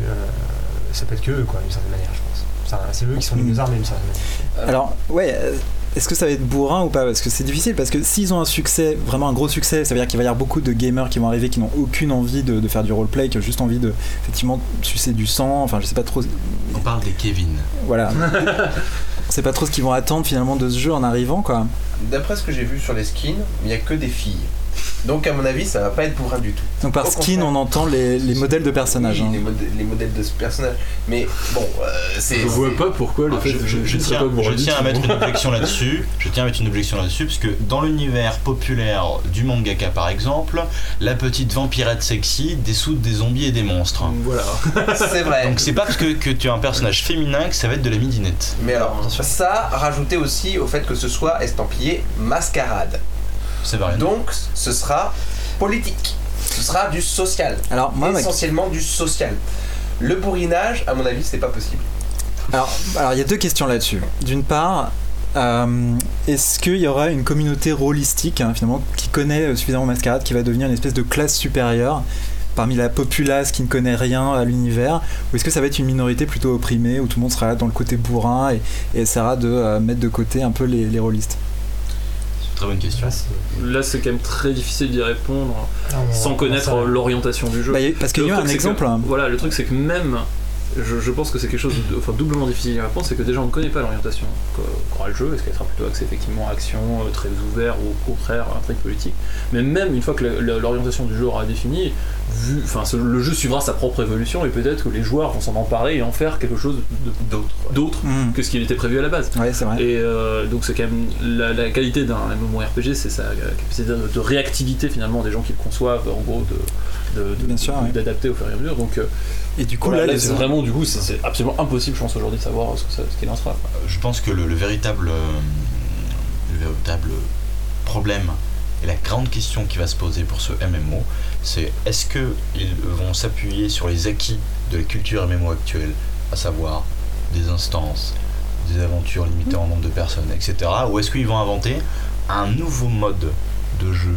[SPEAKER 1] ça peut être que eux, quoi, d'une certaine manière, je pense. C'est eux qui sont les
[SPEAKER 5] Mm.
[SPEAKER 1] mieux armés, d'une certaine manière.
[SPEAKER 5] Alors, ouais, euh, est-ce que ça va être bourrin ou pas? Parce que c'est difficile, parce que s'ils ont un succès, vraiment un gros succès, ça veut dire qu'il va y avoir beaucoup de gamers qui vont arriver qui n'ont aucune envie de, de faire du roleplay, qui ont juste envie de, effectivement, sucer du sang, enfin, je sais pas trop.
[SPEAKER 2] On parle des Kevin.
[SPEAKER 5] Voilà. On sait pas trop ce qu'ils vont attendre finalement de ce jeu en arrivant, quoi.
[SPEAKER 6] D'après ce que j'ai vu sur les skins, il n'y a que des filles. Donc à mon avis, ça va pas être bourrin du tout.
[SPEAKER 5] Donc par
[SPEAKER 6] Au
[SPEAKER 5] skin,
[SPEAKER 6] contraire.
[SPEAKER 5] on entend les, les modèles de personnages.
[SPEAKER 6] Oui,
[SPEAKER 5] hein.
[SPEAKER 6] les, modè- les modèles de ce personnage. Mais bon, euh, c'est.
[SPEAKER 4] Je vois pas pourquoi le
[SPEAKER 2] Ah,
[SPEAKER 4] fait
[SPEAKER 2] je,
[SPEAKER 4] que
[SPEAKER 2] je- je tiens,
[SPEAKER 4] pas bourrin
[SPEAKER 2] je
[SPEAKER 4] du
[SPEAKER 2] tiens à mettre une objection là-dessus. Je tiens à mettre une objection là-dessus parce que dans l'univers populaire du mangaka par exemple, la petite vampirette sexy dessoude des zombies et des monstres.
[SPEAKER 4] Voilà.
[SPEAKER 6] C'est vrai.
[SPEAKER 2] Donc c'est pas parce que, que tu as un personnage féminin que ça va être de la midinette.
[SPEAKER 6] Mais alors, ça, rajouté aussi au fait que ce soit estampillé mascarade. Donc, ce sera politique. Ce sera du social.
[SPEAKER 5] Alors, moi,
[SPEAKER 6] Essentiellement du social. Le bourrinage, à mon avis, c'est pas possible.
[SPEAKER 5] alors, alors, il y a deux questions là-dessus. D'une part, euh, est-ce qu'il y aura une communauté rôlistique, hein, finalement, qui connaît suffisamment Mascarade, qui va devenir une espèce de classe supérieure parmi la populace qui ne connaît rien à l'univers Ou est-ce que ça va être une minorité plutôt opprimée, où tout le monde sera là dans le côté bourrin et, et essaiera de euh, mettre de côté un peu les, les rôlistes?
[SPEAKER 2] Très bonne question.
[SPEAKER 1] Là, c'est-
[SPEAKER 4] Là, c'est quand même très difficile d'y répondre
[SPEAKER 1] Ah,
[SPEAKER 4] sans
[SPEAKER 1] on
[SPEAKER 4] connaître l'orientation du jeu.
[SPEAKER 5] Bah, Parce qu'il y a eu un exemple.
[SPEAKER 4] que-
[SPEAKER 5] hein.
[SPEAKER 4] voilà, le truc c'est que même, je, je pense que c'est quelque chose de enfin, doublement difficile à répondre, c'est que déjà on ne connaît pas l'orientation qu'au- qu'aura le jeu, est-ce qu'elle sera plutôt axée effectivement action, euh, très ouvert ou au contraire intrigue politique. Mais même une fois que l'orientation du jeu aura définie, vu, enfin ce- le jeu suivra sa propre évolution et peut-être que les joueurs vont s'en emparer et en faire quelque chose d'autre
[SPEAKER 5] Hmm.
[SPEAKER 4] que ce qui était prévu à la base.
[SPEAKER 5] Ouais, c'est vrai.
[SPEAKER 4] Et euh, donc c'est quand même la, la qualité d'un MMORPG, c'est sa capacité de, de réactivité finalement des gens qui le conçoivent, en gros, de, de- de-
[SPEAKER 5] Bien sûr, ouais.
[SPEAKER 4] d'adapter au fur et à mesure. Donc euh,
[SPEAKER 5] Et du coup,
[SPEAKER 4] voilà,
[SPEAKER 5] là,
[SPEAKER 4] c'est vraiment du coup, c'est absolument impossible, je pense aujourd'hui, de savoir ce qu'il en sera. quoi.
[SPEAKER 2] Je pense que le, le véritable, euh, le véritable problème et la grande question qui va se poser pour ce MMO, c'est est-ce qu'ils vont s'appuyer sur les acquis de la culture MMO actuelle, à savoir des instances, des aventures limitées en nombre de personnes, etc. Ou est-ce qu'ils vont inventer un nouveau mode de jeu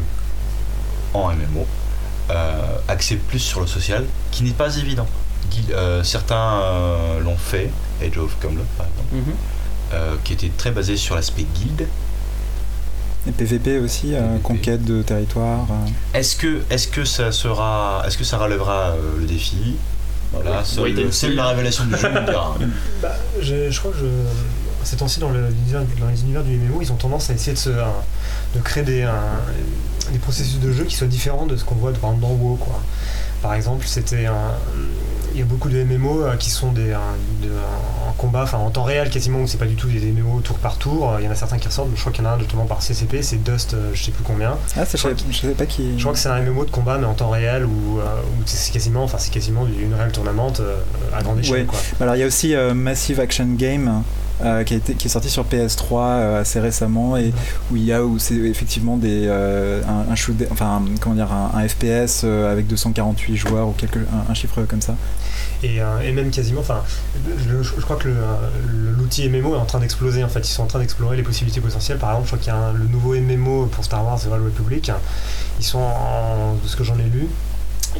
[SPEAKER 2] en MMO, euh, axé plus sur le social, qui n'est pas évident. Guil- euh, certains euh, l'ont fait, Age of Combat par exemple euh, qui était très basé sur l'aspect guilde.
[SPEAKER 5] Et PVP aussi, euh,
[SPEAKER 2] PVP.
[SPEAKER 5] conquête de territoire. euh.
[SPEAKER 2] Est-ce que, est-ce que ça sera, est-ce que ça relèvera euh, le défi? Voilà,
[SPEAKER 4] see.
[SPEAKER 2] la révélation du jeu.
[SPEAKER 1] Bah, je, je crois que je, ces temps-ci, dans, le- l'univers- dans les univers du MMO, ils ont tendance à essayer de, se, un- de créer des, un- des processus de jeu qui soient différents de ce qu'on voit par exemple, dans WoW. Quoi. Par exemple, c'était un- il y a beaucoup de MMO euh, qui sont des, un- de- combat, enfin en temps réel quasiment, où c'est pas du tout des MMO tour par tour. Il y en a certains qui ressortent, je crois qu'il y en a un justement par CCP, c'est Dust, euh, je sais plus combien.
[SPEAKER 5] Ah, je, je savais pas qui.
[SPEAKER 1] Je crois que c'est un MMO de combat mais en temps réel où, euh, où c'est quasiment, enfin c'est quasiment une réelle tournamente à grande échelle.
[SPEAKER 5] Ouais.
[SPEAKER 1] Quoi.
[SPEAKER 5] Alors il y a aussi Massive Action Game euh, qui, est sorti sur PS3 euh, assez récemment et où il y a où c'est effectivement des euh, un, shoot, enfin comment dire un, FPS avec 248 joueurs ou quelque un, chiffre comme ça.
[SPEAKER 1] Et, et même quasiment, enfin, je, crois que l'outil MMO est en train d'exploser. En fait, ils sont en train d'explorer les possibilités potentielles. Par exemple, je crois qu'il y a le nouveau MMO pour Star Wars, The Old Republic. Ils sont, en, de ce que j'en ai lu,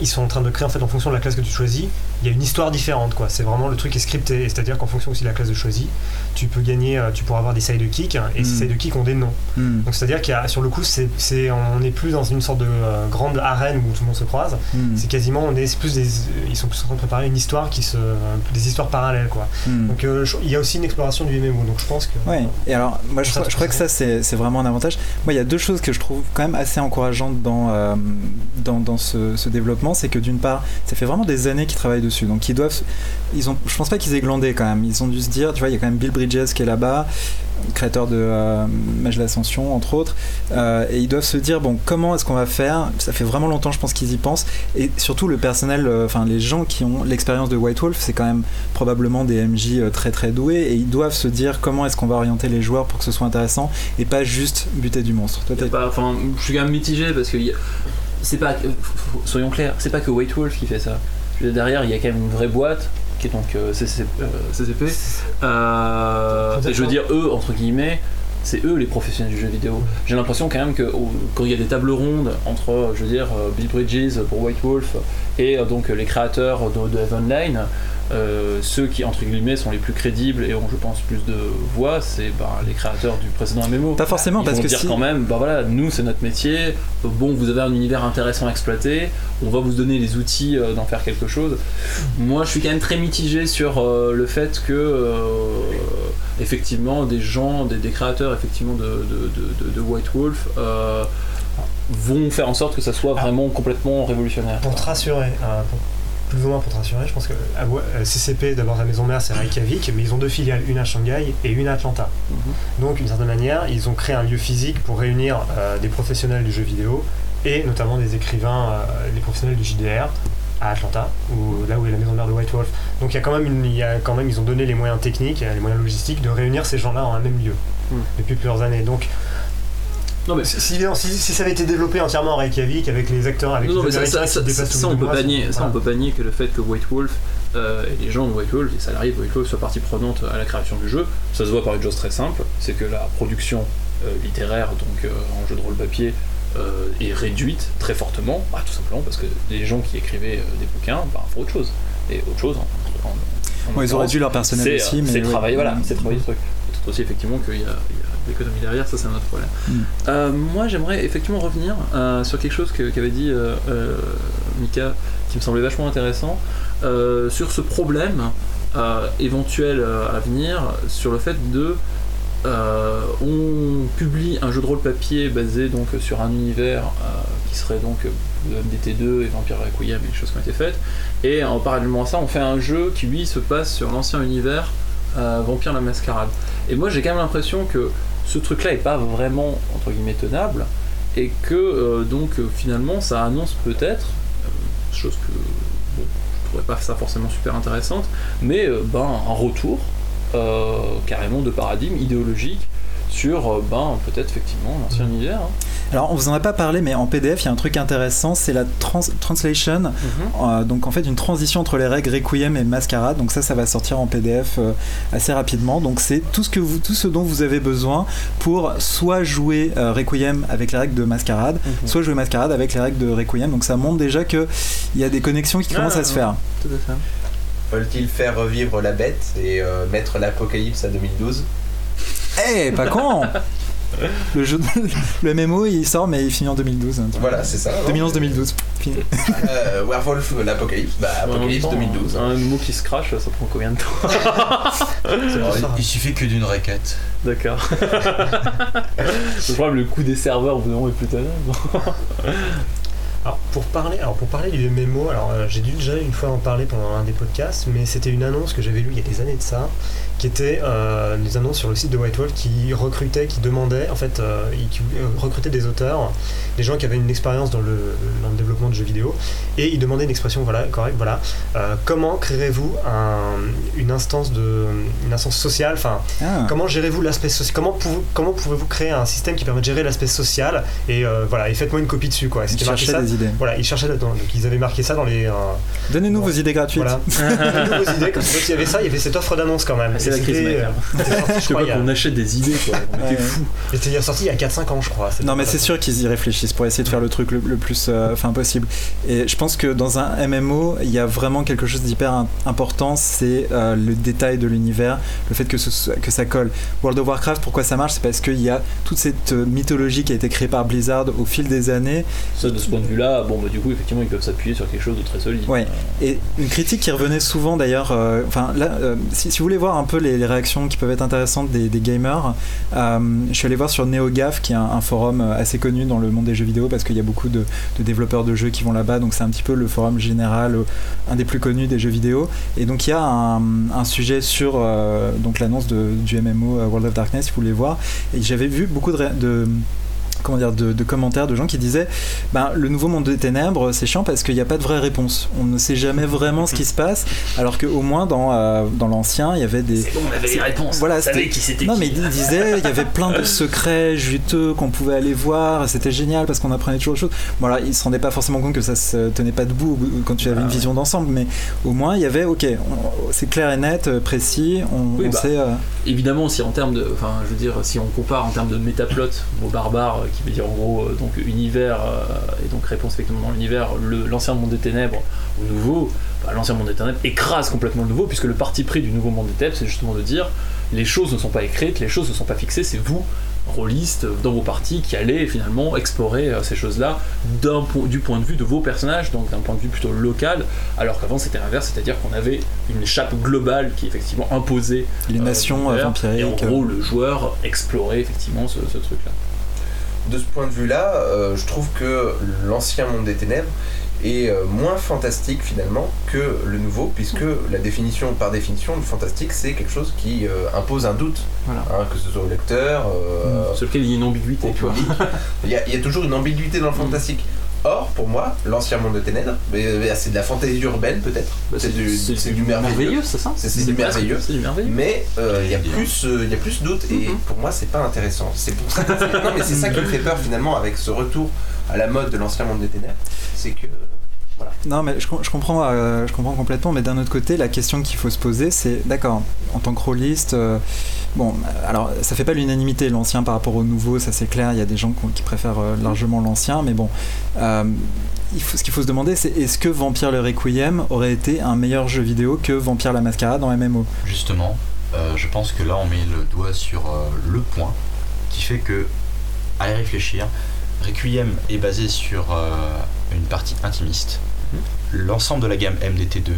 [SPEAKER 1] ils sont en train de créer en fait en fonction de la classe que tu choisis, il y a une histoire différente quoi. C'est vraiment le truc est scripté, c'est-à-dire qu'en fonction aussi de la classe que tu choisis, tu peux gagner, euh, tu pourras avoir des sidekicks et ces
[SPEAKER 5] Mm.
[SPEAKER 1] sidekicks ont des noms.
[SPEAKER 5] Hmm,
[SPEAKER 1] Donc c'est-à-dire qu'il y a sur le coup c'est, c'est- on n'est plus dans une sorte de euh, grande arène où tout le monde se croise.
[SPEAKER 5] hmm,
[SPEAKER 1] C'est quasiment on est plus des, ils sont plus en train de préparer une histoire qui se, des histoires parallèles quoi.
[SPEAKER 5] hmm.
[SPEAKER 1] Donc euh, il y a aussi une exploration du MMO. Donc je pense que
[SPEAKER 5] Ouais, et alors moi je,
[SPEAKER 1] Ça,
[SPEAKER 5] crois- je crois que ça c'est c'est vraiment un avantage. Moi il y a deux choses que je trouve quand même assez encourageantes dans, euh, dans, dans ce, ce développement, c'est que d'une part ça fait vraiment des années qu'ils travaillent dessus, donc ils doivent, ils ont, je pense pas qu'ils aient glandé quand même, ils ont dû se dire, tu vois il y a quand même Bill Bridges qui est là-bas, créateur de euh, Mage de l'Ascension entre autres, euh, et ils doivent se dire bon comment est-ce qu'on va faire, ça fait vraiment longtemps je pense qu'ils y pensent, et surtout le personnel, euh, enfin les gens qui ont l'expérience de White Wolf, c'est quand même probablement des MJ très très doués. Et ils doivent se dire comment est-ce qu'on va orienter les joueurs pour que ce soit intéressant et pas juste buter du monstre. Toi,
[SPEAKER 4] pas- je suis quand même mitigé parce que y a- c'est pas, soyons clairs, c'est pas que White Wolf qui fait ça. Derrière, il y a quand même une vraie boîte qui est donc euh, CCP. euh. Euh, et je veux dire, eux, entre guillemets, c'est eux les professionnels du jeu vidéo. J'ai l'impression quand même que quand il y a des tables rondes entre, euh, je veux dire, euh, Bill Bridges pour White Wolf et euh, donc les créateurs de, de Heavenline, euh, ceux qui entre guillemets sont les plus crédibles et ont je pense plus de voix, c'est ben, les créateurs du précédent MMO.
[SPEAKER 5] Pas forcément
[SPEAKER 4] Ils
[SPEAKER 5] parce
[SPEAKER 4] vont
[SPEAKER 5] que
[SPEAKER 4] dire
[SPEAKER 5] si.
[SPEAKER 4] quand même, bah voilà, nous c'est notre métier. Bon, vous avez un univers intéressant à exploiter. On va vous donner les outils euh, d'en faire quelque chose. Moi, je suis quand même très mitigé sur euh, le fait que, euh, effectivement, des gens, des, des créateurs, effectivement, de, de, de- de- de White Wolf. euh, vont faire en sorte que ça soit vraiment complètement révolutionnaire.
[SPEAKER 1] Pour te rassurer, euh, pour- plus ou moins pour te rassurer, je pense que ouais, euh, CCP, d'abord la maison mère, c'est Reykjavik, mais ils ont deux filiales, une à Shanghai et une à Atlanta.
[SPEAKER 4] Mhm.
[SPEAKER 1] Donc, d'une certaine manière, ils ont créé un lieu physique pour réunir euh, des professionnels du jeu vidéo et notamment des écrivains, euh, les professionnels du JDR à Atlanta, où, là où est la maison mère de White Wolf. Donc, il y a quand même, une- y a quand même, ils ont donné les moyens techniques, euh, les moyens logistiques de réunir ces gens-là en un même lieu
[SPEAKER 4] Mhm.
[SPEAKER 1] depuis plusieurs années. Donc,
[SPEAKER 4] Non, mais
[SPEAKER 1] si, si- si- si ça avait été développé entièrement à Reykjavik avec les acteurs, avec
[SPEAKER 4] Non, non,
[SPEAKER 1] les
[SPEAKER 4] mais ça, ça, ça, ça, on peut
[SPEAKER 1] mois,
[SPEAKER 4] pas nier,
[SPEAKER 1] c'est-
[SPEAKER 4] ça, on
[SPEAKER 1] voilà.
[SPEAKER 4] peut pas nier que le fait que White Wolf euh, et les gens de White Wolf, les salariés de White Wolf soient partie prenante à la création du jeu, ça se voit par une chose très simple, c'est que la production euh, littéraire, donc euh, en jeu de rôle papier, euh, est réduite très fortement, bah, tout simplement parce que les gens qui écrivaient euh, des bouquins, bah, font autre chose. Et autre chose, en, en- en
[SPEAKER 5] ils auraient dû leur personnel aussi, mais
[SPEAKER 4] c'est
[SPEAKER 5] ouais.
[SPEAKER 4] travailler, voilà, c'est travailler ce truc. Peut-être aussi effectivement qu'il y a, l'économie derrière, ça c'est un autre problème.
[SPEAKER 5] Mm.
[SPEAKER 4] Euh, moi j'aimerais effectivement revenir euh, sur quelque chose qu'avait dit euh, Mika qui me semblait vachement intéressant, sur ce problème éventuel à venir, sur le fait de euh, on publie un jeu de rôle papier basé donc sur un univers euh, qui serait donc euh, MDT2 et Vampire Requiem et des choses qui ont été faites, et en parallèlement à ça, on fait un jeu qui lui se passe sur l'ancien univers euh, Vampire la Mascarade. Et moi j'ai quand même l'impression que ce truc-là est pas vraiment entre guillemets tenable, et que euh, donc euh, finalement ça annonce peut-être, euh, chose que bon, je trouverais pas ça forcément super intéressante, mais ben, un retour carrément de paradigme idéologique sur euh, ben, peut-être effectivement l'ancien univers. hein.
[SPEAKER 5] Alors on vous en a pas parlé, mais en PDF il y a un truc intéressant, c'est la trans- translation.
[SPEAKER 4] Mhm.
[SPEAKER 5] Euh, donc en fait une transition entre les règles Requiem et Mascarade. Donc ça, ça va sortir en PDF euh, assez rapidement. Donc c'est tout ce que vous, tout ce dont vous avez besoin pour soit jouer euh, Requiem avec les règles de Mascarade,
[SPEAKER 4] Mhm.
[SPEAKER 5] soit jouer Mascarade avec les règles de Requiem. Donc ça montre déjà que il y a des connexions qui
[SPEAKER 4] Ah,
[SPEAKER 5] commencent à se
[SPEAKER 4] ouais.
[SPEAKER 5] faire.
[SPEAKER 4] Tout à fait.
[SPEAKER 6] Veulent-ils faire revivre la bête et euh, mettre l'apocalypse à 2012
[SPEAKER 5] Eh, pas con Le jeu, de- le MMO il sort mais il finit en 2012. hein.
[SPEAKER 6] Voilà, c'est ça. non
[SPEAKER 5] 2011-2012. Fini.
[SPEAKER 6] Euh, Werewolf, l'apocalypse, bah apocalypse
[SPEAKER 4] En même temps,
[SPEAKER 6] 2012.
[SPEAKER 4] Un mot qui se crache, ça prend combien de temps
[SPEAKER 2] Alors, il- il suffit que d'une requête.
[SPEAKER 4] D'accord. le problème, le coût des serveurs, au bout d'un moment, est plus tenable.
[SPEAKER 1] Alors pour parler, alors pour parler du MMO, alors euh, j'ai dû déjà une fois en parler pendant un des podcasts, mais c'était une annonce que j'avais lue il y a des années de ça, qui était euh, des annonces sur le site de White Wolf qui recrutait, qui demandait, en fait, euh, qui euh, recrutaient des auteurs, des gens qui avaient une expérience dans le, dans le développement de jeux vidéo, et ils demandaient une expression, voilà, correcte, voilà, euh, comment créerez-vous un- une instance de, une instance sociale, enfin,
[SPEAKER 5] Ah.
[SPEAKER 1] Comment gérez-vous l'aspect social Comment, comment pouvez-vous créer un système qui permet de gérer l'aspect social Et euh, voilà, et faites-moi une copie dessus, quoi. C'était marqué ça?
[SPEAKER 5] Des idées.
[SPEAKER 1] Voilà, ils cherchaient là-dedans. Donc ils avaient marqué ça dans les. euh,
[SPEAKER 5] Donnez-nous vos idées gratuites.
[SPEAKER 1] voilà. Donnez-nous vos idées. Comme ça, il y avait ça, il y avait cette offre d'annonce quand même.
[SPEAKER 4] C'est c'est la crise,
[SPEAKER 1] C'était, euh, c'était sorti, je crois, a-
[SPEAKER 4] qu'on achète des idées, quoi. On était
[SPEAKER 5] Ouais.
[SPEAKER 4] fous.
[SPEAKER 1] il était sorti il y a 4-5 ans, je crois.
[SPEAKER 5] Non mais c'est sûr qu'ils y réfléchissent pour essayer de faire le truc le, le plus euh, enfin possible. Et je pense que dans un MMO, il y a vraiment quelque chose d'hyper im- important, c'est euh, le détail de l'univers, le fait que, ce soit- que ça colle. World of Warcraft, pourquoi ça marche? C'est parce qu'il y a toute cette euh, mythologie qui a été créée par Blizzard au fil des années.
[SPEAKER 4] Ça, de ce point de vue-là, bon, bah, du coup, effectivement, ils peuvent s'appuyer sur quelque chose de très solide.
[SPEAKER 5] Ouais. Et une critique qui revenait souvent d'ailleurs, euh, enfin là, euh, si, vous voulez voir un peu les, réactions qui peuvent être intéressantes des, gamers, euh, je suis allé voir sur NeoGAF, qui est un, forum assez connu dans le monde des jeux vidéo, parce qu'il y a beaucoup de, développeurs de jeux qui vont là-bas, donc c'est un petit peu le forum général, un des plus connus des jeux vidéo. Et donc il y a un, sujet sur l'annonce du MMO World of Darkness, si vous voulez voir, et j'avais vu beaucoup de comment dire, de, de commentaires de gens qui disaient ben, le nouveau monde des ténèbres c'est chiant parce qu'il n'y a pas de vraie réponse on ne sait jamais vraiment ce qui se passe alors qu'au moins dans, euh, dans l'ancien il y avait des
[SPEAKER 4] C'est bon, on avait les réponses.
[SPEAKER 5] Voilà,
[SPEAKER 4] on savait qui c'était
[SPEAKER 5] non
[SPEAKER 4] qui.
[SPEAKER 5] mais il disait il y avait plein de secrets juteux qu'on pouvait aller voir c'était génial parce qu'on apprenait toujours des choses voilà il se rendait pas forcément compte que ça se tenait pas debout quand tu avais
[SPEAKER 4] Ah
[SPEAKER 5] une vision d'ensemble mais au moins il y avait ok c'est clair et net euh, précis on,
[SPEAKER 4] Oui,
[SPEAKER 5] on
[SPEAKER 4] bah.
[SPEAKER 5] sait euh,
[SPEAKER 4] Évidemment, si en termes de, enfin, je veux dire, si on compare en termes de métaplot, mot barbare, qui veut dire en gros euh, donc univers euh, et donc réponse effectivement dans l'univers, le- l'ancien monde des ténèbres au nouveau, bah, l'ancien monde des ténèbres écrase complètement le nouveau puisque le parti pris du nouveau monde des ténèbres, c'est justement de dire les choses ne sont pas écrites, les choses ne sont pas fixées, c'est vous rôlistes dans vos parties qui allez finalement explorer euh, ces choses-là du point de vue de vos personnages, donc d'un point de vue plutôt local, alors qu'avant c'était l'inverse, c'est-à-dire qu'on avait une chape globale qui effectivement imposait
[SPEAKER 5] les
[SPEAKER 4] euh,
[SPEAKER 5] nations euh,
[SPEAKER 4] l'univers, Et en
[SPEAKER 5] vampiriques
[SPEAKER 4] gros, le joueur explorait effectivement ce, ce truc-là.
[SPEAKER 6] De ce point de vue-là, euh, je trouve que l'ancien monde des ténèbres est euh, moins fantastique finalement que le nouveau, puisque la définition, par définition, le fantastique, c'est quelque chose qui euh, impose un doute,
[SPEAKER 4] Voilà.
[SPEAKER 6] hein, que ce soit au lecteur, euh,
[SPEAKER 4] Sur lequel il y a une ambiguïté, tu vois.
[SPEAKER 6] Il y, a, il y a toujours une ambiguïté dans le fantastique. Or, pour moi, l'ancien monde des ténèbres, mais, mais c'est de la fantaisie urbaine peut-être,
[SPEAKER 4] Bah,
[SPEAKER 6] c'est du, c'est du merveilleux.
[SPEAKER 4] c'est ça
[SPEAKER 6] C'est- c'est du merveilleux.
[SPEAKER 4] C'est du merveilleux.
[SPEAKER 6] Mais euh, il y a
[SPEAKER 2] Bien.
[SPEAKER 6] plus, euh, il y a plus doute et
[SPEAKER 4] Mhm.
[SPEAKER 6] pour moi c'est pas intéressant. C'est pour ça. que- non mais c'est ça qui me fait peur finalement avec ce retour à la mode de l'ancien monde des ténèbres, c'est que
[SPEAKER 5] Non, mais je, com- je comprends, euh, je comprends complètement. Mais d'un autre côté, la question qu'il faut se poser, c'est d'accord. En tant que rôliste, euh, bon, alors ça fait pas l'unanimité l'ancien par rapport au nouveau, ça c'est clair. Il y a des gens qui, qui préfèrent euh, largement l'ancien, mais bon. euh, il faut, ce qu'il faut se demander, c'est est-ce que Vampire le Requiem aurait été un meilleur jeu vidéo que Vampire la Mascarade en MMO
[SPEAKER 2] Justement, euh, je pense que là on met le doigt sur euh, le point qui fait que, à y réfléchir, Requiem est basé sur euh, une partie intimiste. L'ensemble de la gamme MDT2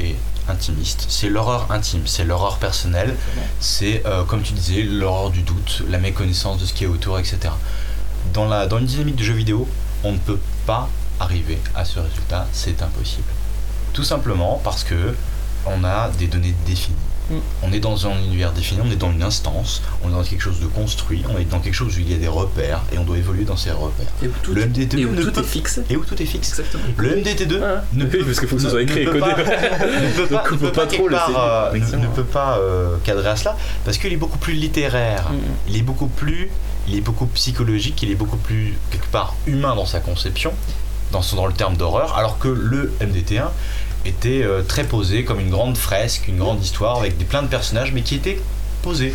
[SPEAKER 2] est intimiste. C'est l'horreur intime, c'est l'horreur personnelle, c'est euh, comme tu disais, l'horreur du doute, la méconnaissance de ce qui est autour, etc. Dans, la, dans une dynamique de jeu vidéo, on ne peut pas arriver à ce résultat, c'est impossible. Tout simplement parce que on a des données définies.
[SPEAKER 4] Mm.
[SPEAKER 2] On est dans un univers défini, on est dans une instance, on est dans quelque chose de construit, on est dans quelque chose où il y a des repères et on doit évoluer dans ces repères.
[SPEAKER 4] Et où tout,
[SPEAKER 2] Le MDT2
[SPEAKER 4] et où
[SPEAKER 2] ne
[SPEAKER 4] tout
[SPEAKER 2] peut-
[SPEAKER 4] est fixé.
[SPEAKER 2] Et où tout est fixe.
[SPEAKER 4] Exactement.
[SPEAKER 2] Le MDT2
[SPEAKER 4] Ah,
[SPEAKER 2] ne
[SPEAKER 4] oui, parce qu'il faut que ce soit écrit et
[SPEAKER 2] ne peut
[SPEAKER 4] codé.
[SPEAKER 2] pas- ne peut pas,
[SPEAKER 4] Donc, on
[SPEAKER 2] ne
[SPEAKER 4] peut
[SPEAKER 2] peut
[SPEAKER 4] pas
[SPEAKER 2] pas
[SPEAKER 4] trop
[SPEAKER 2] part, euh, ne- peut pas euh, cadrer à cela parce qu'il est beaucoup plus littéraire,
[SPEAKER 4] Mm.
[SPEAKER 2] il est beaucoup plus, il est beaucoup psychologique, il est beaucoup plus quelque part humain dans sa conception, dans, son, dans le terme d'horreur, alors que le MDT1 était euh, très posé comme une grande fresque, une grande histoire avec des, plein de personnages, mais qui était posé.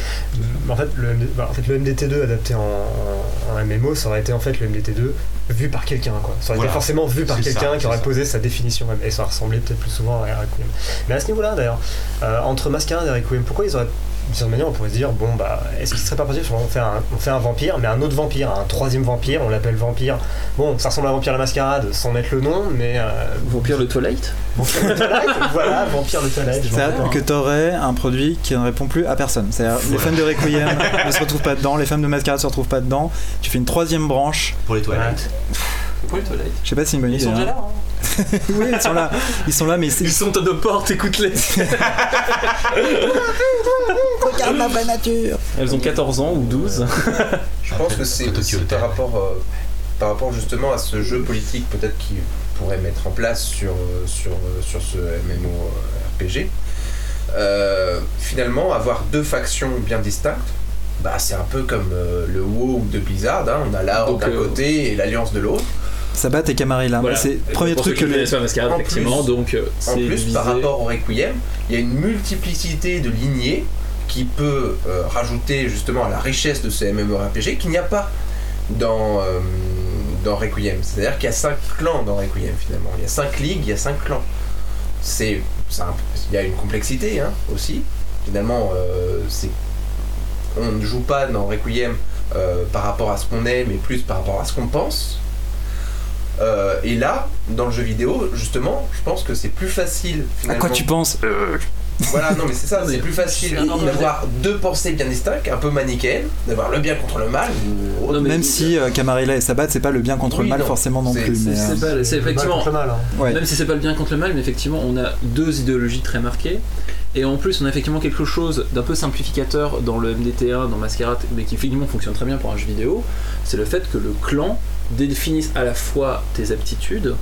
[SPEAKER 1] En fait, le, bah, en fait, le MDT2 adapté en, MMO, ça aurait été en fait le MDT2 vu par quelqu'un. quoi. Ça aurait
[SPEAKER 2] Voilà.
[SPEAKER 1] été forcément vu par quelqu'un qui aurait
[SPEAKER 2] ça.
[SPEAKER 1] posé sa définition même. Et ça ressemblait peut-être plus souvent à Requiem. Mais à ce niveau-là, d'ailleurs, euh, entre Masquerade et Requiem, pourquoi ils auraient. D'une certaine manière, on pourrait se dire bon, bah, est-ce qu'il serait pas possible on fait, un, on fait un vampire, mais un autre vampire, un troisième vampire, on l'appelle vampire. Bon, ça ressemble à Vampire la Mascarade sans mettre le nom, mais. Euh,
[SPEAKER 4] Vampire le Twilight
[SPEAKER 1] Vampire le Twilight, voilà, Vampire le Twilight.
[SPEAKER 5] C'est-à-dire que tu aurais un produit qui ne répond plus à personne. C'est-à-dire les fans de Requiem ne se retrouvent pas dedans, les fans de Mascarade se retrouvent pas dedans. Tu fais une troisième branche.
[SPEAKER 2] Pour les toilettes.
[SPEAKER 4] Pour le Twilight.
[SPEAKER 5] Je sais pas si c'est une bonne
[SPEAKER 4] Ils
[SPEAKER 5] idée.
[SPEAKER 4] sont déjà
[SPEAKER 5] hein.
[SPEAKER 4] là. hein.
[SPEAKER 5] oui, ils sont là. Ils sont là, mais
[SPEAKER 4] Ils sont à nos portes, écoute-les.
[SPEAKER 5] regarde la vraie nature.
[SPEAKER 4] Elles ont 14 ans ou 12.
[SPEAKER 6] je pense que c'est par rapport, euh, par rapport justement à ce jeu politique peut-être qui pourrait mettre en place sur, euh, sur, euh, sur ce MMORPG. Euh, finalement, avoir deux factions bien distinctes, bah, c'est un peu comme euh, le WoW de Blizzard. hein. On a
[SPEAKER 4] Donc,
[SPEAKER 6] d'un
[SPEAKER 4] euh,
[SPEAKER 6] côté et l'Alliance de l'autre.
[SPEAKER 5] Sabat et Camarilla.
[SPEAKER 4] Voilà.
[SPEAKER 5] C'est le premier truc que les.
[SPEAKER 4] Mascarade,
[SPEAKER 6] En
[SPEAKER 4] effectivement.
[SPEAKER 6] plus-
[SPEAKER 4] donc, euh,
[SPEAKER 6] En plus, par rapport au Requiem, il y a une multiplicité de lignées qui peut euh, rajouter justement à la richesse de ce MMORPG qu'il n'y a pas dans, euh, dans Requiem. C'est-à-dire qu'il y a 5 clans dans Requiem finalement. Il y a 5 ligues, il y a 5 clans. C'est, il y a une complexité hein, aussi. Finalement, euh, c'est, on ne joue pas dans Requiem euh, par rapport à ce qu'on est, mais plus par rapport à ce qu'on pense. Euh, et là, dans le jeu vidéo, justement, je pense que c'est plus facile.
[SPEAKER 5] À quoi tu penses
[SPEAKER 6] Voilà, non, mais c'est ça, c'est plus facile d'avoir deux pensées bien distinctes, un peu manichéennes, d'avoir le bien contre le mal. ou autre.
[SPEAKER 4] Non, mais-
[SPEAKER 5] Même si euh, Camarilla et Sabat, c'est pas le bien contre
[SPEAKER 6] Oui,
[SPEAKER 5] le mal
[SPEAKER 6] non.
[SPEAKER 5] forcément non plus.
[SPEAKER 6] c'est-
[SPEAKER 5] euh,
[SPEAKER 4] effectivement.
[SPEAKER 1] contre le mal, hein.
[SPEAKER 5] ouais.
[SPEAKER 4] Même si c'est pas le bien contre le mal, mais effectivement, on a deux idéologies très marquées. Et en plus, on a effectivement quelque chose d'un peu simplificateur dans le MDT1, dans Masquerade, mais qui finalement fonctionne très bien pour un jeu vidéo. C'est le fait que le clan définisse à la fois tes aptitudes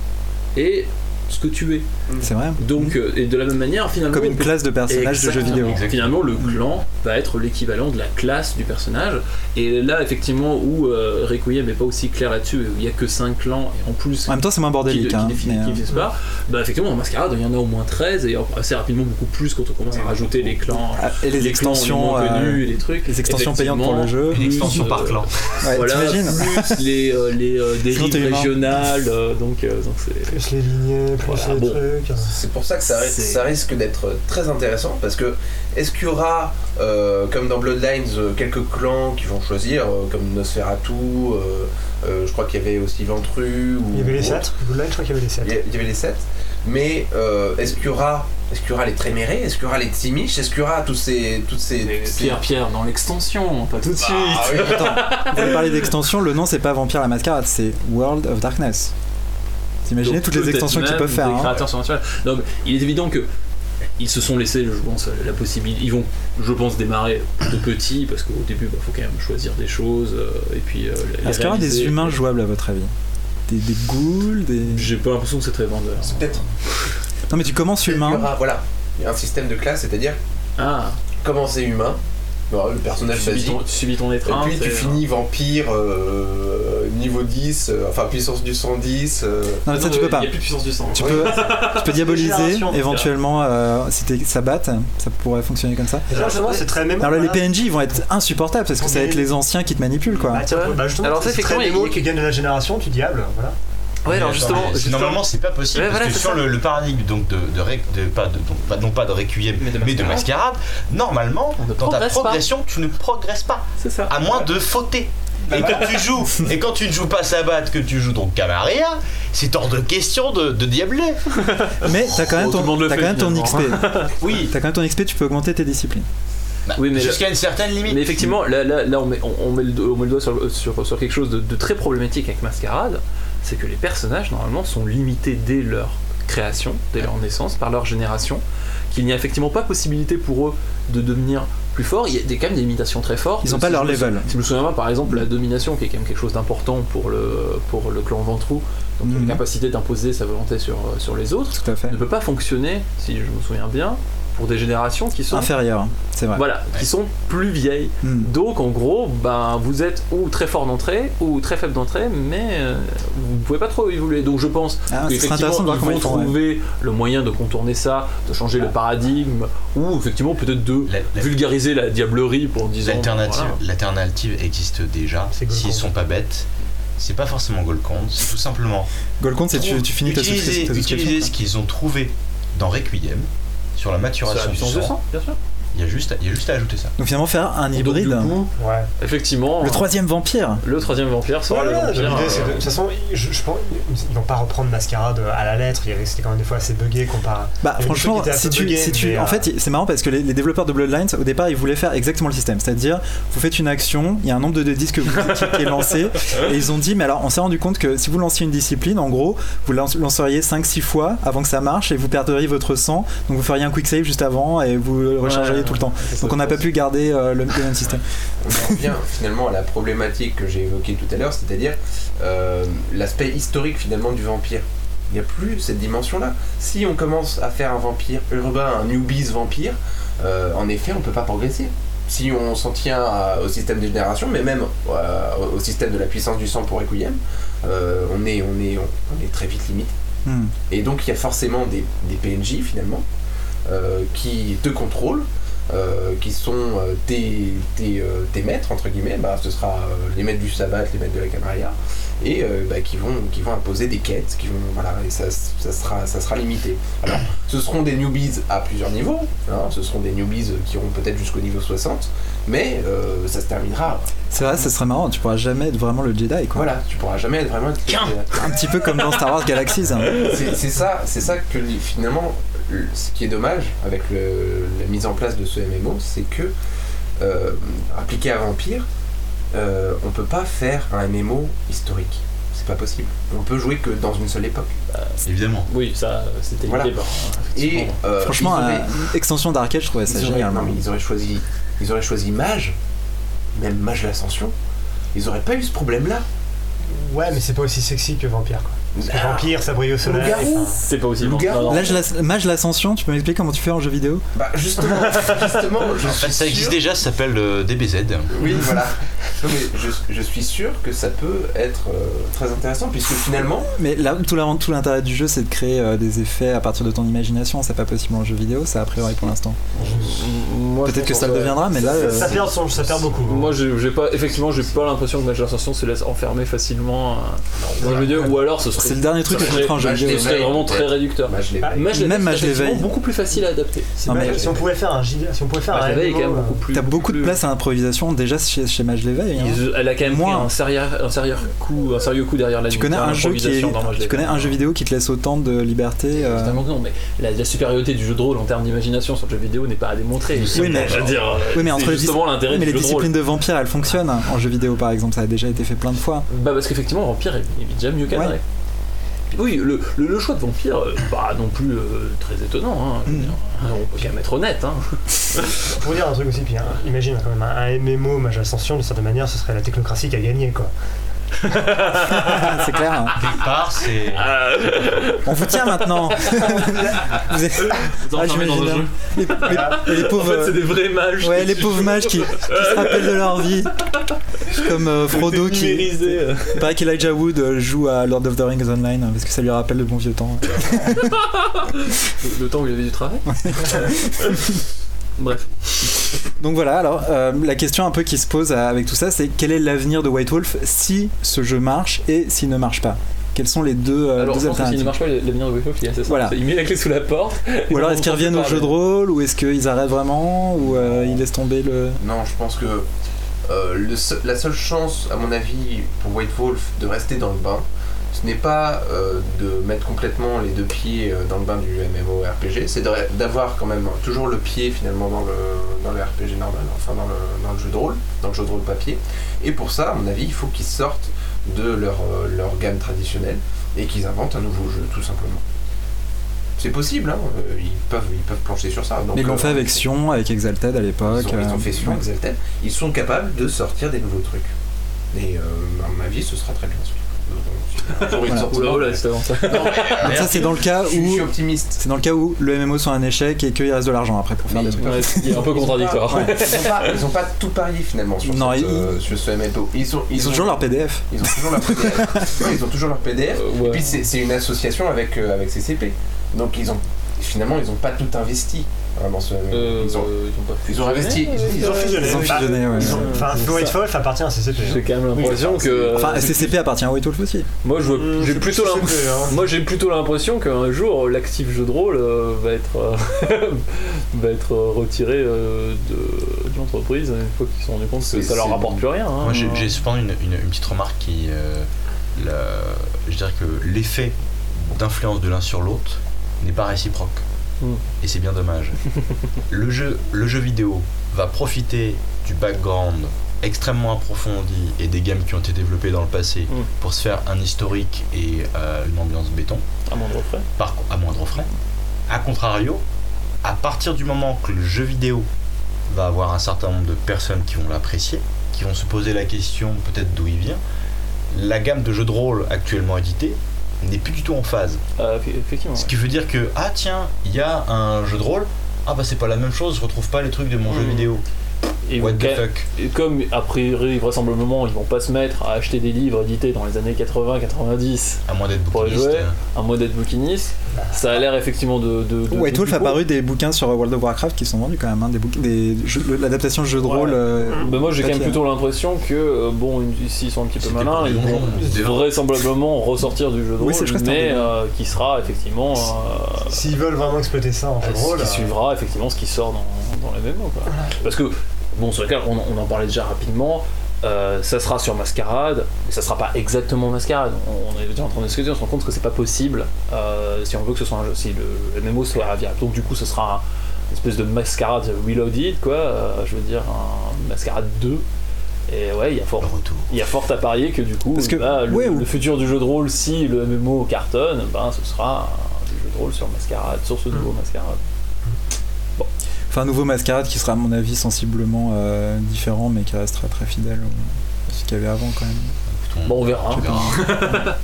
[SPEAKER 4] et ce que tu es.
[SPEAKER 5] C'est vrai.
[SPEAKER 4] Donc, euh, et de la même manière, finalement.
[SPEAKER 5] Comme une classe de personnages de jeux vidéo.
[SPEAKER 2] Exactement.
[SPEAKER 4] Finalement, le clan va être l'équivalent de la classe du personnage. Et là, effectivement, où euh, Requiem n'est pas aussi clair là-dessus, où il n'y a que 5 clans, et en plus,
[SPEAKER 5] En même temps, c'est moins
[SPEAKER 4] qui,
[SPEAKER 5] bordélique.
[SPEAKER 4] qui
[SPEAKER 5] hein,
[SPEAKER 4] définit-
[SPEAKER 5] mais,
[SPEAKER 4] qui
[SPEAKER 5] euh,
[SPEAKER 4] pas, bah effectivement, en Mascarade, il y en a au moins 13, et assez rapidement beaucoup plus quand on commence à rajouter les clans.
[SPEAKER 5] ah, et les,
[SPEAKER 4] les
[SPEAKER 5] extensions,
[SPEAKER 4] clans les
[SPEAKER 5] euh,
[SPEAKER 4] connus et les trucs.
[SPEAKER 5] les extensions payantes pour le jeu.
[SPEAKER 2] Une extension
[SPEAKER 4] euh,
[SPEAKER 2] par clan.
[SPEAKER 5] Ouais,
[SPEAKER 4] voilà, plus les, euh, les euh, dérives régionales, euh, donc euh, donc c'est.
[SPEAKER 1] Plus les lignées, plus
[SPEAKER 4] Voilà,
[SPEAKER 1] les
[SPEAKER 4] bon.
[SPEAKER 1] trucs.
[SPEAKER 6] C'est pour ça que ça, risque-
[SPEAKER 4] C'est-
[SPEAKER 6] ça risque d'être très intéressant parce que est-ce qu'il y aura, euh, comme dans Bloodlines, euh, quelques clans qui vont choisir, euh, comme Nosferatu, euh, euh, je crois qu'il y avait aussi Ventru. Ou,
[SPEAKER 1] Il y avait les
[SPEAKER 6] ou
[SPEAKER 1] 7.
[SPEAKER 6] autre.
[SPEAKER 1] Bloodline, je crois qu'il y avait les 7.
[SPEAKER 6] Il y a- il y avait les 7. Mais euh, est-ce qu'il y aura. Est-ce qu'il y aura les Trémérés? Est-ce qu'il y aura les Timiches Est-ce qu'il y aura tous ces, toutes ces,
[SPEAKER 4] Mais
[SPEAKER 6] toutes ces-
[SPEAKER 4] Pierre, Pierre, dans l'extension, pas tout de suite.
[SPEAKER 6] Ah oui.
[SPEAKER 5] Attends, vous avez parlé d'extension, le nom c'est pas Vampire la Mascarade, c'est World of Darkness. T'imaginez
[SPEAKER 4] Donc,
[SPEAKER 5] toutes les extensions qu'ils peuvent faire.
[SPEAKER 4] Des
[SPEAKER 5] hein.
[SPEAKER 4] créateurs surnaturels. Donc, il est évident que ils se sont laissés, je pense, la possibilité. Ils vont, je pense, démarrer de petits parce qu'au début, il faut quand même choisir des choses euh, et puis. euh,
[SPEAKER 5] Est-ce qu'il y aura des humains jouables à votre avis? Des, des ghouls des...
[SPEAKER 4] J'ai pas l'impression que c'est très vendeur.
[SPEAKER 6] C'est peut-être.
[SPEAKER 5] Non mais tu commences
[SPEAKER 6] Il y
[SPEAKER 5] humain.
[SPEAKER 6] aura- voilà. Il y a un système de classe, c'est-à-dire
[SPEAKER 4] Ah,
[SPEAKER 6] commencer humain, voilà, le personnage basique.
[SPEAKER 4] ton, tu subis ton
[SPEAKER 6] Et
[SPEAKER 4] étreinte.
[SPEAKER 6] puis tu
[SPEAKER 4] et-
[SPEAKER 6] finis vampire euh, niveau 10, euh, enfin puissance du 110. euh,
[SPEAKER 5] Non mais ça
[SPEAKER 4] Non,
[SPEAKER 5] tu peux
[SPEAKER 4] Il
[SPEAKER 5] pas.
[SPEAKER 4] n'y a plus de puissance du sang.
[SPEAKER 5] Tu peux, tu peux diaboliser éventuellement euh, si t'es Sabat, ça pourrait fonctionner comme ça.
[SPEAKER 1] Et là, c'est très mémo.
[SPEAKER 5] Alors là, les. PNJ ils vont être insupportables parce que ça va être les anciens qui te manipulent quoi.
[SPEAKER 1] Bah, tiens, bah, justement,
[SPEAKER 4] Alors, ça,
[SPEAKER 1] c'est très
[SPEAKER 4] effectivement, il y a
[SPEAKER 1] qui gagne de la génération, tu diable, voilà.
[SPEAKER 4] Ouais, alors justement, justement-
[SPEAKER 2] normalement c'est pas possible
[SPEAKER 4] Ouais,
[SPEAKER 2] parce
[SPEAKER 4] voilà,
[SPEAKER 2] que sur le, le paradigme donc de, de, ré- de- pas de donc, pas- non pas de requiem
[SPEAKER 4] Mais de
[SPEAKER 2] mais de
[SPEAKER 4] mascarade.
[SPEAKER 2] normalement dans ta
[SPEAKER 4] pas.
[SPEAKER 2] progression tu ne progresses pas
[SPEAKER 4] c'est ça.
[SPEAKER 2] à moins de fauter et quand tu joues et quand tu ne joues pas Sabbat que tu joues donc Camarilla c'est hors de question de, de diabler
[SPEAKER 5] Mais t'as quand même
[SPEAKER 4] le
[SPEAKER 5] ton,
[SPEAKER 4] monde le
[SPEAKER 5] t'as
[SPEAKER 4] fait,
[SPEAKER 5] quand même ton XP.
[SPEAKER 2] oui
[SPEAKER 5] T'as quand même ton XP, tu peux augmenter tes disciplines.
[SPEAKER 2] Bah,
[SPEAKER 4] Oui, mais
[SPEAKER 2] jusqu'à une certaine limite
[SPEAKER 4] Mais effectivement, là, là, là, on, met, on, on met le, do- on met le doigt sur, sur, sur quelque chose de, de très problématique avec Mascarade, c'est que les personnages, normalement, sont limités dès leur création, dès leur naissance, par leur génération, qu'il n'y a effectivement pas possibilité pour eux de devenir plus forts. Il y a des, quand même des limitations très fortes.
[SPEAKER 5] Ils ont
[SPEAKER 4] Si
[SPEAKER 5] pas leur level.
[SPEAKER 4] Si je me souviens bien, par exemple, la domination, qui est quand même quelque chose d'important pour le, pour le clan Ventrou, donc
[SPEAKER 5] Mhm.
[SPEAKER 4] la capacité d'imposer sa volonté sur, sur les autres,
[SPEAKER 5] Tout à fait.
[SPEAKER 4] ne peut pas fonctionner, si je me souviens bien, pour des générations qui sont,
[SPEAKER 5] Inférieur, c'est vrai.
[SPEAKER 4] voilà, qui sont plus vieilles.
[SPEAKER 5] Hmm.
[SPEAKER 4] Donc en gros, ben, vous êtes ou très fort d'entrée ou très faible d'entrée, mais euh, vous pouvez pas trop évoluer. Donc je pense
[SPEAKER 5] Ah,
[SPEAKER 4] qu'effectivement ils
[SPEAKER 5] comment
[SPEAKER 4] vont
[SPEAKER 5] font. ouais.
[SPEAKER 4] trouver le moyen de contourner ça, de changer le paradigme, ou effectivement peut-être de
[SPEAKER 2] La- la-
[SPEAKER 4] vulgariser la diablerie pour disant.
[SPEAKER 2] L'alternative,
[SPEAKER 4] voilà.
[SPEAKER 2] l'alternative existe déjà. S'ils sont pas bêtes, c'est pas forcément Golconde, c'est tout simplement
[SPEAKER 5] Golconde, c'est tu, tu finis ta
[SPEAKER 2] utiliser,
[SPEAKER 5] subscription. ta
[SPEAKER 2] utiliser ce qu'ils ont trouvé dans Requiem sur la maturation
[SPEAKER 4] la
[SPEAKER 2] du sang,
[SPEAKER 4] bien sûr.
[SPEAKER 2] Il y a juste, à- il y a juste à ajouter ça.
[SPEAKER 5] Donc finalement faire un
[SPEAKER 4] Donc,
[SPEAKER 5] hybride.
[SPEAKER 4] du coup,
[SPEAKER 1] Ouais.
[SPEAKER 4] effectivement,
[SPEAKER 5] Le troisième vampire.
[SPEAKER 4] le troisième vampire sera
[SPEAKER 1] Voilà,
[SPEAKER 4] le vampire.
[SPEAKER 1] de,
[SPEAKER 4] euh,
[SPEAKER 1] de toute façon, je, je pense ils vont pas reprendre Mascarade à la lettre. C'était quand même des fois assez buggé comparé.
[SPEAKER 5] Bah franchement, si tu, si tu, en
[SPEAKER 1] euh,
[SPEAKER 5] fait, c'est marrant parce que les, les développeurs de Bloodlines, au départ, ils voulaient faire exactement le système, c'est-à-dire, vous faites une action, il y a un nombre de disques que vous- qui, qui est lancé, et ils ont dit, mais alors, on s'est rendu compte que si vous lanciez une discipline, en gros, vous lance- lanceriez 5-6 fois avant que ça marche, et vous perdriez votre sang, donc vous feriez un quick save juste avant, et vous le rechargeriez Tout le temps. Donc on n'a pas pu garder euh, le, le même système.
[SPEAKER 6] On en revient finalement à la problématique que j'ai évoquée tout à l'heure, c'est-à-dire euh, l'aspect historique finalement du vampire. Il n'y a plus cette dimension-là. Si on commence à faire un vampire urbain, un newbies vampire, euh, en effet, on ne peut pas progresser. Si on s'en tient à- au système des générations, mais même euh, au, système de la puissance du sang pour Requiem, euh, on, est, on, est, on est très vite limité.
[SPEAKER 5] Hmm.
[SPEAKER 6] Et donc il y a forcément des, des PNJ finalement euh, qui te contrôlent euh, qui sont euh, tes, tes, euh, tes maîtres, entre guillemets, bah, ce sera euh, les maîtres du sabbat, les maîtres de la Camarilla, et bah, qui, vont, qui vont imposer des quêtes, qui vont, voilà, et ça, ça, sera, ça sera limité. Alors, ce seront des newbies à plusieurs niveaux, hein, ce seront des newbies qui iront peut-être jusqu'au niveau 60, mais ça se terminera.
[SPEAKER 5] C'est vrai, ça serait marrant, tu pourras jamais être vraiment le Jedi quoi.
[SPEAKER 6] Voilà, tu pourras jamais être vraiment...
[SPEAKER 5] Un petit peu comme dans Star Wars Galaxies. hein.
[SPEAKER 6] C'est ça, ça que finalement, le- ce qui est dommage avec le- la mise en place de ce MMO, c'est que euh, appliqué à Vampire, euh, on peut pas faire un MMO historique. C'est pas possible. On peut jouer que dans une seule époque.
[SPEAKER 2] Évidemment.
[SPEAKER 4] Oui, ça, c'était
[SPEAKER 6] Voilà.
[SPEAKER 4] l'idée.
[SPEAKER 6] Et euh,
[SPEAKER 5] Franchement,
[SPEAKER 6] auraient-
[SPEAKER 5] euh, extension d'arcade, je trouvais ça
[SPEAKER 6] ils auraient,
[SPEAKER 5] génial.
[SPEAKER 6] non, mais ils auraient choisi, ils auraient choisi Mage, même Mage l'Ascension. Ils auraient pas eu ce problème-là.
[SPEAKER 1] Ouais, mais c'est pas aussi sexy que Vampire quoi. Parce que
[SPEAKER 6] Ah,
[SPEAKER 1] Vampire, ça brille au soleil.
[SPEAKER 4] C'est pas
[SPEAKER 5] la- Mage l'ascension, tu peux m'expliquer comment tu fais en jeu vidéo?
[SPEAKER 6] Bah justement, justement, je
[SPEAKER 2] En
[SPEAKER 6] suis
[SPEAKER 2] fait, ça existe
[SPEAKER 6] sûr-
[SPEAKER 2] déjà, ça s'appelle euh, DBZ.
[SPEAKER 6] Oui, voilà. Non, mais je, je suis sûr que ça peut être euh, très intéressant puisque finalement,
[SPEAKER 5] Mais là, tout l'intérêt du jeu, c'est de créer euh, des effets à partir de ton imagination. C'est pas possible en jeu vidéo, ça a priori pour l'instant. Peut-être que ça le deviendra, mais là,
[SPEAKER 1] ça,
[SPEAKER 5] euh,
[SPEAKER 1] ça perd son- ça perd beaucoup.
[SPEAKER 4] Moi, j'ai pas, effectivement, j'ai pas l'impression que Match d'Ascension se laisse enfermer facilement euh, dans le jeu vidéo, ou alors ce serait.
[SPEAKER 5] C'est le dernier truc que je mettrai en jeu vidéo.
[SPEAKER 6] des
[SPEAKER 4] ce serait vraiment très réducteur.
[SPEAKER 1] Ah,
[SPEAKER 5] Même
[SPEAKER 4] c'est effectivement
[SPEAKER 5] l'éveil.
[SPEAKER 4] beaucoup plus facile à adapter. C'est
[SPEAKER 1] si on pouvait faire un si on pouvait faire un.
[SPEAKER 5] T'as beaucoup de place à l'improvisation déjà chez, chez Mage l'éveil. hein.
[SPEAKER 4] Elle a quand même un sérieux, un sérieux coup, un sérieux coup derrière la
[SPEAKER 5] Tu connais un jeu qui tu connais un jeu vidéo qui te laisse autant de liberté euh,
[SPEAKER 4] non, mais la, supériorité du jeu de rôle en termes d'imagination sur le jeu vidéo n'est pas à démontrer.
[SPEAKER 5] Oui, mais-
[SPEAKER 4] je veux dire, euh,
[SPEAKER 5] Oui, mais entre
[SPEAKER 4] c'est l'intérêt
[SPEAKER 5] mais les disciplines de vampire, elles fonctionnent en jeu vidéo par exemple. Ça a déjà été fait plein de fois.
[SPEAKER 4] Bah parce qu'effectivement Vampire est, est déjà mieux cadré.
[SPEAKER 5] Ouais.
[SPEAKER 4] Oui, le, le- le choix de Vampire, euh, pas non plus euh, très étonnant. Hein,
[SPEAKER 5] Mm.
[SPEAKER 4] On peut quand même être honnête. Hein.
[SPEAKER 1] Pour dire un truc aussi, puis hein, imagine quand même un, un MMO Mage Ascension, d'une certaine manière, ce serait la technocratie qui a gagné quoi.
[SPEAKER 5] c'est clair. hein.
[SPEAKER 2] Quelque part, c'est.
[SPEAKER 5] On vous tient maintenant. Vous êtes-
[SPEAKER 4] Vous
[SPEAKER 5] Ah,
[SPEAKER 4] dans jeu.
[SPEAKER 5] les, les- les
[SPEAKER 4] En
[SPEAKER 5] pauvres.
[SPEAKER 4] fait, c'est des vrais mages.
[SPEAKER 5] Ouais, les pauvres mages qui, qui se rappellent de leur vie. Comme euh, Frodo qui.
[SPEAKER 4] Numérisé, euh.
[SPEAKER 5] Il paraît qu'Elijah Wood euh, joue à Lord of the Rings Online hein, parce que ça lui rappelle le bon vieux temps.
[SPEAKER 4] Le, le temps où il avait du travail. Bref.
[SPEAKER 5] Donc voilà, alors euh, la question un peu qui se pose avec tout ça, c'est quel est l'avenir de White Wolf si ce jeu marche et s'il ne marche pas? Quelles sont les deux, euh,
[SPEAKER 4] Alors,
[SPEAKER 5] deux
[SPEAKER 4] je pense que s'il ne marche pas, l'avenir de il est assez simple.
[SPEAKER 5] Voilà.
[SPEAKER 4] Il met la clé sous la porte.
[SPEAKER 5] Ou alors est-ce qu'ils reviennent au jeu de rôle ou est-ce qu'ils arrêtent vraiment ou euh, ils laissent tomber le...
[SPEAKER 6] Non, je pense que euh, le la seule chance, à mon avis, pour White Wolf de rester dans le bain, ce n'est pas euh, de mettre complètement les deux pieds euh, dans le bain du MMORPG, c'est d'avoir quand même toujours le pied finalement dans le, dans le RPG normal, enfin dans le, dans le jeu de rôle, dans le jeu de rôle papier. Et pour ça, à mon avis, il faut qu'ils sortent de leur, euh, leur gamme traditionnelle et qu'ils inventent un nouveau jeu, tout simplement. C'est possible, hein, ils, peuvent, ils peuvent plancher sur ça. Donc,
[SPEAKER 5] Mais ils l'ont
[SPEAKER 6] euh,
[SPEAKER 5] fait avec Sion, avec Exalted à l'époque.
[SPEAKER 6] ils ont, ils ont fait
[SPEAKER 5] ouais.
[SPEAKER 6] Exalted. Ils sont capables de sortir des nouveaux trucs. Et euh, à mon avis, ce sera très bien
[SPEAKER 5] Voilà.
[SPEAKER 4] Oula, oula, avant ça.
[SPEAKER 5] Donc ça c'est dans le cas
[SPEAKER 6] suis- je
[SPEAKER 5] où
[SPEAKER 6] suis optimiste.
[SPEAKER 5] c'est dans le cas où le MMO soit un échec et qu'il reste de l'argent après pour faire
[SPEAKER 6] Mais
[SPEAKER 5] des trucs.
[SPEAKER 4] Ouais, il est un peu
[SPEAKER 6] Ils ont
[SPEAKER 4] contradictoire.
[SPEAKER 6] pas- Ils ont pas, ils ont pas tout parié finalement sur,
[SPEAKER 5] Non,
[SPEAKER 6] cette,
[SPEAKER 5] ils-
[SPEAKER 6] euh, sur ce MMO. Ils ont,
[SPEAKER 5] Ils ont toujours leur PDF.
[SPEAKER 6] Ils ont toujours leur PDF. Ouais, ils ont toujours leur PDF.
[SPEAKER 4] Euh,
[SPEAKER 6] Et puis c'est c'est une association avec, euh, avec CCP. Donc ils ont finalement ils ont pas tout investi hein, ce MMO.
[SPEAKER 4] Euh,
[SPEAKER 6] Ils ont,
[SPEAKER 4] ils ont pas
[SPEAKER 6] ils ont investi. ils-
[SPEAKER 1] ont fusionné.
[SPEAKER 5] Ils ont
[SPEAKER 1] Enfin,
[SPEAKER 5] fusionné, ouais.
[SPEAKER 1] ils ont- Enfin. Wolf appartient à CCP. hein.
[SPEAKER 4] J'ai quand même l'impression
[SPEAKER 6] enfin,
[SPEAKER 4] que.
[SPEAKER 5] Enfin,
[SPEAKER 4] euh,
[SPEAKER 5] SCCP appartient à White Wolf aussi.
[SPEAKER 4] Moi, je
[SPEAKER 1] Hum,
[SPEAKER 4] j'ai plutôt l'impression.
[SPEAKER 1] CCP, hein.
[SPEAKER 4] Moi j'ai plutôt l'impression qu'un jour l'actif jeu de rôle euh, va être euh, va être euh, retiré euh, de, de l'entreprise une fois qu'ils se sont rendus compte que ça leur rapporte plus rien. hein.
[SPEAKER 2] Moi, j'ai cependant une, une- une petite remarque qui. euh, la- je dirais que l'effet d'influence de l'un sur l'autre n'est pas réciproque. Et c'est bien dommage. le, jeu, le jeu vidéo va profiter du background extrêmement approfondi et des gammes qui ont été développées dans le passé
[SPEAKER 4] Mm.
[SPEAKER 2] pour se faire un historique et euh, une ambiance béton
[SPEAKER 4] à moindre frais.
[SPEAKER 2] par, à moindre frais. A contrario, à partir du moment que le jeu vidéo va avoir un certain nombre de personnes qui vont l'apprécier, qui vont se poser la question peut-être d'où il vient, la gamme de jeux de rôle actuellement éditée n'est plus du tout en phase.
[SPEAKER 4] Euh, effectivement.
[SPEAKER 2] Ce qui veut dire que, ah tiens, il y a un jeu de rôle, ah bah c'est pas la même chose, je retrouve pas les trucs de mon jeu
[SPEAKER 4] Mm.
[SPEAKER 2] vidéo.
[SPEAKER 4] Et
[SPEAKER 2] What the fuck
[SPEAKER 4] et comme a priori vraisemblablement ils vont pas se mettre à acheter des livres édités dans les années 80-90
[SPEAKER 2] À moins d'être bouquiniste.
[SPEAKER 4] jouer, à moins d'être bouquiniste, ça a l'air effectivement de. de, de
[SPEAKER 5] a paru des bouquins sur World of Warcraft qui sont vendus quand même, hein, des bouquins, des jeux- l'adaptation de jeux de
[SPEAKER 4] Ouais.
[SPEAKER 5] rôle. euh,
[SPEAKER 4] Bah, moi j'ai quand même
[SPEAKER 5] papier.
[SPEAKER 4] plutôt l'impression que euh, bon s'ils sont un petit peu malins ils vont vraisemblablement ressortir du jeu de rôle
[SPEAKER 5] Oui,
[SPEAKER 4] mais euh, qui sera effectivement euh,
[SPEAKER 1] S'ils veulent vraiment exploiter ça en jeu de rôle.
[SPEAKER 4] qui suivra effectivement ce qui sort dans, dans les MMO quoi. Parce que bon sur lequel on, on en parlait déjà rapidement euh, ça sera sur Mascarade, mais ça sera pas exactement Mascarade. On, on est déjà en train de discuter, on se rend compte que c'est pas possible euh, si on veut que ce soit un jeu, si le, le MMO soit viable. Donc du coup, ce sera un- une espèce de Mascarade Reloaded, quoi. euh, je veux dire, un Mascarade 2. Et ouais, il y a fort, il y a fort à parier que du coup,
[SPEAKER 5] Parce que-
[SPEAKER 4] bah, le,
[SPEAKER 5] ouais, ou-
[SPEAKER 4] le futur du jeu de rôle, si le MMO cartonne, ben ce sera un du jeu de rôle sur Mascarade, sur ce nouveau Mascarade.
[SPEAKER 5] Enfin, un nouveau Mascarade qui sera, à mon avis, sensiblement euh, différent, mais qui restera très fidèle au- à ce qu'il y avait avant quand même.
[SPEAKER 2] On-
[SPEAKER 4] Bon, on verra.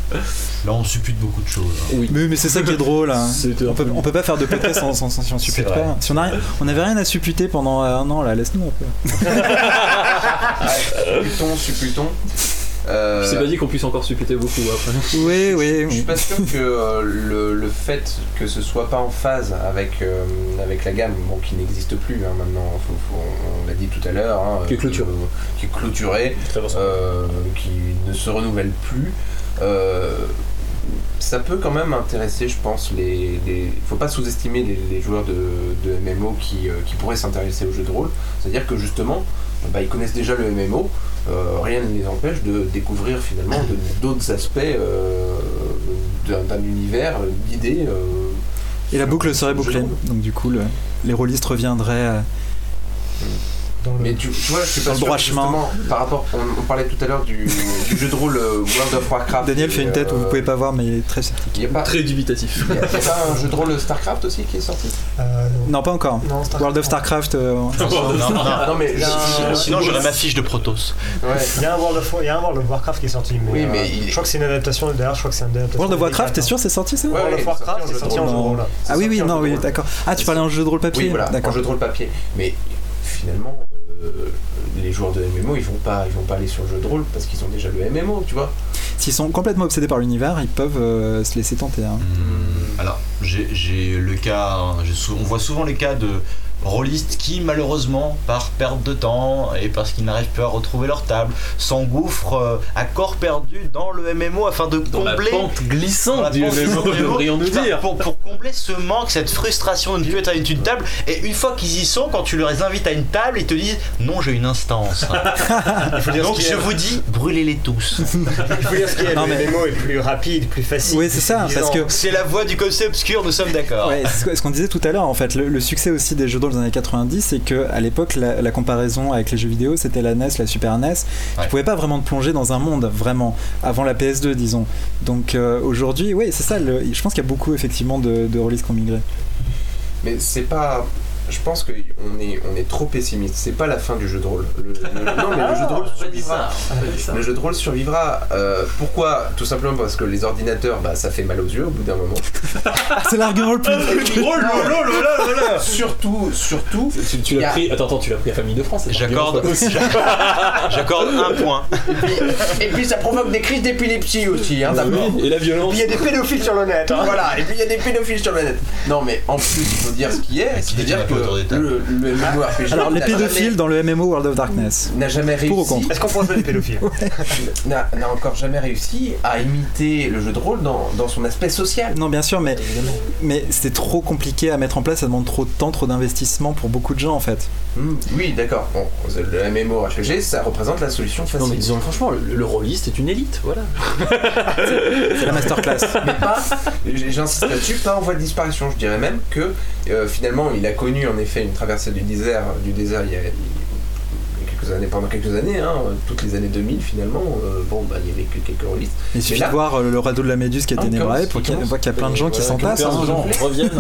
[SPEAKER 2] Là, on suppute beaucoup de choses. hein.
[SPEAKER 4] Oui.
[SPEAKER 5] Mais, mais c'est ça qui est drôle. hein. On peut, on peut pas faire de podcast sans, sans, sans- si on suppute pas. Si on, a rien- on avait rien à supputer pendant euh, un an, là, laisse-nous un peu.
[SPEAKER 6] Supputons, supputons. Euh,
[SPEAKER 4] C'est pas dit qu'on puisse encore supputer beaucoup après.
[SPEAKER 5] Oui, oui,
[SPEAKER 6] Je suis pas sûr que euh, le, le fait que ce soit pas en phase avec, euh, avec la gamme, bon, qui n'existe plus hein, maintenant, faut- faut- on l'a dit tout à l'heure, hein,
[SPEAKER 4] Qui est clôturée.
[SPEAKER 6] euh, qui est clôturée, euh, qui ne se renouvelle plus. euh, ça peut quand même intéresser, je pense, les. les... faut pas sous-estimer les, les joueurs de, de MMO qui, euh, qui pourraient s'intéresser au jeu de rôle. C'est-à-dire que justement, bah, ils connaissent déjà le MMO, euh, rien ne les empêche de découvrir finalement d'autres aspects euh, d'un univers, euh, d'idées. euh,
[SPEAKER 5] Et la boucle serait bouclée. Donc, du coup, le- les rôlistes reviendraient. euh,
[SPEAKER 1] dans le-
[SPEAKER 6] Mais tu, tu vois, je suis
[SPEAKER 5] Dans
[SPEAKER 6] pas sûr,
[SPEAKER 5] droit
[SPEAKER 6] justement, par rapport, on, on parlait tout à l'heure du, du jeu de rôle euh, World of Warcraft.
[SPEAKER 5] Daniel fait une tête,
[SPEAKER 6] euh,
[SPEAKER 5] vous pouvez pas voir, mais il est très sceptique.
[SPEAKER 6] Il n'y a, pas-
[SPEAKER 4] Très dubitatif.
[SPEAKER 6] y a- y a pas un jeu de rôle Starcraft aussi qui est sorti?
[SPEAKER 1] Euh, non.
[SPEAKER 5] Non, pas encore.
[SPEAKER 1] Non, Starcraft.
[SPEAKER 5] World of Starcraft. euh,
[SPEAKER 2] Non, non, non.
[SPEAKER 6] Non mais
[SPEAKER 1] Il y un-
[SPEAKER 2] Sinon, j'aurais ma fiche de Protoss.
[SPEAKER 6] Ouais.
[SPEAKER 1] Il y a un World of, il y a un World of Warcraft qui est sorti, mais,
[SPEAKER 6] Oui,
[SPEAKER 1] euh,
[SPEAKER 6] mais il-
[SPEAKER 1] je crois que c'est une adaptation. D'ailleurs, je crois que c'est une adaptation.
[SPEAKER 5] World of Warcraft, t'es sûr, c'est sorti ça?
[SPEAKER 1] World of Warcraft,
[SPEAKER 6] c'est sorti en jeu de rôle.
[SPEAKER 5] Ah oui, oui, non, oui, d'accord. Ah, tu parlais en jeu de rôle papier
[SPEAKER 6] Oui, voilà, en
[SPEAKER 5] D'accord.
[SPEAKER 6] jeu de rôle papier. Mais finalement, euh, les joueurs de MMO, ils vont pas, ils vont pas aller sur le jeu de rôle parce qu'ils ont déjà le MMO, tu vois.
[SPEAKER 5] S'ils sont complètement obsédés par l'univers, ils peuvent euh, se laisser tenter. hein.
[SPEAKER 2] Hmm, Alors, j'ai j'ai le cas, hein, on voit souvent les cas de rôlistes qui, malheureusement, par perte de temps et parce qu'ils n'arrivent plus à retrouver leur table, s'engouffrent euh, à corps perdu dans le MMO afin de
[SPEAKER 4] Dans la
[SPEAKER 2] combler.
[SPEAKER 4] pente
[SPEAKER 2] dans
[SPEAKER 4] glissante
[SPEAKER 2] la
[SPEAKER 4] du
[SPEAKER 2] pente
[SPEAKER 4] MMO,
[SPEAKER 2] du MMO,
[SPEAKER 4] devrions nous dire.
[SPEAKER 2] Pour, pour combler ce manque, cette frustration de ne plus être à une une table, et une fois qu'ils y sont, quand tu leur invites à une table, ils te disent Non, j'ai une instance.
[SPEAKER 1] Il faut dire
[SPEAKER 2] Donc je vous dis, brûlez-les tous.
[SPEAKER 1] il faut dire ce.
[SPEAKER 5] Non,
[SPEAKER 1] Le
[SPEAKER 5] mais-
[SPEAKER 1] MMO est plus rapide, plus facile.
[SPEAKER 5] Oui, c'est ça, parce que-
[SPEAKER 2] C'est la voix du concept obscur, nous sommes d'accord.
[SPEAKER 5] Ouais, c'est ce qu'on disait tout à l'heure en fait. Le, le succès aussi des jeux de rôle des années 90, c'est que à l'époque, la, la comparaison avec les jeux vidéo, c'était la NES, la Super NES.
[SPEAKER 2] Ouais.
[SPEAKER 5] Tu pouvais pas vraiment te plonger dans un monde, vraiment, avant la PS2, disons. Donc euh, aujourd'hui, oui, c'est ça. le- je pense qu'il y a beaucoup effectivement de, de rôlistes qui ont migré.
[SPEAKER 6] Mais c'est pas. Je pense qu'on est, on est trop pessimiste. C'est pas la fin du jeu de rôle. Le- le- non, mais le jeu de rôle survivra. Le jeu de rôle survivra. euh, pourquoi? Tout simplement parce que les ordinateurs, bah, ça fait mal aux yeux au bout d'un moment.
[SPEAKER 5] Ah, c'est l'argument le plus.
[SPEAKER 2] Oh là
[SPEAKER 6] surtout, surtout.
[SPEAKER 4] Tu, tu l'as
[SPEAKER 6] a-
[SPEAKER 4] pris. Attends, attends, tu l'as pris à famille de France.
[SPEAKER 2] J'accorde j'accorde un point.
[SPEAKER 6] Et puis, et puis ça provoque des crises d'épilepsie aussi, hein, d'abord.
[SPEAKER 4] Et la violence.
[SPEAKER 1] Il y a des pédophiles sur le net. hein.
[SPEAKER 6] Voilà, et puis il y a des pédophiles sur le net. Non, mais en plus, il faut dire ce qui est, c'est-à-dire que
[SPEAKER 2] pas autour des tables.
[SPEAKER 6] le, le MMORPG
[SPEAKER 5] Alors les
[SPEAKER 6] n'a
[SPEAKER 5] pédophiles
[SPEAKER 6] jamais-
[SPEAKER 5] dans le MMO World of Darkness.
[SPEAKER 6] n'a jamais réussi,
[SPEAKER 5] Pour ou contre
[SPEAKER 1] Est-ce qu'on pourrait des pédophiles
[SPEAKER 6] n'a n'a encore jamais réussi à imiter le jeu de rôle dans, dans son aspect social.
[SPEAKER 5] Non, bien sûr, mais mais c'était trop compliqué à mettre en place. Ça demande trop de temps, trop d'investissement pour beaucoup de gens en fait.
[SPEAKER 6] Hmm, oui, d'accord. Bon, le MMORPG, ça représente la solution facile.
[SPEAKER 4] Non mais disons franchement, le, le rôliste est une élite, voilà.
[SPEAKER 5] C'est la masterclass.
[SPEAKER 6] mais pas, j'insiste là-dessus, pas en voie de disparition. Je dirais même que euh, finalement, il a connu en effet une traversée du désert, du désert il y a, quelques années, pendant quelques années, hein, toutes les années 2000 finalement. euh, bon, bah, il y avait que quelques rôlistes.
[SPEAKER 5] Il suffit
[SPEAKER 6] là-
[SPEAKER 5] de voir euh, le radeau de la Méduse qui a
[SPEAKER 6] Ah,
[SPEAKER 5] été
[SPEAKER 6] il commence,
[SPEAKER 5] nébré pour voit qu'il y a plein de gens qui s'en
[SPEAKER 6] comme
[SPEAKER 5] passent.
[SPEAKER 6] ça,
[SPEAKER 5] hein.
[SPEAKER 4] reviennent.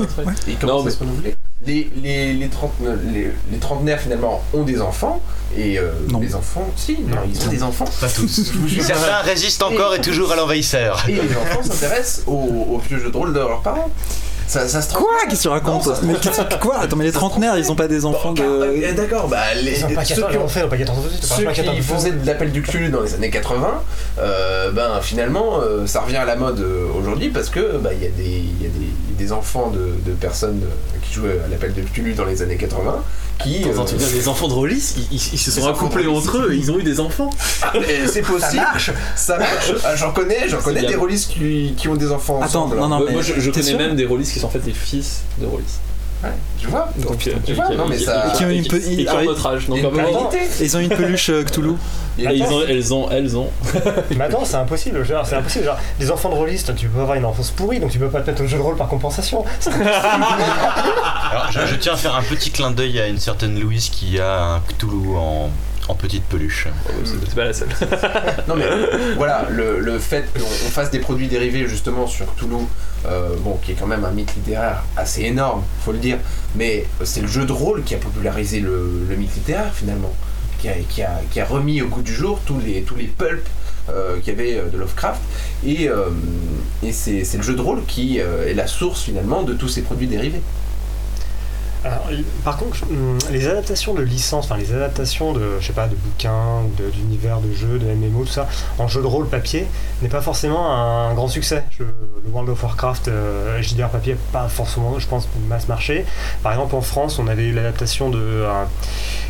[SPEAKER 6] Et
[SPEAKER 5] ouais.
[SPEAKER 6] à se renouveler. Les, les, les, trente- les, les trentenaires finalement ont des enfants et euh,
[SPEAKER 5] Non.
[SPEAKER 6] les enfants, si, non, ils ont des enfants.
[SPEAKER 2] Pas tous. Certains résistent encore et toujours à l'envahisseur.
[SPEAKER 6] Et les enfants s'intéressent aux, aux vieux jeux de rôle de leurs parents. Ça, ça se
[SPEAKER 5] Quoi? Qu'est-ce que tu racontes?
[SPEAKER 6] Non,
[SPEAKER 5] Mais quoi? Attends, mais les trentenaires, ils ont pas des enfants de.
[SPEAKER 6] euh, D'accord, bah les,
[SPEAKER 1] Ils ont pas
[SPEAKER 6] ceux
[SPEAKER 1] 14
[SPEAKER 6] qui ont
[SPEAKER 1] ans, fait, ils ont pas 14 ans tout de suite,
[SPEAKER 6] ceux
[SPEAKER 1] pas 14
[SPEAKER 6] qui
[SPEAKER 1] ans.
[SPEAKER 6] faisaient de l'appel du Cthulhu dans les années 80, euh, ben finalement euh, ça revient à la mode aujourd'hui parce que bah, il y a des il y a des, des enfants de, de personnes euh, qui jouaient à l'appel de Cthulhu dans les années 80 qui
[SPEAKER 4] Attends,
[SPEAKER 6] euh,
[SPEAKER 4] tu dire, les enfants de Rollis, ils, ils- ils se
[SPEAKER 6] Des
[SPEAKER 4] sont accouplés
[SPEAKER 6] Rollis.
[SPEAKER 4] entre eux, et ils ont eu des enfants.
[SPEAKER 6] c'est possible.
[SPEAKER 1] Ça marche
[SPEAKER 6] Ça marche. Ah, j'en connais, j'en connais des rôlistes qui, qui ont des enfants
[SPEAKER 5] Attends,
[SPEAKER 6] ensemble.
[SPEAKER 5] non, non,
[SPEAKER 4] moi,
[SPEAKER 5] mais
[SPEAKER 4] moi, je, je connais même des Rollis qui sont en fait des fils de Rollis.
[SPEAKER 6] Ouais, tu vois
[SPEAKER 4] Donc,
[SPEAKER 6] tu
[SPEAKER 4] euh,
[SPEAKER 6] vois, non, mais ça-
[SPEAKER 4] qui-
[SPEAKER 5] ont une pe-
[SPEAKER 4] ont notre âge. Donc.
[SPEAKER 5] Ils ont une peluche euh, Cthulhu.
[SPEAKER 4] Ah, ils ont, elles ont, elles ont.
[SPEAKER 1] Mais attends, c'est impossible, genre, c'est impossible. Genre, des enfants de rôlistes, tu peux avoir une enfance pourrie, donc tu peux pas te mettre au jeu de rôle par compensation.
[SPEAKER 2] Alors, je, je tiens à faire un petit clin d'œil à une certaine Louise qui a un Cthulhu en, en petite peluche.
[SPEAKER 4] C'est c'est pas la seule.
[SPEAKER 6] Non mais voilà, le, le fait qu'on on fasse des produits dérivés justement sur Cthulhu, euh, bon, qui est quand même un mythe littéraire assez énorme, faut le dire, mais c'est le jeu de rôle qui a popularisé le, mythe littéraire finalement, qui a, qui, a, qui a remis au goût du jour tous les, tous les pulps euh, qu'il y avait euh, de Lovecraft, et, et c'est le jeu de rôle qui est la source finalement de tous ces produits dérivés.
[SPEAKER 1] Par contre, hum, les adaptations de licences, enfin les adaptations de, je sais pas, de bouquins ou de- d'univers de jeux, de MMO, tout ça, en jeu de rôle papier, n'est pas forcément un grand succès. Le World of Warcraft euh, JDR papier pas forcément, je pense, masse marché. Par exemple, en France, on avait eu l'adaptation de. euh,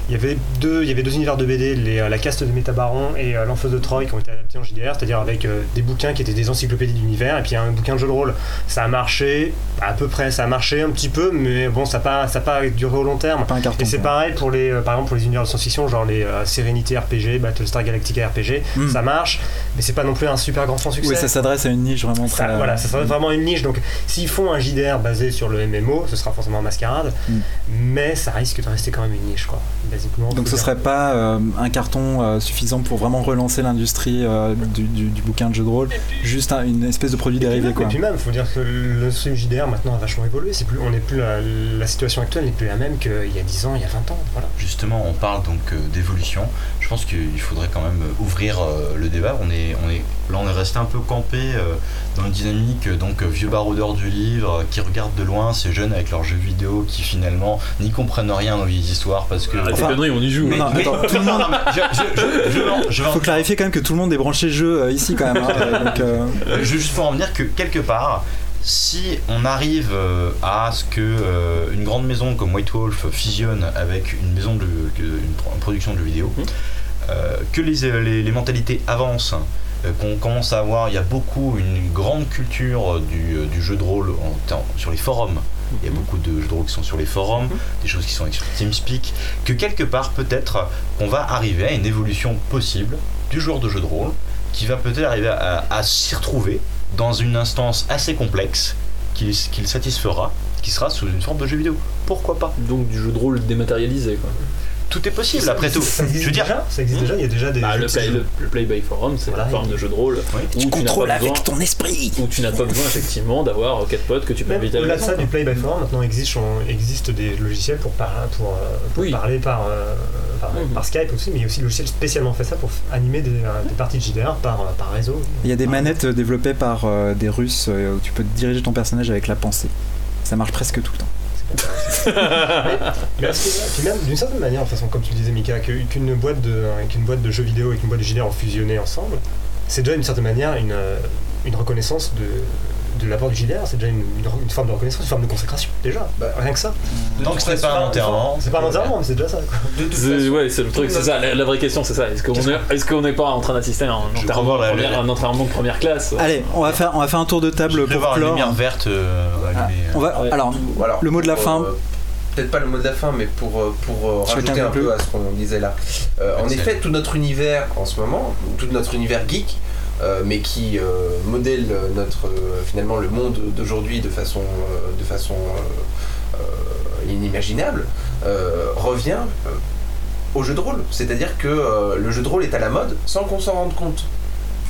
[SPEAKER 1] il y avait deux, y avait deux univers de BD, euh, la caste de Métabaron et euh, l'Enfance de Troy, qui ont été adaptés en JDR, c'est-à-dire avec des bouquins qui étaient des encyclopédies d'univers, et puis un bouquin de jeu de rôle. Ça a marché, à peu près, ça a marché un petit peu, mais bon, ça pas, pas duré au long terme.
[SPEAKER 5] Pas un carton.
[SPEAKER 1] Et c'est pareil pour les, euh, par exemple pour les univers de science-fiction, genre les euh, Serenity RPG, Battlestar Galactica RPG,
[SPEAKER 5] Hmm.
[SPEAKER 1] ça marche, mais c'est pas non plus un super grand franc succès.
[SPEAKER 5] Oui, ça s'adresse à une niche vraiment
[SPEAKER 1] Ça-
[SPEAKER 5] très.
[SPEAKER 1] voilà, ça serait vraiment une niche. Donc, s'ils font un JDR basé sur le MMO, ce sera forcément Mascarade,
[SPEAKER 5] Mm.
[SPEAKER 1] mais ça risque de rester quand même une niche, quoi. Basiquement.
[SPEAKER 5] Donc ce
[SPEAKER 1] dire.
[SPEAKER 5] serait pas euh, un carton euh, suffisant pour vraiment relancer l'industrie euh, du, du- du bouquin de jeu de rôle, juste un- une espèce de produit dérivé quoi.
[SPEAKER 1] Et puis même, faut dire que le stream JDR maintenant a vachement évolué. C'est plus, on n'est plus la, la situation actuelle n'est plus la même qu'il y a 10 ans, il y a 20 ans. Voilà.
[SPEAKER 2] Justement, on parle donc euh, d'évolution. Je pense qu'il faudrait quand même euh, ouvrir euh, le débat. On est, on est, là, on est resté un peu campé dans une dynamique donc vieux baroudeur du livre qui regardent de loin ces jeunes avec leurs jeux vidéo qui finalement n'y comprennent rien aux vieilles histoires parce que.
[SPEAKER 4] Tes
[SPEAKER 5] Enfin,
[SPEAKER 4] conneries, on y joue.
[SPEAKER 5] mais-
[SPEAKER 4] hein.
[SPEAKER 5] non, attends, tout le monde.
[SPEAKER 2] je,
[SPEAKER 5] Faut clarifier quand même que tout le monde est branché jeu ici quand même. hein, donc, Euh,
[SPEAKER 2] je veux juste pour en venir que quelque part, si on arrive euh, à ce que euh, une grande maison comme White Wolf fusionne avec une maison de une, production de vidéo,
[SPEAKER 4] Mhm.
[SPEAKER 2] euh, que les, les, les mentalités avancent, euh, qu'on commence à avoir, il y a beaucoup une grande culture du, du jeu de rôle en sur les forums. Il y a
[SPEAKER 4] Mhm.
[SPEAKER 2] beaucoup de jeux de rôle qui sont sur les forums, des choses qui sont sur TeamSpeak, que quelque part peut-être on va arriver à une évolution possible du joueur de jeu de rôle qui va peut-être arriver à, à s'y retrouver dans une instance assez complexe qu'il satisfera, qui sera sous une forme de jeu vidéo. Pourquoi pas?
[SPEAKER 4] Donc du jeu de rôle dématérialisé quoi.
[SPEAKER 2] Tout est possible
[SPEAKER 1] Ça-
[SPEAKER 2] après tout.
[SPEAKER 1] Ça existe
[SPEAKER 2] Je veux dire,
[SPEAKER 1] déjà. Ça existe déjà. Il y a déjà des.
[SPEAKER 4] Bah,
[SPEAKER 1] jeux
[SPEAKER 4] le,
[SPEAKER 1] de
[SPEAKER 4] play, le, Play by Forum, c'est
[SPEAKER 1] Voilà,
[SPEAKER 4] une forme de jeu de rôle
[SPEAKER 2] Oui.
[SPEAKER 4] où tu pas besoin,
[SPEAKER 5] ton esprit.
[SPEAKER 4] où tu n'as pas besoin effectivement d'avoir quatre potes que tu peux
[SPEAKER 1] Même
[SPEAKER 4] inviter à la
[SPEAKER 1] au-delà de ça, du play by forum, maintenant existe, on- existe des logiciels pour, par- pour, euh, pour
[SPEAKER 4] Oui.
[SPEAKER 1] parler par, euh, par,
[SPEAKER 4] Mhm.
[SPEAKER 1] par Skype aussi, mais il y a aussi des logiciels spécialement fait ça pour animer des, euh, des parties de JDR par, euh, par réseau.
[SPEAKER 5] Il y a des manettes développées par euh, des Russes euh, où tu peux diriger ton personnage avec la pensée. Ça marche presque tout le temps.
[SPEAKER 1] Même d'une certaine manière, de façon, comme tu le disais Mika, qu'une boîte, de, qu'une boîte de jeux vidéo et qu'une boîte de JDR ont fusionné ensemble, c'est déjà d'une certaine manière une, euh, une reconnaissance de, de l'apport du JDR, c'est déjà une, une- une forme de reconnaissance, une forme de consécration, déjà,
[SPEAKER 6] Bah,
[SPEAKER 1] rien que ça.
[SPEAKER 2] Tant que c'est pas un enterrement.
[SPEAKER 1] C'est pas un enterrement, mais c'est déjà ça. quoi.
[SPEAKER 6] De façon,
[SPEAKER 4] Ouais, c'est le truc, c'est ça. La, la vraie question, c'est ça. Est-ce qu'on
[SPEAKER 1] Qu'est-ce
[SPEAKER 4] est, est-ce qu'on n'est pas en train d'assister à un enterrement,
[SPEAKER 2] la-
[SPEAKER 4] de première-
[SPEAKER 2] la-
[SPEAKER 4] un enterrement de première classe
[SPEAKER 5] Allez, on va faire, on va faire un tour de table pour
[SPEAKER 2] voir la
[SPEAKER 5] clore.
[SPEAKER 2] lumière verte euh,
[SPEAKER 5] Ah,
[SPEAKER 2] allumée.
[SPEAKER 5] on va,
[SPEAKER 4] Ouais.
[SPEAKER 5] alors,
[SPEAKER 6] Alors,
[SPEAKER 5] Le mot de la fin.
[SPEAKER 6] euh, Peut-être pas le mot de la fin, mais pour, euh, pour euh, rajouter un peu à ce qu'on disait là. Euh, en effet, tout notre univers en ce moment, tout notre univers geek, euh, mais qui euh, modèle notre euh, finalement le monde d'aujourd'hui de façon inimaginable, revient au jeu de rôle. C'est-à-dire que le jeu de rôle est à la mode sans qu'on s'en rende compte.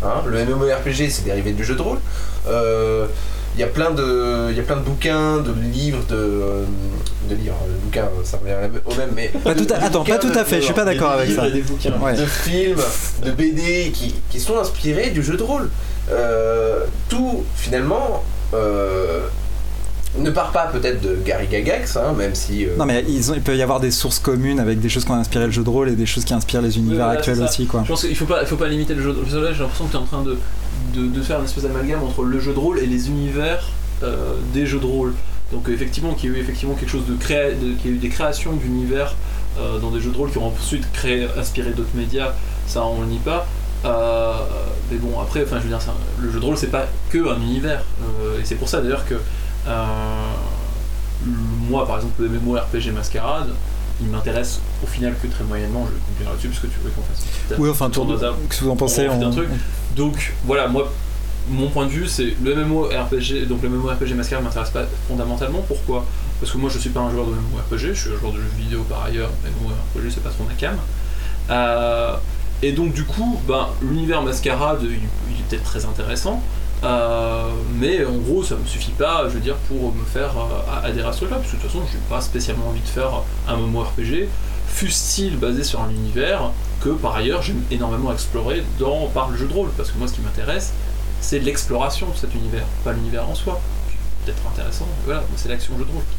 [SPEAKER 6] Hein, le MMORPG, c'est dérivé du jeu de rôle. Euh, il y a plein de, il y a plein de bouquins, de livres, de, euh, de livres, de bouquins, ça revient au même, mais
[SPEAKER 5] Pas tout à-
[SPEAKER 6] de
[SPEAKER 5] attends, pas tout à
[SPEAKER 6] de-
[SPEAKER 5] fait, je suis pas d'accord avec ça.
[SPEAKER 4] des bouquins.
[SPEAKER 5] Ouais.
[SPEAKER 6] de films, de BD qui, qui sont inspirés du jeu de rôle. Euh, tout finalement. euh, ne part pas peut-être de Gary Gygax, hein, même si. euh,
[SPEAKER 5] Non mais ils ont- il peut y avoir des sources communes avec des choses qui ont inspiré le jeu de rôle et des choses qui inspirent les univers
[SPEAKER 4] voilà,
[SPEAKER 5] actuels aussi quoi.
[SPEAKER 4] Je pense qu'il faut pas, il faut pas limiter le jeu de rôle. Là, j'ai l'impression que tu es en train de, de, faire une espèce d'amalgame entre le jeu de rôle et les univers euh, des jeux de rôle. Donc, euh, effectivement, qu'il y a eu effectivement quelque chose de a eu des créations d'univers euh, dans des jeux de rôle qui ont ensuite créé, inspiré d'autres médias, ça on le nie pas. Mais bon, après, enfin, je veux dire, le jeu de rôle, c'est pas que un univers. Et c'est pour ça d'ailleurs que moi, par exemple, le MMORPG Mascarade, il m'intéresse au final que très moyennement. Je vais conclure là-dessus parce que tu veux qu'on fasse.
[SPEAKER 5] Oui enfin tour de...
[SPEAKER 4] table.
[SPEAKER 5] Qu'est-ce que vous en pensez
[SPEAKER 4] On truc. Donc voilà, moi, mon point de vue, c'est le MMORPG. Donc le MMORPG Mascarade m'intéresse pas fondamentalement. Pourquoi? Parce que moi, je suis pas un joueur de MMORPG. Je suis un joueur de jeux vidéo par ailleurs. MMORPG, c'est pas trop ma cam. Euh, et donc du coup, ben, l'univers Mascarade, il, il est peut-être très intéressant. Euh, mais en gros, ça me suffit pas, je veux dire, pour me faire euh, adhérer à ce truc-là, parce que de toute façon, j'ai pas spécialement envie de faire un MMORPG, fût-il basé sur un univers que par ailleurs j'aime énormément explorer dans, par le jeu de rôle, parce que moi, ce qui m'intéresse, c'est l'exploration de cet univers, pas l'univers en soi, peut-être intéressant, mais voilà, c'est l'action jeu de rôle qui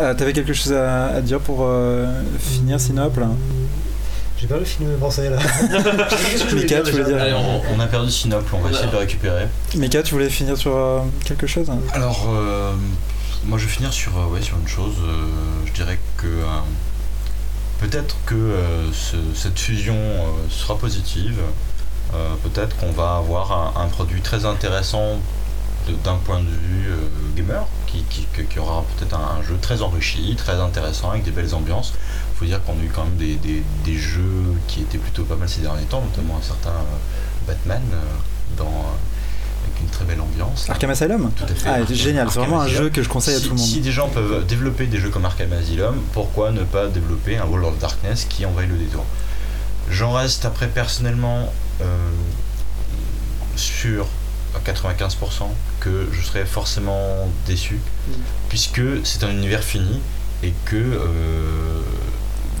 [SPEAKER 5] Euh, T'avais quelque chose à, à dire pour euh, finir Sinople?
[SPEAKER 1] J'ai perdu fini mes pensées là. Qu'est-ce que je voulais
[SPEAKER 5] Mika, tu voulais dire
[SPEAKER 2] Allez, on, on a perdu Sinople, on va
[SPEAKER 4] Voilà.
[SPEAKER 2] essayer de le récupérer.
[SPEAKER 5] Mika tu voulais finir sur euh, quelque chose
[SPEAKER 2] Alors, euh, moi je vais finir sur, euh, ouais, sur une chose. euh, je dirais que euh, peut-être que euh, ce- cette fusion euh, sera positive. Euh, peut-être qu'on va avoir un, un produit très intéressant de- d'un point de vue euh, gamer, qui, qui- qui aura peut-être un, un jeu très enrichi, très intéressant, avec des belles ambiances. Faut dire qu'on a eu quand même des, des- des jeux qui étaient plutôt pas mal ces derniers temps, notamment un certain euh, Batman euh, dans, euh, avec une très belle ambiance.
[SPEAKER 5] Arkham Asylum
[SPEAKER 2] Tout à fait.
[SPEAKER 5] Ah génial, c'est vraiment un jeu que je conseille à
[SPEAKER 2] si,
[SPEAKER 5] tout le monde.
[SPEAKER 2] si des gens peuvent développer des jeux comme Arkham Asylum, pourquoi ne pas développer un World of Darkness qui envahit le détour? J'en reste après personnellement euh, sur à 95% que je serais forcément déçu,
[SPEAKER 4] Mm.
[SPEAKER 2] puisque c'est un univers fini et que euh,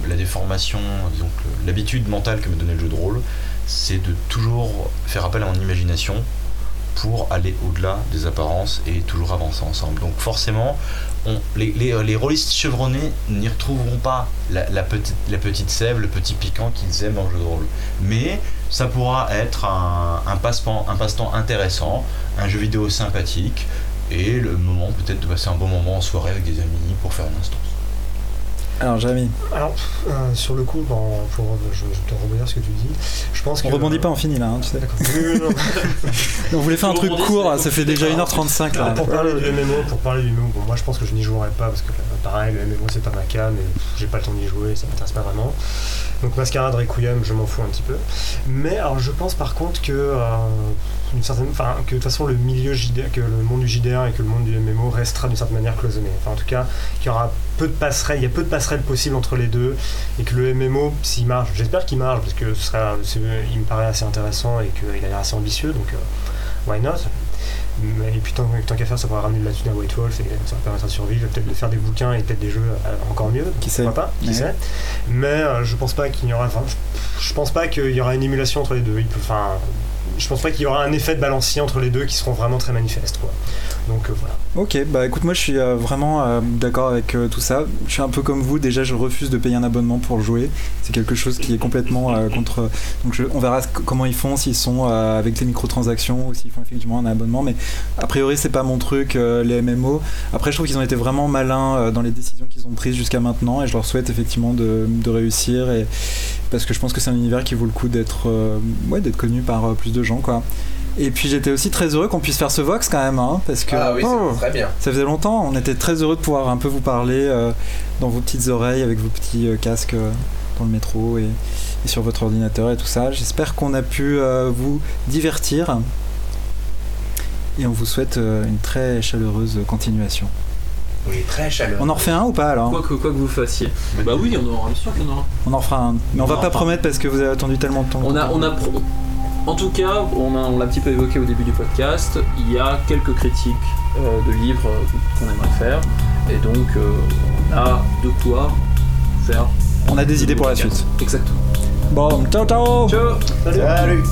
[SPEAKER 2] la déformation, l'habitude mentale que me donnait le jeu de rôle, c'est de toujours faire appel à mon imagination pour aller au-delà des apparences et toujours avancer ensemble. Donc forcément, les, les, les rôlistes chevronnés n'y retrouveront pas la, petite, sève, le petit piquant qu'ils aiment le jeu de rôle. Mais ça pourra être un passe-temps intéressant, un jeu vidéo sympathique et le moment peut-être de passer un bon moment en soirée avec des amis pour faire une instance.
[SPEAKER 5] Alors Jérémy,
[SPEAKER 1] Alors, euh, sur le coup, bon, pour, je, je te rebondir ce que tu dis. Je pense
[SPEAKER 5] on
[SPEAKER 1] que.
[SPEAKER 5] rebondit pas, on finit là, hein, tu sais.
[SPEAKER 1] D'accord. Oui, oui, non.
[SPEAKER 5] On voulait faire un truc court, ça fait déjà
[SPEAKER 4] compliqué,
[SPEAKER 5] 1h35 là.
[SPEAKER 1] Pour parler du MMO, pour parler du MMO, bon, moi je pense que je n'y jouerai pas parce que euh, pareil, le MMO c'est pas ma cam et pff, j'ai pas le temps d'y jouer, ça m'intéresse pas vraiment. Donc Mascarade, Requiem, je m'en fous un petit peu. Mais alors je pense par contre que euh, d'une certaine, enfin que de toute façon le milieu JDR, que le monde du JDR et que le monde du MMO restera d'une certaine manière cloisonné. Enfin en tout cas, qu'il y aura peu de passerelles, il y a peu de passerelles possibles entre les deux et que le MMO, s'il marche, j'espère qu'il marche parce que ce sera, il me paraît assez intéressant et qu'il a l'air assez ambitieux, donc euh, why not? Mais, et puis tant, tant qu'à faire, ça pourra ramener de la thune à White Wolf et ça va permettre de survivre, peut-être de faire des bouquins et peut-être des jeux euh, encore mieux.
[SPEAKER 5] Qui sait?
[SPEAKER 1] pas? Qui
[SPEAKER 5] Ouais.
[SPEAKER 1] sait? Mais euh, je pense pas qu'il y aura. Enfin, je, je pense pas qu'il y aura une émulation entre les deux. Il peut, enfin, je pense pas qu'il y aura un effet de balancier entre les deux qui seront vraiment très manifestes. Quoi. Donc euh, voilà.
[SPEAKER 5] Ok, bah écoute, moi je suis euh, vraiment euh, d'accord avec tout ça. Je suis un peu comme vous, déjà je refuse de payer un abonnement pour jouer. C'est quelque chose qui est complètement contre. Donc on verra comment ils font, s'ils sont avec les microtransactions ou s'ils font effectivement un abonnement. Mais a priori, c'est pas mon truc, les MMO. Après, je trouve qu'ils ont été vraiment malins dans les décisions qu'ils ont prises jusqu'à maintenant et je leur souhaite effectivement de, de réussir. Et, parce que je pense que c'est un univers qui vaut le coup d'être ouais, connu par euh, plus de gens. quoi. Et puis j'étais aussi très heureux qu'on puisse faire ce Vox quand même, hein, parce que.
[SPEAKER 6] Ah oui,
[SPEAKER 5] Oh.
[SPEAKER 6] très bien.
[SPEAKER 5] Ça faisait longtemps, on était très heureux de pouvoir un peu vous parler euh, dans vos petites oreilles avec vos petits euh, casques euh, dans le métro et, et sur votre ordinateur et tout ça. J'espère qu'on a pu euh, vous divertir et on vous souhaite euh, une très chaleureuse continuation.
[SPEAKER 6] Oui, très chaleureux.
[SPEAKER 5] On en refait un ou pas alors
[SPEAKER 4] Quoi que, quoi que vous fassiez. Bah oui, on aura, bien sûr qu'on aura.
[SPEAKER 5] On en refera un. Mais on
[SPEAKER 2] On
[SPEAKER 5] va
[SPEAKER 2] en
[SPEAKER 5] pas promettre parce que vous avez attendu tellement de temps.
[SPEAKER 4] On a, on a pro- En tout cas, on, a- on l'a un petit peu évoqué au début du podcast, il y a quelques critiques euh, de livres euh, qu'on aimerait faire, et donc euh, on a de quoi faire.
[SPEAKER 5] On a des idées pour la suite.
[SPEAKER 4] Exactement.
[SPEAKER 5] Bon, ciao ciao
[SPEAKER 4] Ciao
[SPEAKER 2] Salut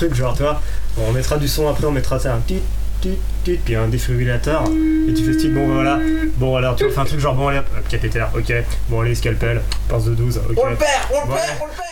[SPEAKER 1] truc, genre, tu vois, on mettra du son après, on mettra ça, un tit, tit, tit, puis un défibrillateur, et tu fais style, bon, voilà, bon, alors, tu vois, fais un trutre genre, bon, allez, hop, cathéter, ok, bon, allez, scalpel, pince de 12, ok.
[SPEAKER 6] On le perd, on le perd, on le perd